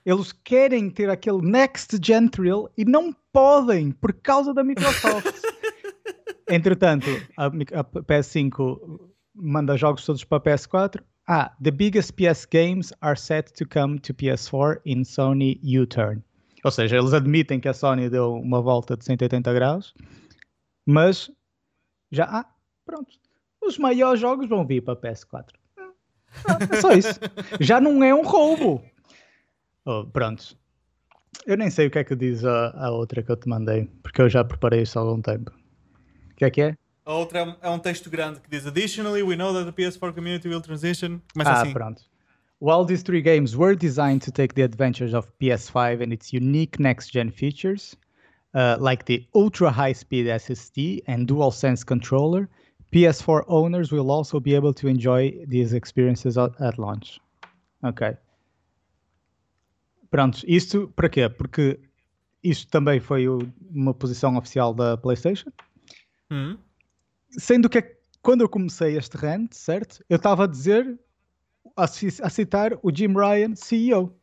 Eles querem ter aquele next gen thrill e não podem por causa da Microsoft. Entretanto, a, a PS5 manda jogos todos para PS4 Ah, the biggest PS games are set to come to PS4 in Sony U-turn. Ou seja, eles admitem que a Sony deu uma volta de 180 graus, mas já, ah, pronto, os maiores jogos vão vir para PS4. Ah, é só isso. já não é um roubo. Oh, pronto. Eu nem sei o que é que diz a, a outra que eu te mandei, porque eu já preparei isso há algum tempo. O que é que é? A outra é um, é um, texto grande que diz: Additionally, we know that the PS4 community will transition. Começa ah, assim. pronto. While these three games were designed to take the advantage of PS5 and its unique next gen features, uh, like the ultra high speed SSD and DualSense controller, PS4 owners will also be able to enjoy these experiences at, at launch. Ok. Pronto, isto para quê? Porque isto também foi o, uma posição oficial da PlayStation. Hum sendo que quando eu comecei este rant, certo? Eu estava a dizer, a, a, citar o Jim Ryan, CEO,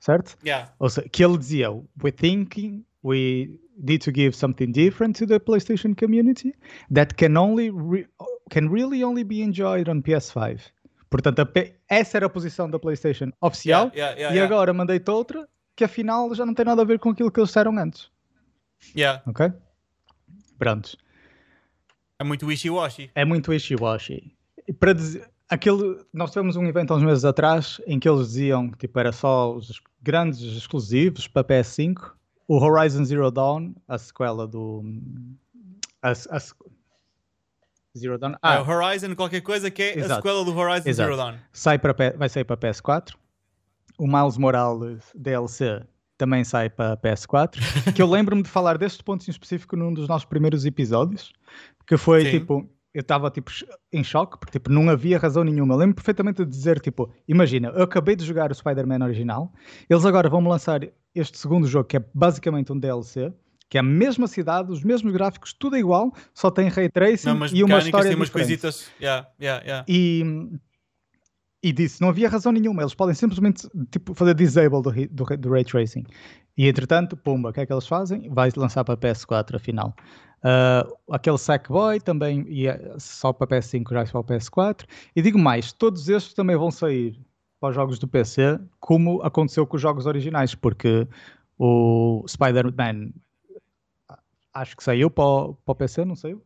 certo? Yeah. Ou seja, que ele dizia, we're thinking, we need to give something different to the PlayStation community that can only re can really only be enjoyed on PS5. Portanto, essa era a posição da PlayStation oficial yeah, yeah, e agora mandei-te outra que afinal já não tem nada a ver com aquilo que eles disseram antes. Yeah. Ok? Pronto. É muito wishy-washy. É muito wishy-washy. Para dizer, aquele, nós tivemos um evento há uns meses atrás em que eles diziam que tipo, era só os grandes exclusivos para PS5. O Horizon Zero Dawn, a sequela do. A, a, Zero Dawn. Ah, é o Horizon, qualquer coisa que é exato, a sequela do Horizon exato. Zero Dawn. Sai para, vai sair para PS4. O Miles Morales DLC também sai para PS4. que eu lembro-me de falar deste ponto em específico num dos nossos primeiros episódios. Que foi Sim. tipo, eu estava tipo em choque, porque tipo, não havia razão nenhuma. Eu lembro perfeitamente de dizer, tipo, imagina, eu acabei de jogar o Spider-Man original, eles agora vão-me lançar este segundo jogo, que é basicamente um DLC, que é a mesma cidade, os mesmos gráficos, tudo é igual, só tem ray tracing não, e uma história tem umas coisitas. Yeah, yeah, yeah. E, e disse, não havia razão nenhuma, eles podem simplesmente tipo, fazer disable do, do, do ray tracing. E entretanto, pumba, o que é que eles fazem? Vai lançar para PS4 afinal. Uh, aquele Sackboy também ia só para PS5, já para o PS4. E digo mais, todos estes também vão sair para os jogos do PC, como aconteceu com os jogos originais, porque o Spider-Man acho que saiu para o, para o PC, não saiu?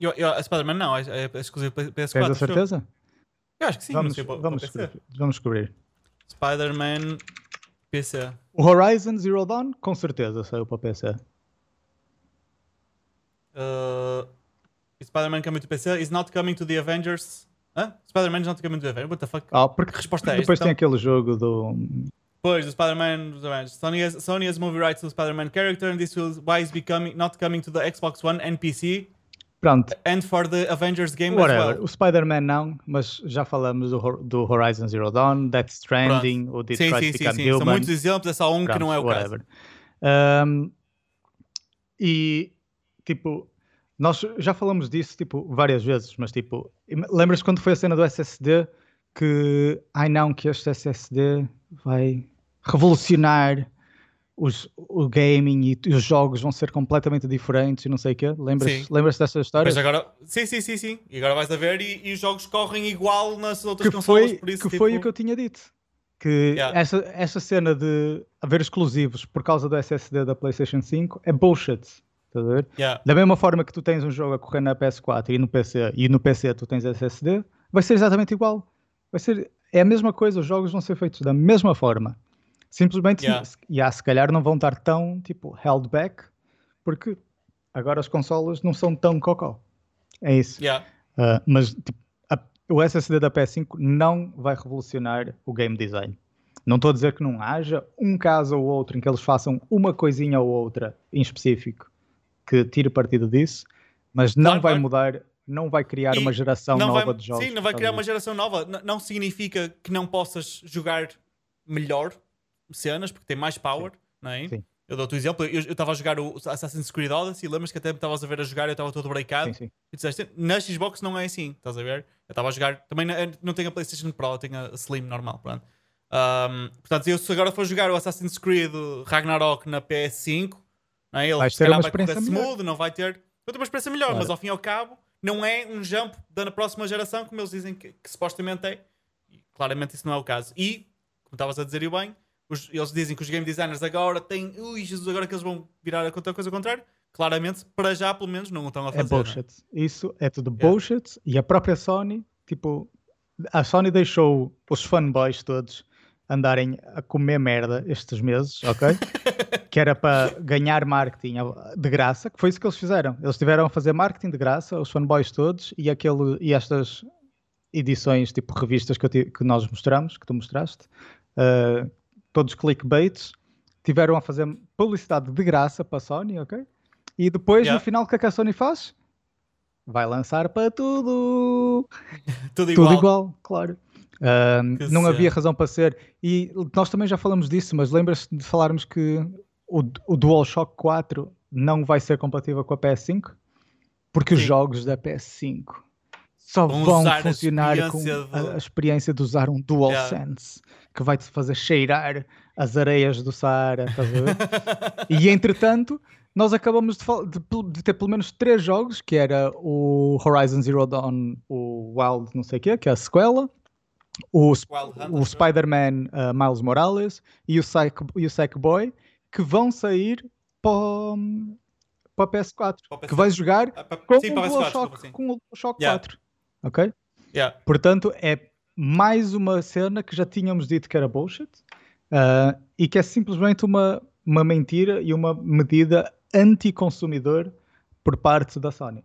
Eu, eu, a Spider-Man não, é, é exclusivo para PS4. Tens a certeza? Eu acho que sim, vamos, para, vamos, descobrir, vamos descobrir. Spider-Man PC. O Horizon Zero Dawn, com certeza saiu para PC. Uh, Spider-Man coming to PC is not coming to the Avengers. Hã? Spider-Man is not coming to the Avengers. What the fuck? Oh, porque que resposta é Depois esta? tem então? aquele jogo do. Pois, do Spider-Man dos Avengers. Sony has, Sony has movie rights to the Spider-Man character and this will why is becoming not coming to the Xbox One and PC. Pronto. And for the Avengers game Whatever. as well. O Spider-Man não, mas já falamos do, do Horizon Zero Dawn, Death Stranding, Pronto. o Detroit sim, sim, Become sim, Human. São muitos exemplos, é só um Pronto, que não é o whatever. caso. Um, e, tipo, nós já falamos disso, tipo, várias vezes, mas, tipo, lembras quando foi a cena do SSD que, ai não, que este SSD vai revolucionar os, o gaming e, e, os jogos vão ser completamente diferentes e não sei o quê. Lembras, lembras dessa história? Mas agora, sim, sim, sim, sim. E agora vais a ver e, e os jogos correm igual nas outras que consolas, foi, por isso Que tipo... foi o que eu tinha dito. Que Yeah. essa, essa cena de haver exclusivos por causa do SSD da PlayStation 5 é bullshit. Ver? Yeah. Da mesma forma que tu tens um jogo a correr na PS4 e no PC, e no PC tu tens SSD, vai ser exatamente igual. Vai ser, é a mesma coisa, os jogos vão ser feitos da mesma forma. Simplesmente, Yeah. se, yeah, se calhar não vão estar tão, tipo, held back, porque agora as consolas não são tão cocó. É isso. Yeah. Uh, mas, tipo, a- o SSD da PS5 não vai revolucionar o game design. Não estou a dizer que não haja um caso ou outro em que eles façam uma coisinha ou outra em específico que tire partido disso, mas não Claro, vai claro. mudar, não vai criar E uma geração nova vai, de jogos. Sim, não vai criar uma geração nova. Não significa que não possas jogar melhor cenas, porque tem mais power, não é? Sim. Eu dou-te um exemplo. Eu estava a jogar o Assassin's Creed Odyssey, lembras que até me estavas a ver a jogar e eu estava todo breakado. Sim, sim. E disseste, na Xbox não é assim, estás a ver? Eu estava a jogar, também não, tenho a PlayStation Pro, eu tenho a Slim normal, pronto. Ahm, portanto, eu se agora for jogar o Assassin's Creed Ragnarok na PS5, não é? ele Vais se ter uma vai experiência melhor. smooth, não vai ter. Vai ter uma experiência melhor, Claro. mas ao fim e ao cabo, não é um jump da próxima geração, como eles dizem que, que supostamente é. E claramente isso não é o caso. E, como estavas a dizer e bem, os- eles dizem que os game designers agora têm. Ui, Jesus, agora que eles vão virar a coisa ao contrário. Claramente, para já, pelo menos, não estão a É fazer. é? bullshit. Isso é tudo Yeah. bullshit. E a própria Sony, tipo, a Sony deixou os fanboys todos andarem a comer merda estes meses, ok? que era para ganhar marketing de graça, que foi isso que eles fizeram. Eles tiveram a fazer marketing de graça, os fanboys todos, e, aquele, e estas edições, tipo revistas que, eu que nós mostramos, que tu mostraste, uh, todos clickbaits, tiveram a fazer publicidade de graça para a Sony, ok? E depois, Yeah. no final, o que é que a Sony faz? Vai lançar para tudo! Tudo igual. Tudo igual, claro. Que não havia razão para ser. E nós também já falamos disso, mas lembras-te de falarmos que o, o DualShock 4 não vai ser compatível com a PS5? Porque os Sim. jogos da PS5 só Vão vão, usar a funcionar com a, a experiência de usar um DualSense que vai-te fazer cheirar as areias do Saara. Estás a ver? E entretanto, nós acabamos de, de de ter pelo menos três jogos, que era o Horizon Zero Dawn, o Wild não sei o quê, que é a sequela, o, o eu. Spider-Man uh, Miles Morales e o, Sack, e o Sackboy, que vão sair para, para a PS4, Para o que PC. vais jogar Ah, com sim, o PS4, DualShock, com o DualShock Yeah. 4. Ok? Yeah. Portanto, é mais uma cena que já tínhamos dito que era bullshit ah, e que é simplesmente uma, uma mentira e uma medida anti-consumidor por parte da Sony.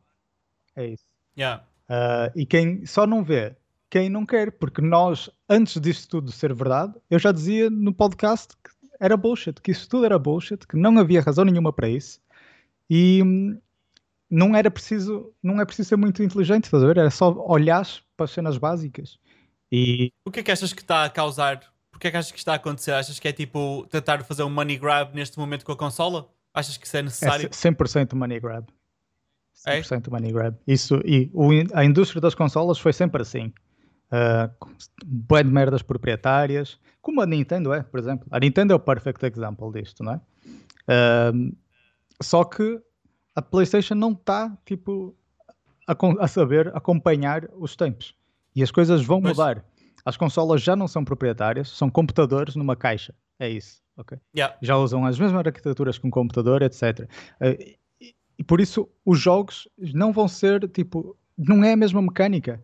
É isso. Yeah. Ah, e quem só não vê, quem não quer, porque nós, antes disto tudo ser verdade, eu já dizia no podcast que era bullshit, que isso tudo era bullshit, que não havia razão nenhuma para isso e hum, não era preciso, não é preciso ser muito inteligente, estás a ver? Era só olhar para as cenas básicas. E O que é que achas que está a causar? Porquê é que achas que está a acontecer? Achas que é tipo tentar fazer um money grab neste momento com a consola? Achas que isso é é necessário? 100% money grab. É? 100% money grab. Isso, e o a indústria das consolas foi sempre assim. Uh, bué de merdas proprietárias, como a Nintendo é, por exemplo. A Nintendo é o perfect example disto, não é? Um, só que a PlayStation não está, tipo, a, a saber acompanhar os tempos. E as coisas vão mudar. As consolas já não são proprietárias, são computadores numa caixa. É isso, ok? Yeah. já usam as mesmas arquiteturas que um computador, etc. Eh, e, e por isso os jogos não vão ser tipo, não é a mesma mecânica.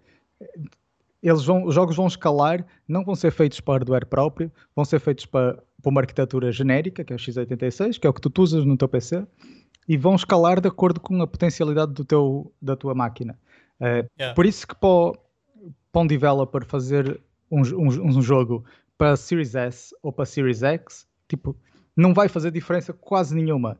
Eles vão, os jogos vão escalar, não vão ser feitos para hardware próprio, vão ser feitos para, para uma arquitetura genérica, que é o x86, que é o que tu usas no teu PC, e vão escalar de acordo com a potencialidade do teu, da tua máquina. Eh, Yeah. por isso que para, o- para um developer fazer um, um um jogo para Series S ou para Series X, tipo, não vai fazer diferença quase nenhuma.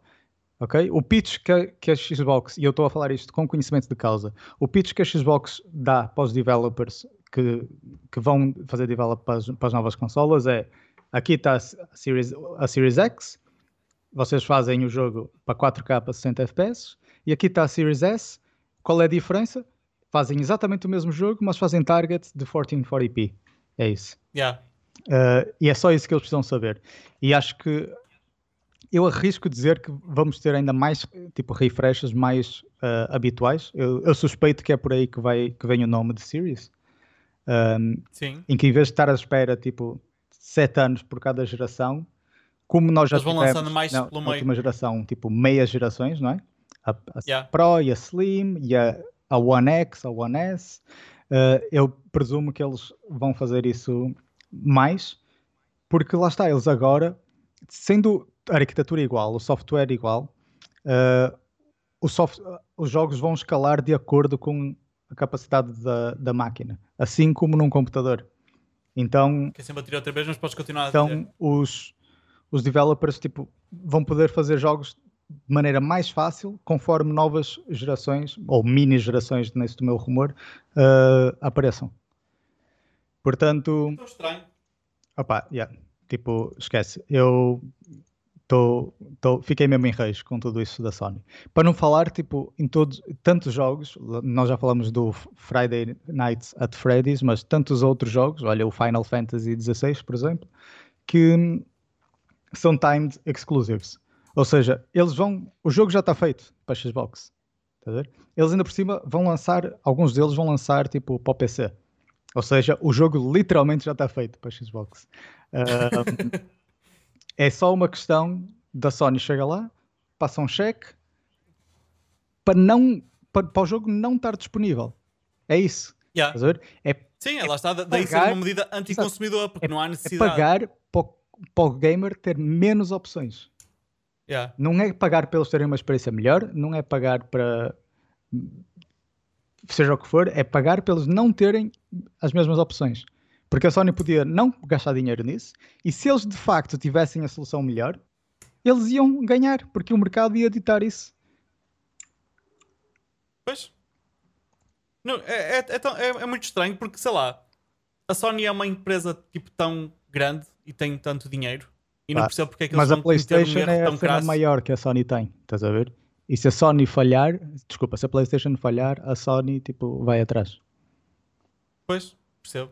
Ok? O pitch que, a- que a Xbox, e eu estou a falar isto com conhecimento de causa, o pitch que a Xbox dá para os developers que, que vão fazer develop para as, para as novas consolas é aqui está a Series, a Series X, vocês fazem o jogo para 4K a 60 FPS, e aqui está a Series S, qual é a diferença? Fazem exatamente o mesmo jogo, mas fazem target de 1440p. É isso. Yeah. Uh, e é só isso que eles precisam saber. E acho que eu arrisco dizer que vamos ter ainda mais tipo refreshes mais uh, habituais. Eu, eu suspeito que é por aí que, vai, que vem o nome de Series. Um, Sim. em que em vez de estar à espera tipo sete anos por cada geração, como nós já Eles tivemos lançando mais na, na última geração, tipo meias gerações, não é? A, a Yeah. Pro e a Slim e a, a One X, a One S. Uh, eu presumo que eles vão fazer isso mais, porque lá está, eles agora, sendo a arquitetura igual, o software é eh, igual, uh, soft, os jogos vão escalar de acordo com a capacidade da, da máquina, assim como num computador. Então, Que é sempre a tirar outra vez, mas podes continuar então os, os developers tipo, vão poder fazer jogos de maneira mais fácil conforme novas gerações, ou mini gerações, nesse do meu rumor, eh, apareçam. Portanto, Estou estranho. opá, yeah, tipo, esquece. Eu tô, tô- fiquei mesmo em reis com tudo isso da Sony. Para não falar, tipo, em todos, tantos jogos, nós já falamos do Friday Nights at Freddy's, mas tantos outros jogos, olha o Final Fantasy XVI, por exemplo, que são timed exclusives. Ou seja, eles vão, o jogo já está feito para Xbox. Ver? Eles ainda por cima vão lançar, alguns deles vão lançar tipo para o PC. Ou seja, o jogo literalmente já está feito para Xbox. Ah, é só uma questão da Sony chega lá, passa um cheque para não para, para o jogo não estar disponível. É isso. Yeah. Ver? É, Sim, lá está. Daí ser pagar- uma medida anticonsumidora, porque não há é necessidade. pagar para o, para o gamer ter menos opções. Yeah. Não é pagar para eles terem uma experiência melhor, não é pagar para seja o que for, é pagar para eles não terem as mesmas opções. Porque a Sony podia não gastar dinheiro nisso, e se eles de facto tivessem a solução melhor, eles iam ganhar, porque o mercado ia ditar isso. Pois. Não, é, é, é tão- é- é muito estranho porque, sei lá, a Sony é uma empresa tipo tão grande e tem tanto dinheiro e não percebo porque é que eles Mas a um PlayStation erro é a cena maior que a Sony tem, estás a ver? E se a Sony falhar, desculpa, se a PlayStation falhar, a Sony tipo vai atrás. Pois, percebo.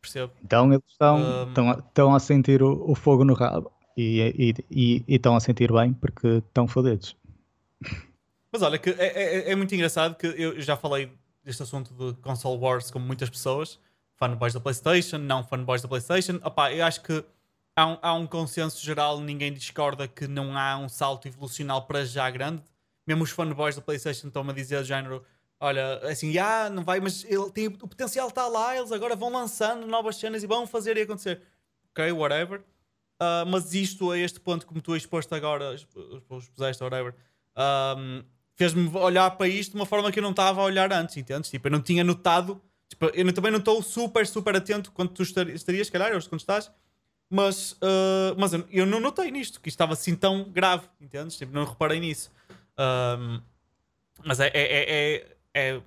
Percebo. Então eles estão, Um, estão, a, estão a sentir o, o fogo no rabo e, e, e, e estão a sentir bem porque estão fodidos. Mas olha, que é, é- é muito engraçado que eu já falei deste assunto de console wars com muitas pessoas, fanboys da PlayStation, não fanboys da PlayStation. Opá, eu acho que há um, há um consenso geral, ninguém discorda que não há um salto evolucional para já grande. Mesmo os fanboys da PlayStation estão-me a dizer, género, olha, assim, ah, não vai, mas ele tem, o potencial está lá, eles agora vão lançando novas cenas e vão fazer e acontecer. Ok, whatever. Ah, mas isto a este ponto, como tu exposto agora, expuseste, whatever, ahm, fez-me olhar para isto de uma forma que eu não estava a olhar antes, entendes? Tipo, eu não tinha notado, tipo, eu também não estou super, super atento quando tu estar- estarias, se calhar, ou quando estás, mas, ah, mas eu, eu não notei nisto, que isto estava assim tão grave, entendes? Tipo, não reparei nisso. Ahm, mas é, é, é, é- é-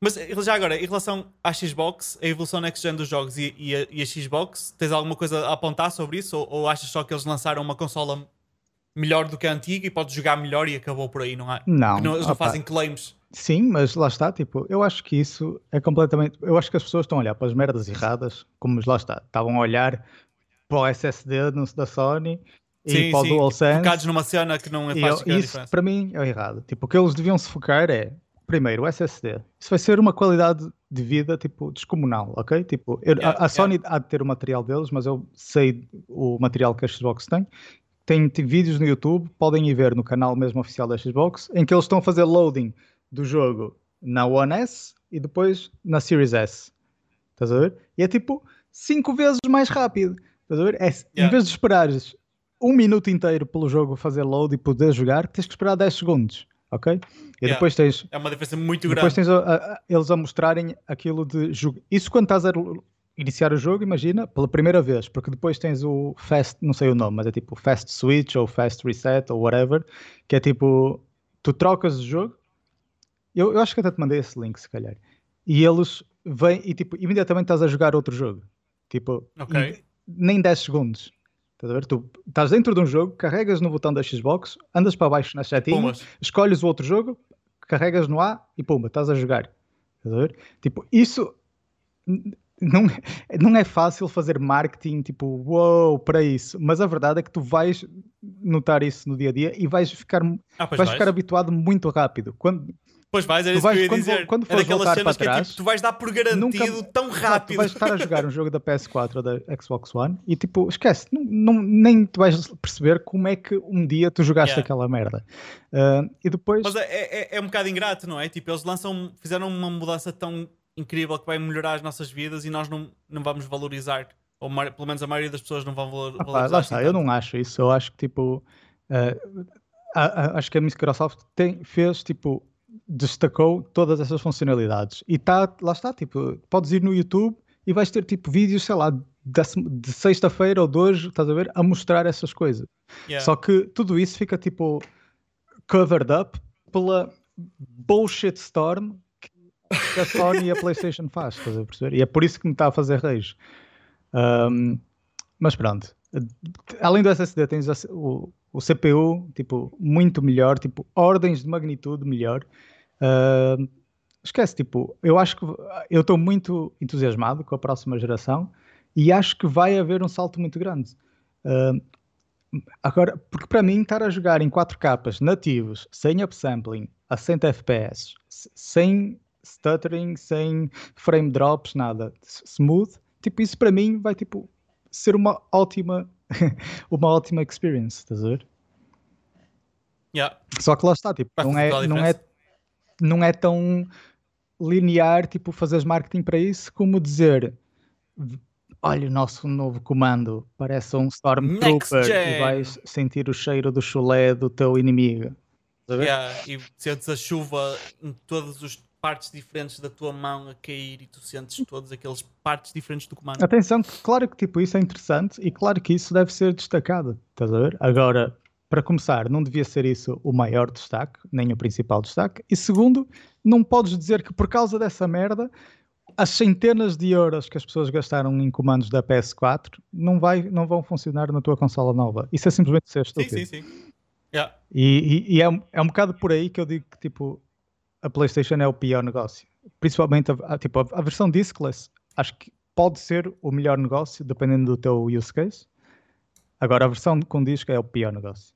Mas já agora, em relação à Xbox, a evolução next gen dos jogos e, e a, e a Xbox, tens alguma coisa a apontar sobre isso? Ou, ou achas só que eles lançaram uma consola melhor do que a antiga e podes jogar melhor e acabou por aí? Não há, Não, não- eles não opa. fazem claims. Sim, mas lá está, tipo, eu acho que isso é completamente. Eu acho que as pessoas estão a olhar para as merdas erradas, como lá está, estavam a olhar para o SSD no- da Sony e Sim, para o DualSense. focados numa cena que não é grande isso diferença. para mim é errado. Tipo, o que eles deviam se focar é, primeiro, o SSD. Isso vai ser uma qualidade de vida tipo descomunal, ok? Tipo, eu- Yeah, a, a Sony há de ter o material deles, mas eu sei o material que a Xbox tem. Tem, tem vídeos no YouTube, podem ir ver no canal mesmo oficial da Xbox, em que eles estão a fazer loading do jogo na One S e depois na Series S. Estás a ver? E é tipo cinco vezes mais rápido. Estás a ver? É, Em Yeah. vez de esperares um minuto inteiro pelo jogo fazer load e poder jogar, tens que esperar 10 segundos, ok? E Yeah. depois tens, É uma diferença muito depois grande. tens a- a- eles a mostrarem aquilo de jogo. Isso quando estás a iniciar o jogo, imagina, pela primeira vez, porque depois tens o Fast, não sei o nome, mas é tipo Fast Switch ou Fast Reset ou whatever, que é tipo, tu trocas o jogo. Eu, eu acho que até te mandei esse link, se calhar. E eles vêm e tipo, imediatamente estás a jogar outro jogo. Tipo, Ok. Em- nem 10 segundos. Estás a ver? Tu estás dentro de um jogo, carregas no botão da Xbox, andas para baixo na setinha, Pumas. escolhes o outro jogo, carregas no A e pumba, estás a jogar. Estás a ver? Tipo, isso não, é- não é fácil fazer marketing, tipo, uou, para isso. Mas a verdade é que tu vais notar isso no dia a dia e vais ficar, Ah, vais vais. ficar habituado muito rápido. Quando, Pois vais, era Tu isso que eu vais- ia quando dizer. quando é fores daquelas voltar cenas para que é trás, tipo, tu vais dar por garantido nunca- tão rápido. tu vais estar a jogar um jogo da PS4 ou da Xbox One e tipo, esquece, não, não- nem tu vais perceber como é que um dia tu jogaste Yeah. aquela merda. Ah, e depois. Mas é, é, é um bocado ingrato, não é? Tipo, eles lançam, fizeram uma mudança tão incrível que vai melhorar as nossas vidas e nós não, não vamos valorizar. Ou pelo menos a maioria das pessoas não vão valor, Opá, valorizar. lá assim está, eu tanto. não acho isso. Eu acho que tipo. ah, a- a- acho que a Microsoft tem, fez tipo destacou todas essas funcionalidades. E tá, lá está, tipo, podes ir no YouTube e vais ter tipo vídeos, sei lá, de sexta-feira ou de hoje, estás a ver, a mostrar essas coisas. Yeah. Só que tudo isso fica tipo covered up pela bullshit storm que a Sony e a PlayStation faz, estás a perceber? E é por isso que me está a fazer rage. Um, mas pronto, além do SSD, tens o, o CPU tipo, muito melhor, tipo, ordens de magnitude melhor. Uh, esquece, tipo, eu acho que eu estou muito entusiasmado com a próxima geração e acho que vai haver um salto muito grande. Uh, agora, porque para mim, estar a jogar em 4 capas nativos, sem upsampling, a 100 FPS, sem stuttering, sem frame drops, nada, smooth, tipo, isso para mim vai tipo ser uma ótima uma ótima experience, estás a ver? Yeah. Só que lá está, tipo, não é, não, é, não é tão linear, tipo, fazeres marketing para isso, como dizer olha o nosso novo comando, parece um Stormtrooper e vais sentir o cheiro do chulé do teu inimigo. Yeah, e sentes a chuva em todas as partes diferentes da tua mão a cair e tu sentes todas aquelas partes diferentes do comando. Atenção, claro que tipo, isso é interessante e claro que isso deve ser destacado, estás a ver? Agora, para começar, não devia ser isso o maior destaque, nem o principal destaque. E segundo, não podes dizer que por causa dessa merda as centenas de euros que as pessoas gastaram em comandos da PS4 não, vai, não vão funcionar na tua consola nova. Isso é simplesmente ser estúpido. Sim, sim, sim. Yeah. E, e, e é, é, um bocado por aí que eu digo que tipo, a PlayStation é o pior negócio. Principalmente a, tipo, a, versão discless, acho que pode ser o melhor negócio, dependendo do teu use case. Agora, a versão com disco é o pior negócio.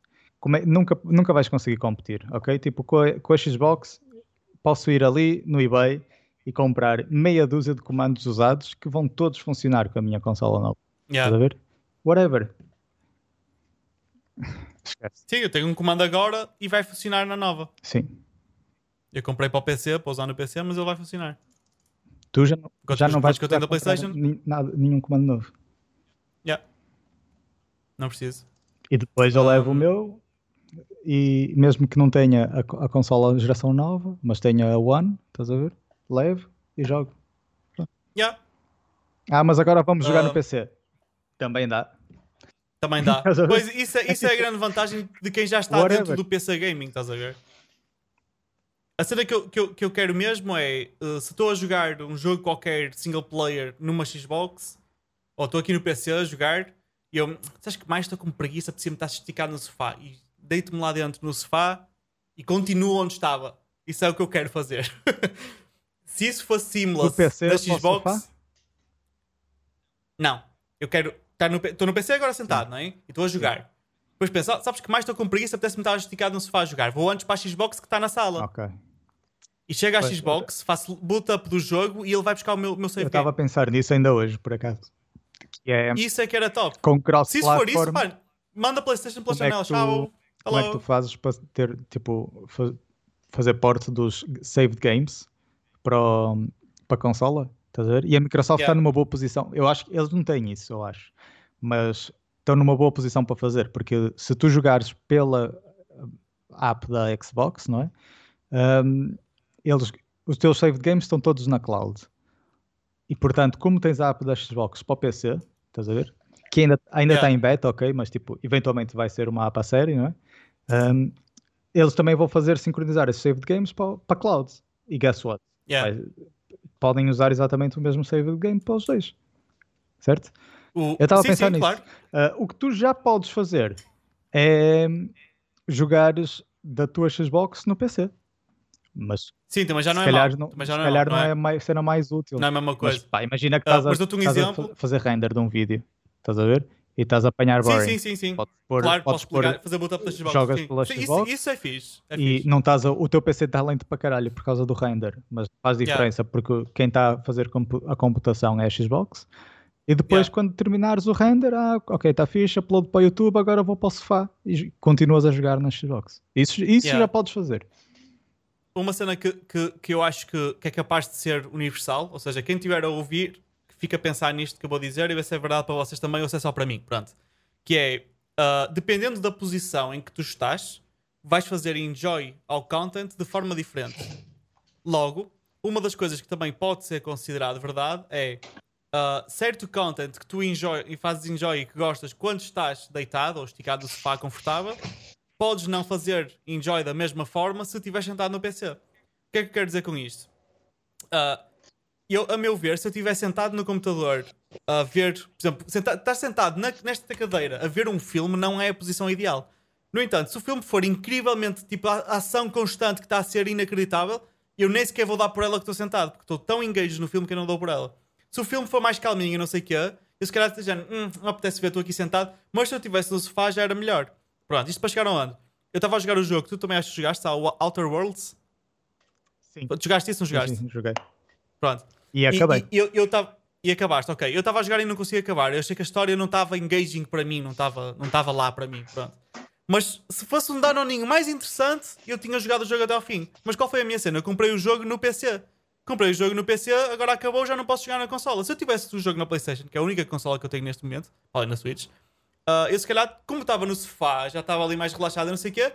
É, nunca, nunca vais conseguir competir, ok? Tipo, com a, com a Xbox, posso ir ali no eBay e comprar meia dúzia de comandos usados que vão todos funcionar com a minha consola nova. Yeah. Estás a ver? Whatever. Sim, eu tenho um comando agora e vai funcionar na nova. Sim. Eu comprei para o PC, para usar no PC, mas ele vai funcionar. Tu já não, já não vais que eu tenho da PlayStation? Nada, nenhum comando novo. Yeah. Não preciso. E depois eu levo o meu e mesmo que não tenha a, a consola geração nova, mas tenha a One, estás a ver? Levo e jogo. Yeah. Ah, mas agora vamos jogar uh, no PC. Também dá. Também dá. pois isso é, isso é a grande vantagem de quem já está Whatever. dentro do PC Gaming, estás a ver? A cena que eu, que eu, que eu quero mesmo é uh, se estou a jogar um jogo qualquer single player numa Xbox ou estou aqui no PC a jogar e eu, sabes que mais estou com preguiça de me estar esticado no sofá e deito-me lá dentro no sofá e continuo onde estava. Isso é o que eu quero fazer. Se isso fosse seamless PC, da Xbox. Não. Eu quero. Estar no, estou no PC agora sentado, não é? E estou a jogar. Depois penso, sabes que mais estou com preguiça, apetece-me estar esticado no sofá a jogar. Vou antes para a Xbox que está na sala. Ok. E chega à Xbox, faço boot up do jogo e ele vai buscar o meu, meu save Eu estava a pensar nisso ainda hoje, por acaso. É... Isso é que era top. Com cross Se isso for isso, mano, manda PlayStation pela janela. É Tchau. Como é que tu fazes para ter, tipo, fazer porte dos saved games para, para a consola? Estás a ver? E a Microsoft yeah. está numa boa posição. Eu acho que eles não têm isso, eu acho. Mas estão numa boa posição para fazer, porque se tu jogares pela app da Xbox, não é? Um, eles, os teus saved games estão todos na cloud. E portanto, como tens a app da Xbox para o PC, estás a ver? Que ainda, ainda yeah. está em beta, ok, mas tipo, eventualmente vai ser uma app a série, não é? Um, eles também vão fazer sincronizar esses saved games para, para cloud. E guess what? Yeah. Vai, podem usar exatamente o mesmo saved game para os dois. Certo? O... Eu estava a pensar sim, nisso. Claro. Uh, o que tu já podes fazer é jogares da tua Xbox no PC. Mas sim, também já não é calhar, não, já não, calhar não, é, não é cena mais útil. Não é a mesma coisa. Mas, pá, imagina que estás, uh, a, um estás a, fazer render de um vídeo. Estás a ver? E estás a apanhar boring. Sim, sim, sim. Podes pôr, claro, podes pôr, fazer boot up da Xbox. Jogas sim. pela Xbox. Isso, isso, é fixe. É e fixe. não estás a, o teu PC está lento para caralho por causa do render. Mas faz diferença yeah. porque quem está a fazer a computação é a Xbox. E depois, yeah. quando terminares o render, ah, ok, está fixe, upload para o YouTube, agora vou para o sofá e continuas a jogar na Xbox. Isso, isso yeah. já podes fazer. Uma cena que, que, que eu acho que, que, é capaz de ser universal, ou seja, quem estiver a ouvir, fica a pensar nisto que eu vou dizer e ver se é verdade para vocês também ou se é só para mim. Pronto. Que é, uh, dependendo da posição em que tu estás, vais fazer enjoy ao content de forma diferente. Logo, uma das coisas que também pode ser considerado verdade é uh, certo content que tu enjoy e fazes enjoy e que gostas quando estás deitado ou esticado no sofá confortável, podes não fazer enjoy da mesma forma se estiveres sentado no PC. O que é que eu quero dizer com isto? Uh, eu, a meu ver, se eu estiver sentado no computador a ver, por exemplo, senta, estar sentado na, nesta cadeira a ver um filme não é a posição ideal. No entanto, se o filme for incrivelmente tipo a, a ação constante que está a ser inacreditável, eu nem sequer vou dar por ela que estou sentado, porque estou tão engaged no filme que eu não dou por ela. Se o filme for mais calminho e não sei o que é, eu se calhar esteja, hum, não apetece ver, estou aqui sentado, mas se eu estivesse no sofá já era melhor. Pronto, isto para chegar aonde? Eu estava a jogar o jogo, tu também achas que jogaste, o Outer Worlds? Sim. Tu jogaste isso ou não jogaste? Sim, sim, joguei. Pronto. E acabei. E, e, eu, eu tava, e acabaste, ok. Eu estava a jogar e não conseguia acabar. Eu achei que a história não estava engaging para mim, não estava não tava lá para mim. Pronto. Mas se fosse um danoninho mais interessante, eu tinha jogado o jogo até ao fim. Mas qual foi a minha cena? Eu comprei o jogo no PC. Comprei o jogo no PC, agora acabou, já não posso jogar na consola. Se eu tivesse o jogo na PlayStation, que é a única consola que eu tenho neste momento, olha na Switch, uh, eu se calhar, como estava no sofá, já estava ali mais relaxado, não sei o quê,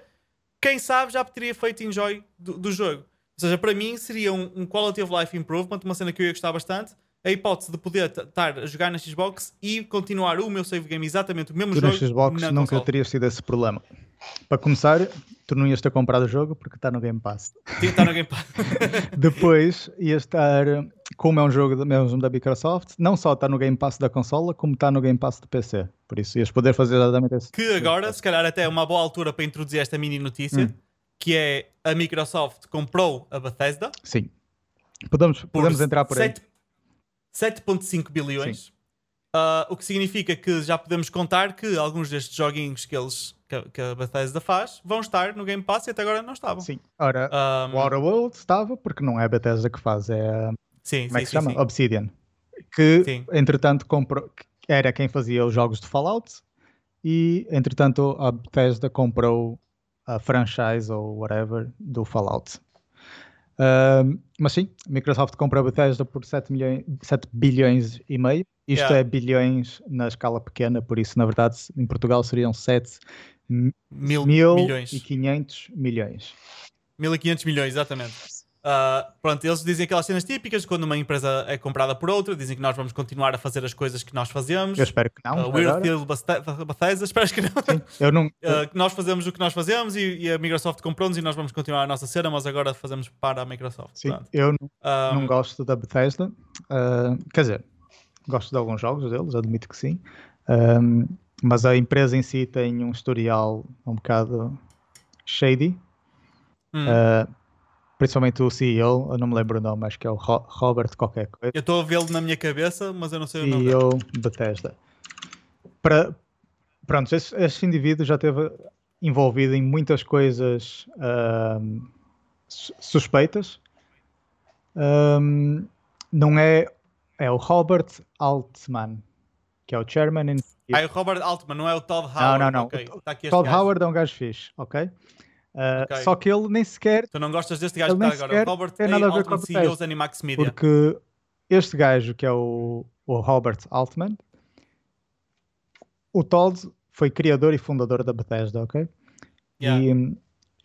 quem sabe já teria feito enjoy do, do jogo. Ou seja, para mim seria um, um quality of life improvement, uma cena que eu ia gostar bastante. A hipótese de poder estar a jogar na Xbox e continuar o meu save game exatamente o mesmo tu jogo. na Xbox na nunca console. terias tido esse problema. Para começar, tu não ias ter comprado o jogo porque está no Game Pass. Que estar no Game Pass. Depois ia estar, como é um jogo da- mesmo da Microsoft, não só está no Game Pass da consola, como está no Game Pass do PC. Por isso ias poder fazer exatamente esse. que agora, se calhar até é uma boa altura para introduzir esta mini notícia, Hum. que é a Microsoft comprou a Bethesda Sim. Podemos, podemos entrar por aí. 7 7.5 bilhões. Ah, o que significa que já podemos contar que alguns destes joguinhos que eles que a, que a Bethesda faz vão estar no Game Pass e até agora não estavam. Sim. Ora, Ah, o Outer World estava, porque não é a Bethesda que faz, é a sim, como é sim, que se sim, chama? sim. Obsidian. Que, entretanto, comprou, era quem fazia os jogos de Fallout e, entretanto, a Bethesda comprou a franchise ou whatever do Fallout. Mas sim, a Microsoft compra a Bethesda por 7, milhões, 7 bilhões e meio. Isto Yeah. é bilhões na escala pequena, por isso, na verdade, em Portugal seriam 7 Mil, mil milhões. e 500 milhões. 1500 milhões, exatamente. Ah, pronto, eles dizem aquelas cenas típicas quando uma empresa é comprada por outra, dizem que nós vamos continuar a fazer as coisas que nós fazemos. Eu espero que não. Uh. Weird Bethesda, Bethesda, esperas que não? Eu não, Uh, nós fazemos o que nós fazemos e, e a Microsoft comprou-nos e nós vamos continuar a nossa cena, mas agora fazemos para a Microsoft. sim, Pronto. eu não Um, não gosto da Bethesda. ah, quer dizer, gosto de alguns jogos deles, admito que sim. Ahm, mas a empresa em si tem um historial um bocado shady. hum. ah, principalmente o CEO, eu não me lembro o nome, acho que é o Ro- Robert qualquer coisa. Eu estou a vê-lo na minha cabeça, mas eu não sei o nome. CEO Bethesda. Para, pronto, esse, esse indivíduo já esteve envolvido em muitas coisas su- suspeitas. Ahm, não é. É o Robert Altman, que é o chairman. and- Ah, é o Robert Altman, não é o Todd Howard. não, não. ok. O Tá Todd. Howard é um gajo fixe, ok? Ah, Ok. Só que ele nem sequer Tu não gostas deste gajo que está agora? Robert tem A. nada a ver com a CEO da Animax Media. Porque este gajo, que é o, o Robert Altman, o Todd foi criador e fundador da Bethesda, ok? Yeah. E hum,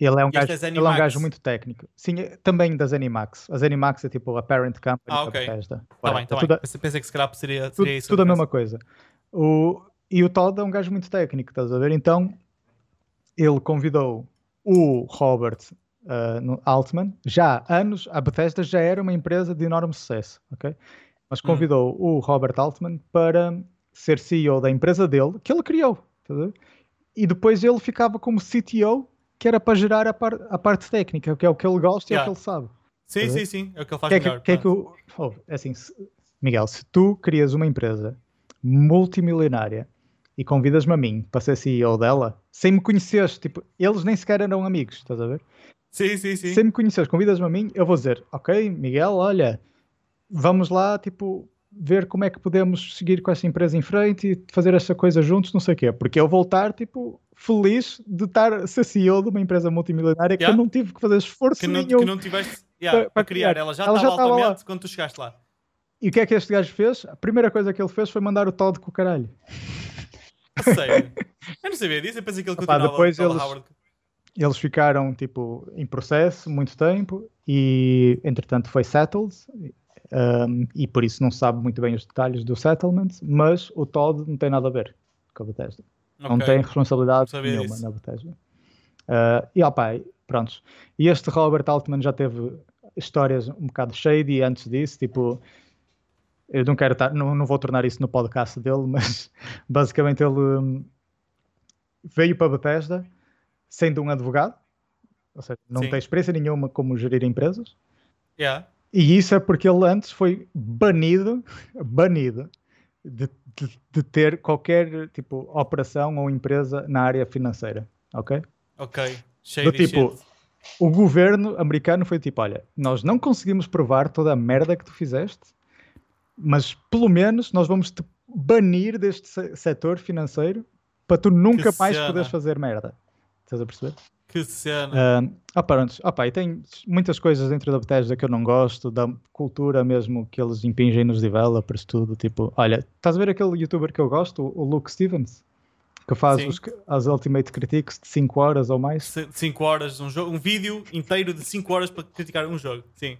ele é, um gajo, é ele é um gajo muito técnico. Sim, é- também das Animax. As Animax é tipo a parent company Ah, da ok. Bethesda. Tá bem, tá tudo, bem. Pensei, pensei que se calhar seria, tudo, seria isso. tudo a mesma coisa. O, e o Todd é um gajo muito técnico, estás a ver? Então ele convidou o Robert uh, Altman, já há anos, a Bethesda já era uma empresa de enorme sucesso, ok? Mas Hum. convidou o Robert Altman para ser CEO da empresa dele, que ele criou, ver? E depois ele ficava como CTO, que era para gerar a, par- a parte técnica, que é o que ele gosta e é o Yeah. que ele sabe. Sim, Tá sim, sim. É o que ele faz que é melhor. que é que o. oh, é assim, se- Miguel, se tu crias uma empresa multimilionária e convidas-me a mim para ser CEO dela, sem me conheceres, tipo, eles nem sequer eram amigos, estás a ver? Sim, sim, sim. Sem me conheceres, convidas-me a mim, eu vou dizer, ok, Miguel, olha, vamos lá, tipo, ver como é que podemos seguir com essa empresa em frente e fazer essa coisa juntos, não sei o quê. Porque eu vou estar, tipo, feliz de estar ser CEO de uma empresa multimilionária que Yeah. eu não tive que fazer esforço Que não, nenhum. que não tiveste yeah, para- para, criar. criar. Ela já Ela estava estava lá. altamente quando tu chegaste lá. E o que é que este gajo fez? A primeira coisa que ele fez foi mandar o Todd com o caralho. Sério. eu não sabia disso. Eu pensei que ele Opa, continuava depois Todd eles- Howard. eles ficaram tipo em processo muito tempo e entretanto foi settled um, e por isso não sabe muito bem os detalhes do settlement, mas o Todd não tem nada a ver com a Bethesda. Okay. Não tem responsabilidade nenhuma isso. na Bethesda. Uh, e opa, prontos. E este Robert Altman já teve histórias um bocado shady antes disso, tipo, eu não quero estar, não, não vou tornar isso no podcast dele, mas basicamente ele um, veio para Bethesda sendo um advogado, ou seja, não Sim. tem experiência nenhuma como gerir empresas. Yeah. E isso é porque ele antes foi banido, banido de, de, de, ter qualquer tipo operação ou empresa na área financeira, ok? Ok. Shady Do tipo, shit. o governo americano foi tipo, olha, nós não conseguimos provar toda a merda que tu fizeste, mas pelo menos nós vamos te banir deste setor financeiro para tu nunca que mais cena. poderes fazer merda. Estás a perceber? Que cena. Uh, opa, antes, opa, e tem muitas coisas dentro da Bethesda que eu não gosto, da cultura mesmo que eles impingem nos developers, tudo. Tipo, olha, estás a ver aquele youtuber que eu gosto, o Luke Stevens? Que faz os, as Ultimate Critiques de 5 horas ou mais. 5 horas, um, jogo, um vídeo inteiro de 5 horas para criticar um jogo. Sim.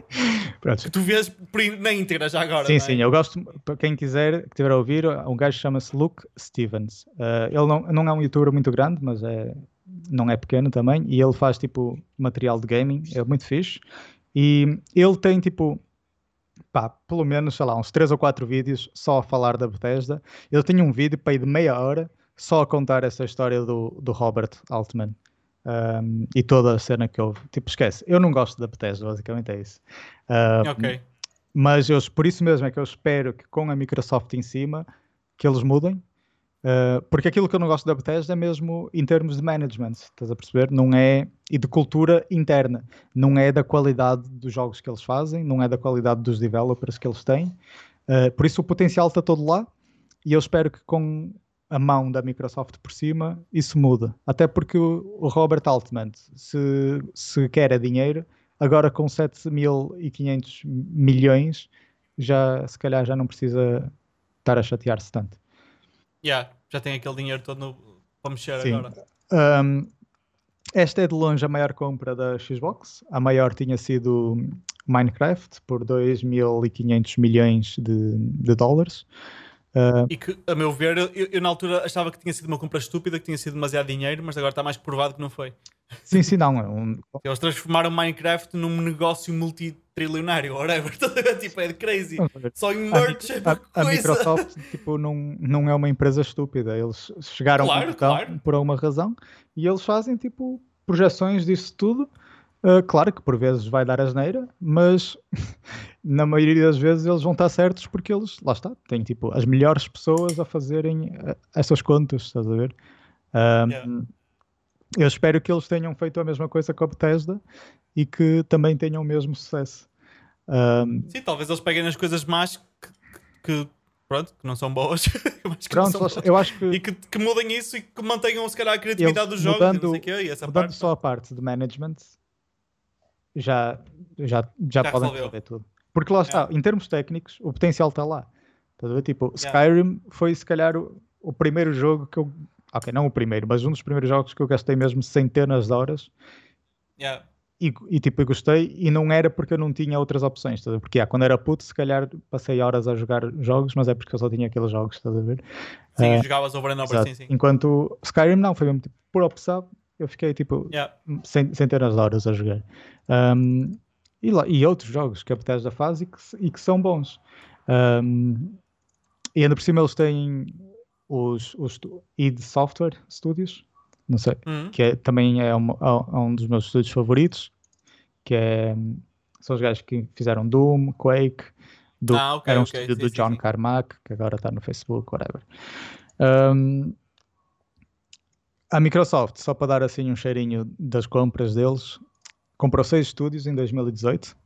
Pronto. Que tu vês na íntegra já agora. Sim, é? sim, eu gosto, para quem quiser, que tiver a ouvir, um gajo chama-se Luke Stevens. Uh, ele não, não é um youtuber muito grande, mas é, não é pequeno também, e ele faz tipo material de gaming, é muito fixe. E ele tem tipo, pá, pelo menos, sei lá, uns 3 ou 4 vídeos só a falar da Bethesda. Ele tem um vídeo para ir de meia hora só a contar essa história do, do Robert Altman um, e toda a cena que houve. Tipo, esquece, eu não gosto da Bethesda, basicamente é isso. Um, ok. Mas eu, por isso mesmo é que eu espero que com a Microsoft em cima que eles mudem. Uh, porque aquilo que eu não gosto da Bethesda é mesmo em termos de management, estás a perceber? Não é, e de cultura interna, não é da qualidade dos jogos que eles fazem, não é da qualidade dos developers que eles têm. Uh, por isso o potencial está todo lá e eu espero que com a mão da Microsoft por cima, isso muda. Até porque o, Robert Altman, se, se quer é dinheiro, agora com 7.500 milhões, já se calhar já não precisa estar a chatear-se tanto. Yeah, já tem aquele dinheiro todo no, para mexer Sim. agora. Um, esta é de longe a maior compra da Xbox. A maior tinha sido Minecraft por 2.500 milhões de, de dólares. Uh, e que, a meu ver, eu, eu, na altura achava que tinha sido uma compra estúpida, que tinha sido demasiado dinheiro, mas agora está mais provado que não foi. Sim, sim, não. É um... Eles transformaram Minecraft num negócio multitrilionário, whatever. tipo, é de crazy. Só em merch a, é a, a, Microsoft tipo, não, não é uma empresa estúpida. Eles chegaram claro, botão, claro. por alguma razão e eles fazem tipo projeções disso tudo. Uh, claro que por vezes vai dar asneira, mas na maioria das vezes eles vão estar certos porque eles, lá está, têm tipo as melhores pessoas a fazerem uh, essas contas, estás a ver? Yeah. Eu espero que eles tenham feito a mesma coisa com a Bethesda e que também tenham o mesmo sucesso. Sim, talvez eles peguem nas coisas más que, que pronto, que não são boas, Pronto, são boas. eu acho que... E que, que, mudem isso e que mantenham se calhar a criatividade dos jogos mudando, não sei quê, e essa mudando parte, só a parte de management já, já, já, já podem resolver tudo. Porque lá está, yeah. em termos técnicos, o potencial está lá. Estás a ver? Tipo, yeah. Skyrim foi se calhar o, o, primeiro jogo que eu. Ok, não o primeiro, mas um dos primeiros jogos que eu gastei mesmo centenas de horas. Yeah. E, e, tipo, eu gostei e não era porque eu não tinha outras opções, estás a ver? Porque ah, quando era puto, se calhar passei horas a jogar jogos, mas é porque eu só tinha aqueles jogos, estás a ver? Sim, uh, jogavas over and over, sim, sim. Enquanto Skyrim não, foi mesmo tipo, por opção, eu fiquei tipo yeah. centenas de horas a jogar. Um, e, lá, e outros jogos que a Bethesda faz e que, e que são bons. Um, e ainda por cima eles têm os, os id Software Studios, não sei, uhum. que é, também é um, é um dos meus estúdios favoritos, que é, são os gajos que fizeram Doom, Quake, do, ah, okay, era um okay, estúdio sim, do John sim. Carmack, que agora está no Facebook, whatever. Um, a Microsoft, só para dar assim um cheirinho das compras deles, comprou seis estúdios em 2018,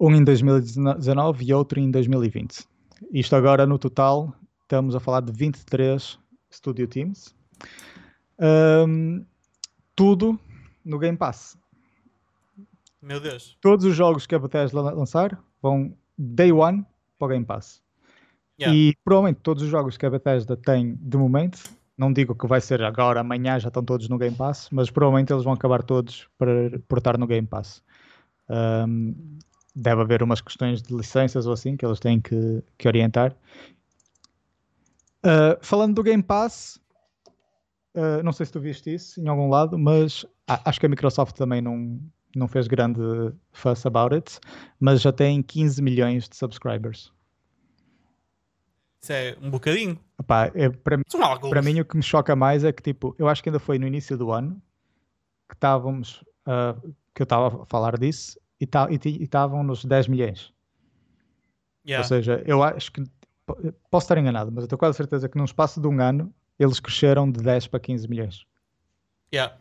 um em 2019 e outro em 2020. Isto agora no total estamos a falar de 23 Studio Teams. Um, tudo no Game Pass. Meu Deus. Todos os jogos que a Bethesda lançar vão day one para o Game Pass. Yeah. E provavelmente todos os jogos que a Bethesda tem de momento Não digo que vai ser agora, amanhã já estão todos no Game Pass, mas provavelmente eles vão acabar todos para portar no Game Pass. Um, deve haver umas questões de licenças ou assim que eles têm que, que orientar. Uh, falando do Game Pass, uh, não sei se tu viste isso em algum lado, mas acho que a Microsoft também não, não fez grande fuss about it, mas já tem 15 milhões de subscribers. Isso é um bocadinho. Epá, é, para, para mim o que me choca mais é que tipo, eu acho que ainda foi no início do ano que estávamos uh, que eu estava a falar disso e estavam nos 10 milhões. Yeah. Ou seja, eu acho que posso estar enganado, mas eu estou quase certeza que num espaço de um ano eles cresceram de 10 para 15 milhões. Yeah.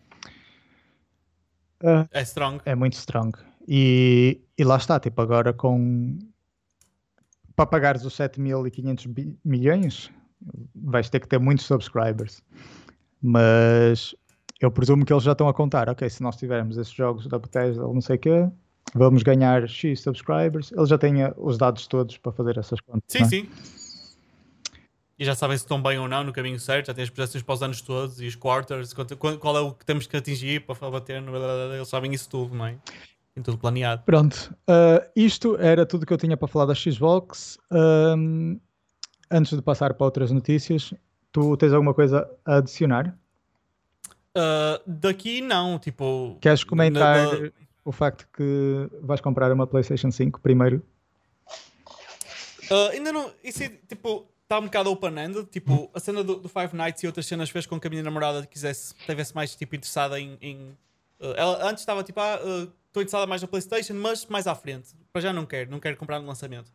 Uh, é strong. É muito strong. E, e lá está, tipo, agora com para pagares os 7.500 milhões, vais ter que ter muitos subscribers. Mas eu presumo que eles já estão a contar, ok, se nós tivermos esses jogos da Bethesda ou não sei o quê, vamos ganhar X subscribers. Eles já têm os dados todos para fazer essas contas. Sim, é? sim. E já sabem se estão bem ou não no caminho certo, já têm as projeções para os anos todos e os quarters, qual é o que temos que atingir para bater, eles sabem isso tudo, não é? Tem tudo planeado. Pronto, uh, isto era tudo que eu tinha para falar da Xbox. Um, antes de passar para outras notícias, tu tens alguma coisa a adicionar? Uh, daqui não, tipo. Queres comentar na, na... o facto que vais comprar uma PlayStation 5 primeiro? Uh, ainda não. Isso é, tipo, está um bocado open-ended. Tipo, a cena do, do, Five Nights e outras cenas fez com que a minha namorada quisesse, tivesse mais tipo, interessada em. em uh, ela antes estava tipo, ah, estou interessada mais na PlayStation, mas mais à frente. Para já não quero, não quero comprar no lançamento.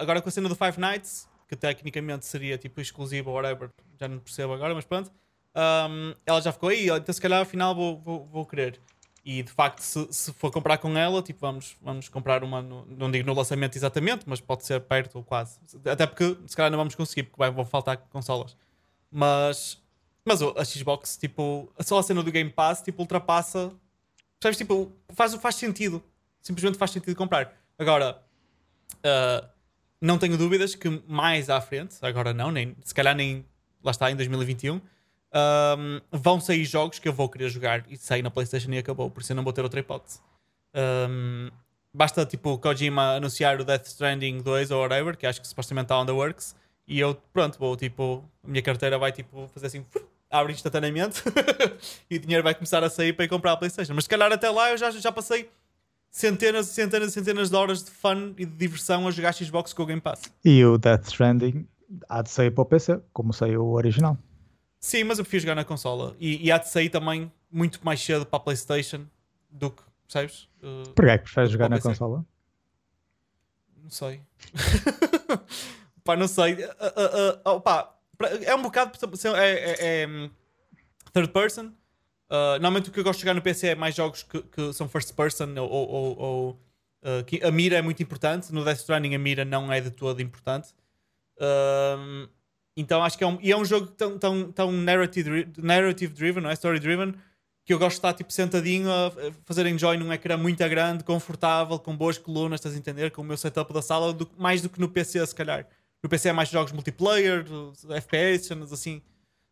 agora com a cena do Five Nights, que tecnicamente seria tipo exclusivo ou whatever, já não percebo agora, mas pronto um, ela já ficou aí, então se calhar afinal vou, vou, vou querer. E de facto, se, se, for comprar com ela, tipo, vamos, vamos comprar uma, no, não digo no lançamento exatamente, mas pode ser perto ou quase. Até porque se calhar não vamos conseguir, porque vai, vão faltar consolas. Mas, mas a Xbox, tipo, só a cena do Game Pass, tipo, ultrapassa. Percebes? Tipo, faz, faz sentido. Simplesmente faz sentido comprar. Agora, uh, não tenho dúvidas que mais à frente, agora não, nem, se calhar nem lá está em 2021 um, vão sair jogos que eu vou querer jogar e sair na PlayStation e acabou, por isso eu não vou ter outra hipótese. Um, basta tipo Kojima anunciar o Death Stranding 2 ou whatever, que acho que supostamente está on the works, e eu, pronto, vou tipo, a minha carteira vai tipo fazer assim, abre instantaneamente e o dinheiro vai começar a sair para ir comprar a PlayStation. Mas se calhar até lá eu já, já passei centenas e centenas e centenas de horas de fun e de diversão a jogar Xbox com o Game Pass. E o Death Stranding há de sair para o PC, como saiu o original. Sim, mas eu prefiro jogar na consola. E, e há de sair também muito mais cedo para a PlayStation do que, percebes? Uh, Porquê é que preferes jogar na consola? Não sei. pá, não sei. Uh, uh, uh, pá, é um bocado. É, é, é hum, third person. Uh, normalmente o que eu gosto de jogar no PC é mais jogos que, que são first person ou, ou, ou uh, a mira é muito importante. No Death Stranding a mira não é de todo importante. Então acho que é um, e é um jogo tão, tão, tão narrative, narrative driven, não é? Story driven, que eu gosto de estar tipo sentadinho a fazer enjoy num ecrã muito grande, confortável, com boas colunas, estás a entender? Com o meu setup da sala, do, mais do que no PC, se calhar. No PC é mais jogos multiplayer, FPS, cenas assim.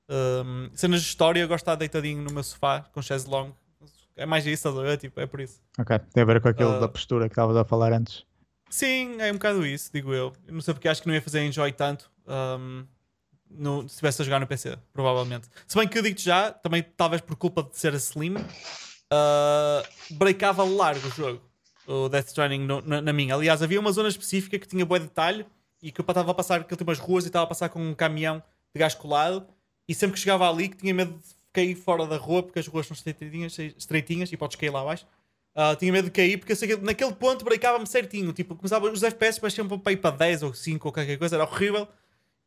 Um, cenas de história, eu gosto de estar deitadinho no meu sofá com chaise long. É mais isso, estás a ver? Tipo, é por isso. Ok, tem a ver com aquilo uh, da postura que estavas a falar antes. Sim, é um bocado isso, digo eu. eu não sei porque acho que não ia fazer enjoy tanto. Um, no, se estivesse a jogar no PC, provavelmente. Se bem que eu digo-te já, também talvez por culpa de ser a Slim, uh, breakava largo o jogo, o Death Stranding no, na, na, minha. Aliás, havia uma zona específica que tinha bom detalhe e que eu estava a passar aquele tipo umas ruas e estava a passar com um caminhão de gás colado e sempre que chegava ali que tinha medo de cair fora da rua porque as ruas são estreitinhas, estreitinhas e podes cair lá abaixo. Uh, tinha medo de cair porque eu sei que naquele ponto breakava-me certinho. Tipo, começava os FPS pareciam para ir para 10 ou 5 ou qualquer coisa, era horrível.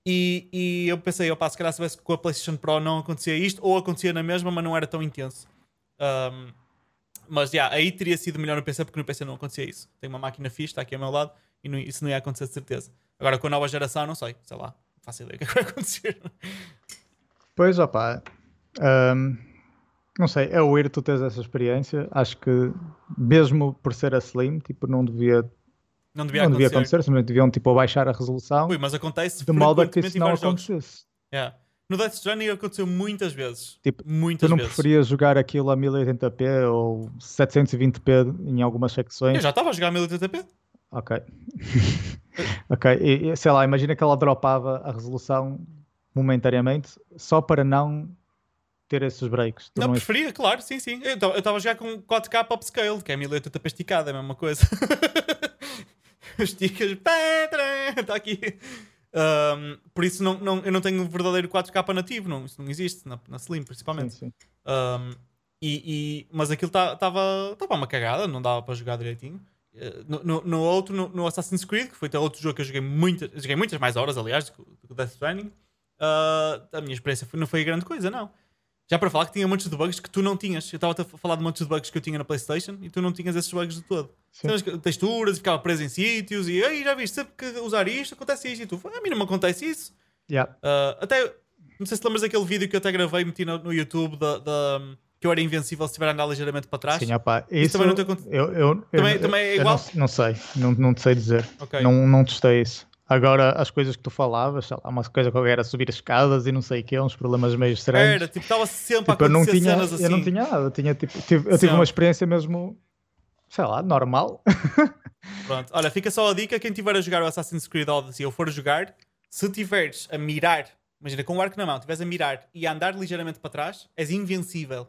E, e eu pensei, opa, se calhar se tivesse com a PlayStation Pro não acontecia isto, ou acontecia na mesma, mas não era tão intenso. Um, mas yeah, aí teria sido melhor no PC, porque no PC não acontecia isso. Tem uma máquina fixe, está aqui ao meu lado, e não, isso não ia acontecer de certeza. Agora com a nova geração, não sei, sei lá, não faço ideia o que, é que vai acontecer. Pois, opa, um, não sei, é o ir tu teres essa experiência. Acho que, mesmo por ser a Slim, tipo, não devia não devia não acontecer. Devia acontecer, simplesmente deviam tipo, baixar a resolução Ui, mas acontece de modo a que isso não acontecesse. Yeah. No Death Stranding aconteceu muitas vezes. Tipo, muitas Tu não vezes. preferias jogar aquilo a 1080p ou 720p em algumas secções? Eu já estava a jogar 1080p. Ok. ok, e, sei lá, imagina que ela dropava a resolução momentaneamente só para não ter esses breaks. Tu Não, não preferia, claro, sim, sim. Eu estava a jogar com 4K upscale, que é 1080p esticada, é a mesma coisa. Esticas, está aqui. Um, por isso não, não, eu não tenho o verdadeiro 4K nativo, não, isso não existe, na, na Slim principalmente. Sim, sim. Um, e, e- mas aquilo estava tava uma cagada, não dava para jogar direitinho. No, no- no outro, no, no Assassin's Creed, que foi até outro jogo que eu joguei, muita, eu joguei muitas mais horas, aliás, do que o- Death Stranding, uh, a minha experiência foi- não foi grande coisa, não. Já para falar que tinha muitos de bugs que tu não tinhas. Eu estava a falar de muitos de bugs que eu tinha na PlayStation e tu não tinhas esses bugs de todo. Sim. Tinhas texturas e ficava preso em sítios e aí já viste, sempre que usar isto acontece isto. E tu, a mim não me acontece isso. Yeah. Uh, até, não sei se te lembras daquele vídeo que eu até gravei e meti no, no YouTube da, da- que eu era invencível se estiver a andar ligeiramente para trás. Sim, opá, isso, também não te aconte- eu, eu, Também- eu, também é igual? não, não sei, não, não te sei dizer. Ok. Não, não testei isso. Agora, as coisas que tu falavas, sei lá, uma coisa que eu era subir as escadas e não sei o que, uns problemas meio estranhos. Era, tipo, estava sempre Tipo, a eu não acontecer tinha, cenas assim. eu não tinha nada. Eu, tinha, tipo, tive, eu tive uma experiência mesmo, sei lá, normal. Pronto. Olha, fica só a dica: quem estiver a jogar o Assassin's Creed Odyssey ou for jogar, se tiveres a mirar, imagina com o arco na mão, estiveres a mirar e a andar ligeiramente para trás, és invencível.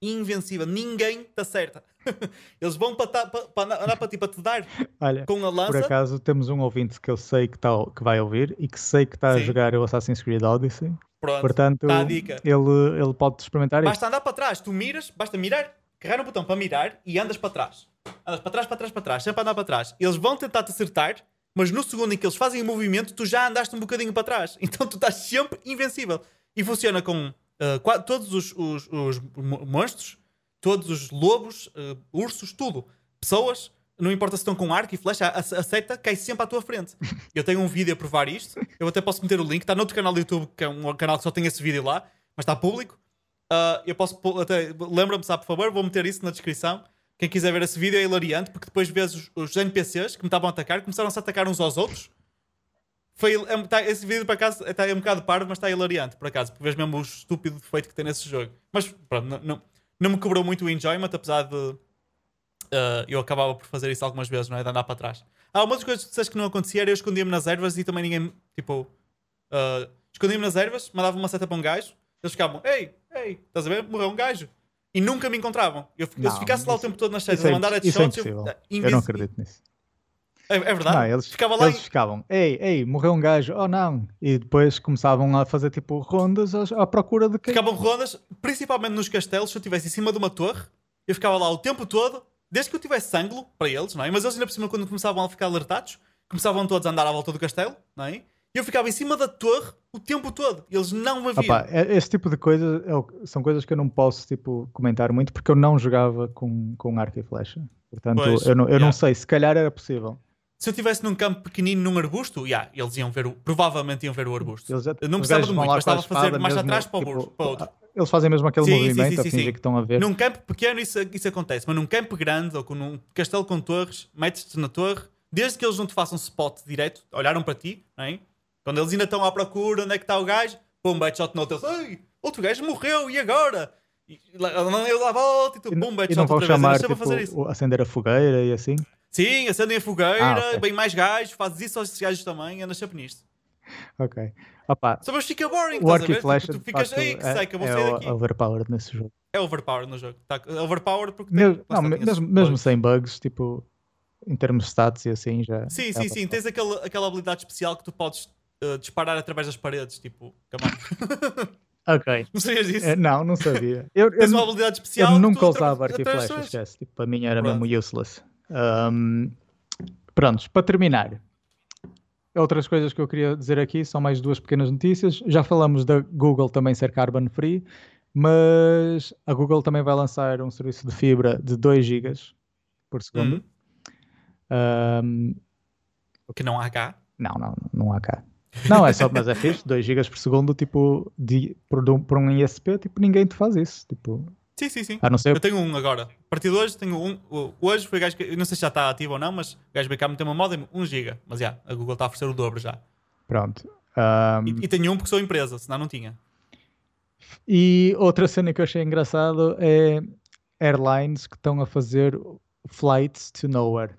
Invencível. Ninguém te acerta. Eles vão para, ta- para, para andar- para ti para te dar Olha, com a por lança. acaso temos um ouvinte que eu sei que, tá, que vai ouvir e que sei que está a jogar o Assassin's Creed Odyssey. Pronto. Portanto, tá a dica. ele, ele pode experimentar. Basta andar para trás. Tu miras, basta mirar, carregar no botão para mirar e andas para trás. Andas para trás, para trás, para trás, sempre a andar para trás. Eles vão tentar te acertar, mas no segundo em que eles fazem o movimento, tu já andaste um bocadinho para trás. Então tu estás sempre invencível. E funciona com qua- todos os, os- os mo- monstros, todos os lobos, ah, ursos, tudo. Pessoas, não importa se estão com arco e flecha, a, a seta cai sempre à tua frente. Eu tenho um vídeo a provar isto. Eu até posso meter o link. Está noutro canal do YouTube, que é um canal que só tem esse vídeo lá, mas está público. Uh, eu posso até lembra-me, sabe, por favor, vou meter isso na descrição. Quem quiser ver esse vídeo é hilariante, porque depois vês os, os NPCs que me estavam a atacar, começaram-se a atacar uns aos outros. Foi, é, tá- esse vídeo, por acaso, está é um bocado parvo, mas está hilariante, por acaso, porque vês mesmo o estúpido defeito que tem nesse jogo. Mas pronto, não, não, não me cobrou muito o enjoyment, apesar de uh, eu acabava por fazer isso algumas vezes, não é? De andar para trás. Ah, uma das coisas que disseste que não acontecia era eu escondia-me nas ervas e também ninguém, tipo, uh, escondia-me nas ervas, mandava uma seta para um gajo, eles ficavam, ei, ei, estás a ver? Morreu um gajo. E nunca me encontravam. Eu, eu Não, se ficasse lá o tempo todo nas setas é, a mandar imp- isso é headshots, eu, uh, Eu não acredito nisso. É, é verdade? Não, eles, Ficava lá eles ficavam, ei, ei, morreu um gajo, oh não. E depois começavam a fazer tipo rondas à, procura de quem. Ficavam rondas, principalmente nos castelos, se eu estivesse em cima de uma torre, eu ficava lá o tempo todo, desde que eu tivesse ângulo para eles, não é? Mas eles ainda por cima, quando começavam a ficar alertados, começavam todos a andar à volta do castelo, não é? E eu ficava em cima da torre o tempo todo. Eles não me viam. É- esse tipo de coisas é são coisas que eu não posso tipo, comentar muito porque eu não jogava com, com arco e flecha. Portanto, Pois, eu, não, eu yeah. não sei, se calhar era possível. Se eu estivesse num campo pequenino, num arbusto, yeah, eles iam ver o, provavelmente iam ver o arbusto. Eles Eu não precisava de muito, lá bastava com a espada fazer mais atrás para o tipo, burro- para o outro. Eles fazem mesmo aquele Sim, movimento sim, sim, sim. que estão a ver. Num campo pequeno isso, isso acontece, mas num campo grande ou com num castelo com torres, metes-te na torre, desde que eles não te façam spot direto, olharam para ti, não é? quando eles ainda estão à procura, onde é que está o gajo, pum, headshot no eles, ei, outro gajo morreu, e agora? E lá- eu lá volto e tu, pum, headshot não vão outra vez, chamar tipo, fazer isso. o- acender a fogueira e assim. Sim, acendem a fogueira, Ah, ok. bem mais gajos, fazes isso aos gajos também, andas sempre nisto. Ok. Opa, Só mas fica boring, estás a ver? Tipo, tu de ficas, ei, que é, seca, vou é sair daqui. overpowered nesse jogo. É overpowered no jogo. Tá overpowered porque Mesmo, tem, não, mesmo, mesmo bugs. sem bugs, tipo, em termos de stats e assim já. Sim, já sim, sim. Tens aquele, aquela habilidade especial que tu podes uh, disparar através das paredes, tipo. Ok. Não sabias disso? É, não, não sabia. Eu, eu, Tens uma habilidade especial. eu que nunca tu usava arco e flecha, esquece. Tipo, para mim era Pronto. mesmo useless. Um, prontos, para terminar. Outras coisas que eu queria dizer aqui são mais duas pequenas notícias. Já falamos da Google também ser carbon free, mas a Google também vai lançar um serviço de fibra de 2 GB por segundo. Hum. Um, Que não há cá. não, não, não há cá. Não, é só, mas é fixe, 2 GB por segundo, tipo, de, por, um, por um ISP, tipo, ninguém te faz isso. Tipo, Sim, sim, sim. a não ser Eu tenho um agora. A partir de hoje tenho um. Hoje foi o gajo que. Não sei se já está ativo ou não, mas o gajo cá meter uma modem 1 GB. Mas já, a Google está a oferecer o dobro já. Pronto. Um, E, e tenho um porque sou empresa, senão não tinha. E outra cena que eu achei engraçado é airlines que estão a fazer flights to nowhere,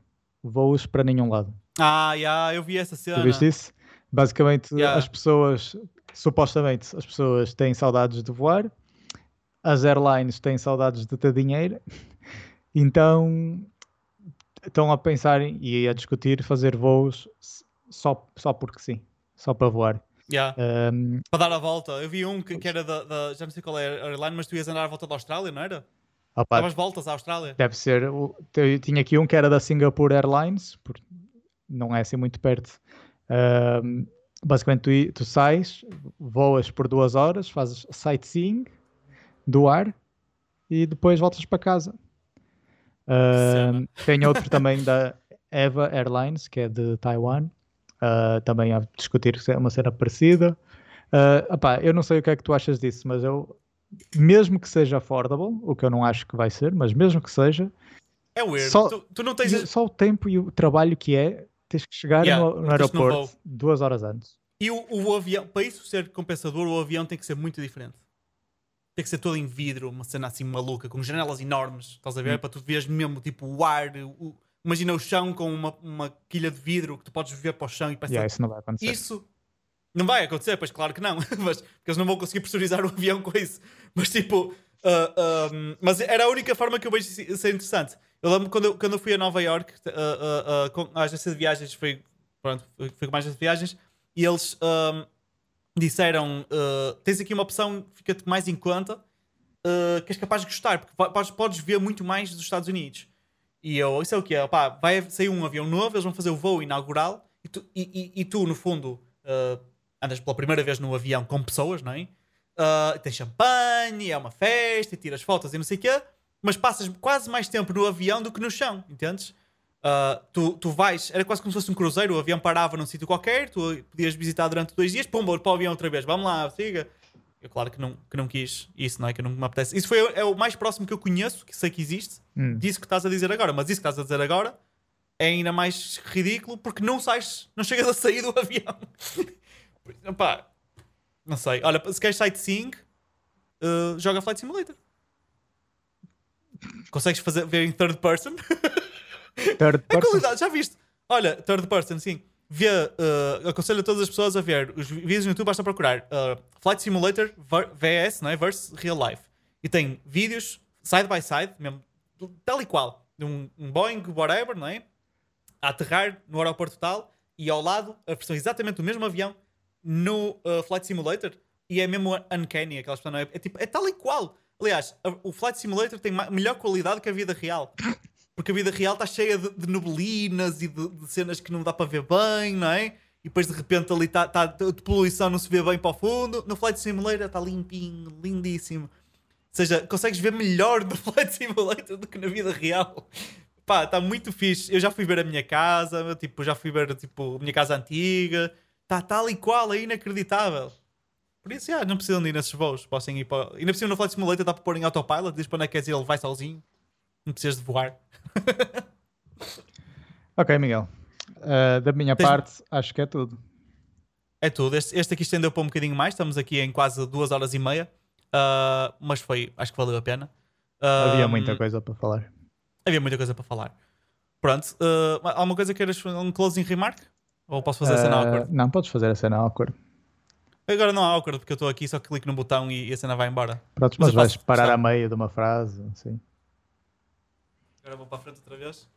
voos para nenhum lado. Ah, yeah, eu vi essa cena. Tu viste isso? Basicamente, Yeah. as pessoas, supostamente, as pessoas têm saudades de voar, as airlines têm saudades de ter dinheiro, então estão a pensar e a discutir fazer voos só, só porque sim, só para voar. Yeah. Ahm, Para dar a volta. Eu vi um que, que era da, da- Já não sei qual é a airline, mas tu ias andar à volta da Austrália, não era? opa, Davas voltas à Austrália. deve ser. eu tinha aqui um que era da Singapore Airlines, porque não é assim muito perto. Ahm, basicamente, tu, tu sais, voas por duas horas, fazes sightseeing do ar e depois voltas para casa. Ahm, tem outro também da Eva Airlines, que é de Taiwan, ah, também a discutir se é uma cena parecida. Ah, opá, eu não sei o que é que tu achas disso, mas eu, mesmo que seja affordable, o que eu não acho que vai ser, mas mesmo que seja, É weird. Só- Tu, tu não tens. só o tempo e o trabalho que é, tens que chegar Yeah, no, no aeroporto duas horas antes. E o, o avião, para isso ser compensador, o avião tem que ser muito diferente. Tem que ser todo em vidro, uma cena assim maluca, com janelas enormes, estás a ver? Hum. Para tu veres mesmo tipo o ar. o- imagina o chão com uma, uma quilha de vidro que tu podes ver para o chão e parece Yeah, isso não vai acontecer. Isso não vai acontecer, pois claro que não. mas, porque eles não vão conseguir pressurizar o avião com isso. Mas tipo, ah, mas era a única forma que eu vejo isso ser interessante. Eu lembro quando eu, quando eu fui a Nova York, ah, ah, com a agência de viagens, foi, pronto, fui com mais agência de viagens, e eles ah, disseram: ah, tens aqui uma opção fica-te mais em conta, ah, que és capaz de gostar, porque po- podes, podes ver muito mais dos Estados Unidos. E eu, isso é o que é? Vai sair um avião novo, eles vão fazer o voo inaugural e tu, e, e- e tu no fundo, ah, andas pela primeira vez no avião com pessoas, não é? Ah, tens champanhe, é uma festa, e tiras fotos e não sei o quê, mas passas quase mais tempo no avião do que no chão, entendes? Ah, tu, tu vais, era quase como se fosse um cruzeiro, o avião parava num sítio qualquer, tu podias visitar durante dois dias, pumba, para o avião outra vez, vamos lá, siga. Eu, claro que não, que não quis isso, não é? Que não me apetece. Isso foi, é o mais próximo que eu conheço, que sei que existe, Hum. disso que estás a dizer agora, mas isso que estás a dizer agora é ainda mais ridículo porque não sais, não chegas a sair do avião. Pá, não sei. Olha, se queres sightseeing, uh, joga Flight Simulator. Consegues fazer, ver em third person? Third É person. qualidade, já viste? Olha, third person, sim. Vê, uh, aconselho a todas as pessoas a ver os vídeos no YouTube, basta procurar uh, Flight Simulator VS, não é? Versus Real Life. E tem vídeos side by side, mesmo, tal e qual, de um, um Boeing, whatever, não é? A aterrar no aeroporto tal e ao lado a versão exatamente do mesmo avião no uh, Flight Simulator e é mesmo uncanny, aquelas pessoas, não é? É, tipo, é tal e qual. Aliás, a- o Flight Simulator tem melhor qualidade que a vida real. Porque a vida real está cheia de, de neblinas e de, de cenas que não dá para ver bem, não é? E depois de repente ali está tá, de poluição, não se vê bem para o fundo. No Flight Simulator está limpinho, lindíssimo. Ou seja, consegues ver melhor no Flight Simulator do que na vida real. Pá, está muito fixe. Eu já fui ver a minha casa, tipo, já fui ver tipo, a minha casa antiga. Está tal e qual, é inacreditável. Por isso, já, não precisam de ir nesses voos. Possam ir para... Ainda precisam no Flight Simulator, dá para pôr em autopilot, diz para onde é que queres ir, ele vai sozinho. Não precisas de voar. Ok, Miguel. Uh, da minha Tens- parte, acho que é tudo. É tudo. Este, este aqui estendeu para um bocadinho mais. Estamos aqui em quase duas horas e meia. Ah, mas foi, acho que valeu a pena. Ah, Havia muita coisa para falar. Havia muita coisa para falar. Pronto. há alguma coisa que queiras fazer? Um closing remark? Ou posso fazer a cena Uh, awkward? Não, podes fazer a cena awkward. Agora não há awkward porque eu estou aqui, só clico no botão e, e a cena vai embora. Pronto, Mas mas vais parar a meio de uma frase, assim. Agora vou para a frente outra vez.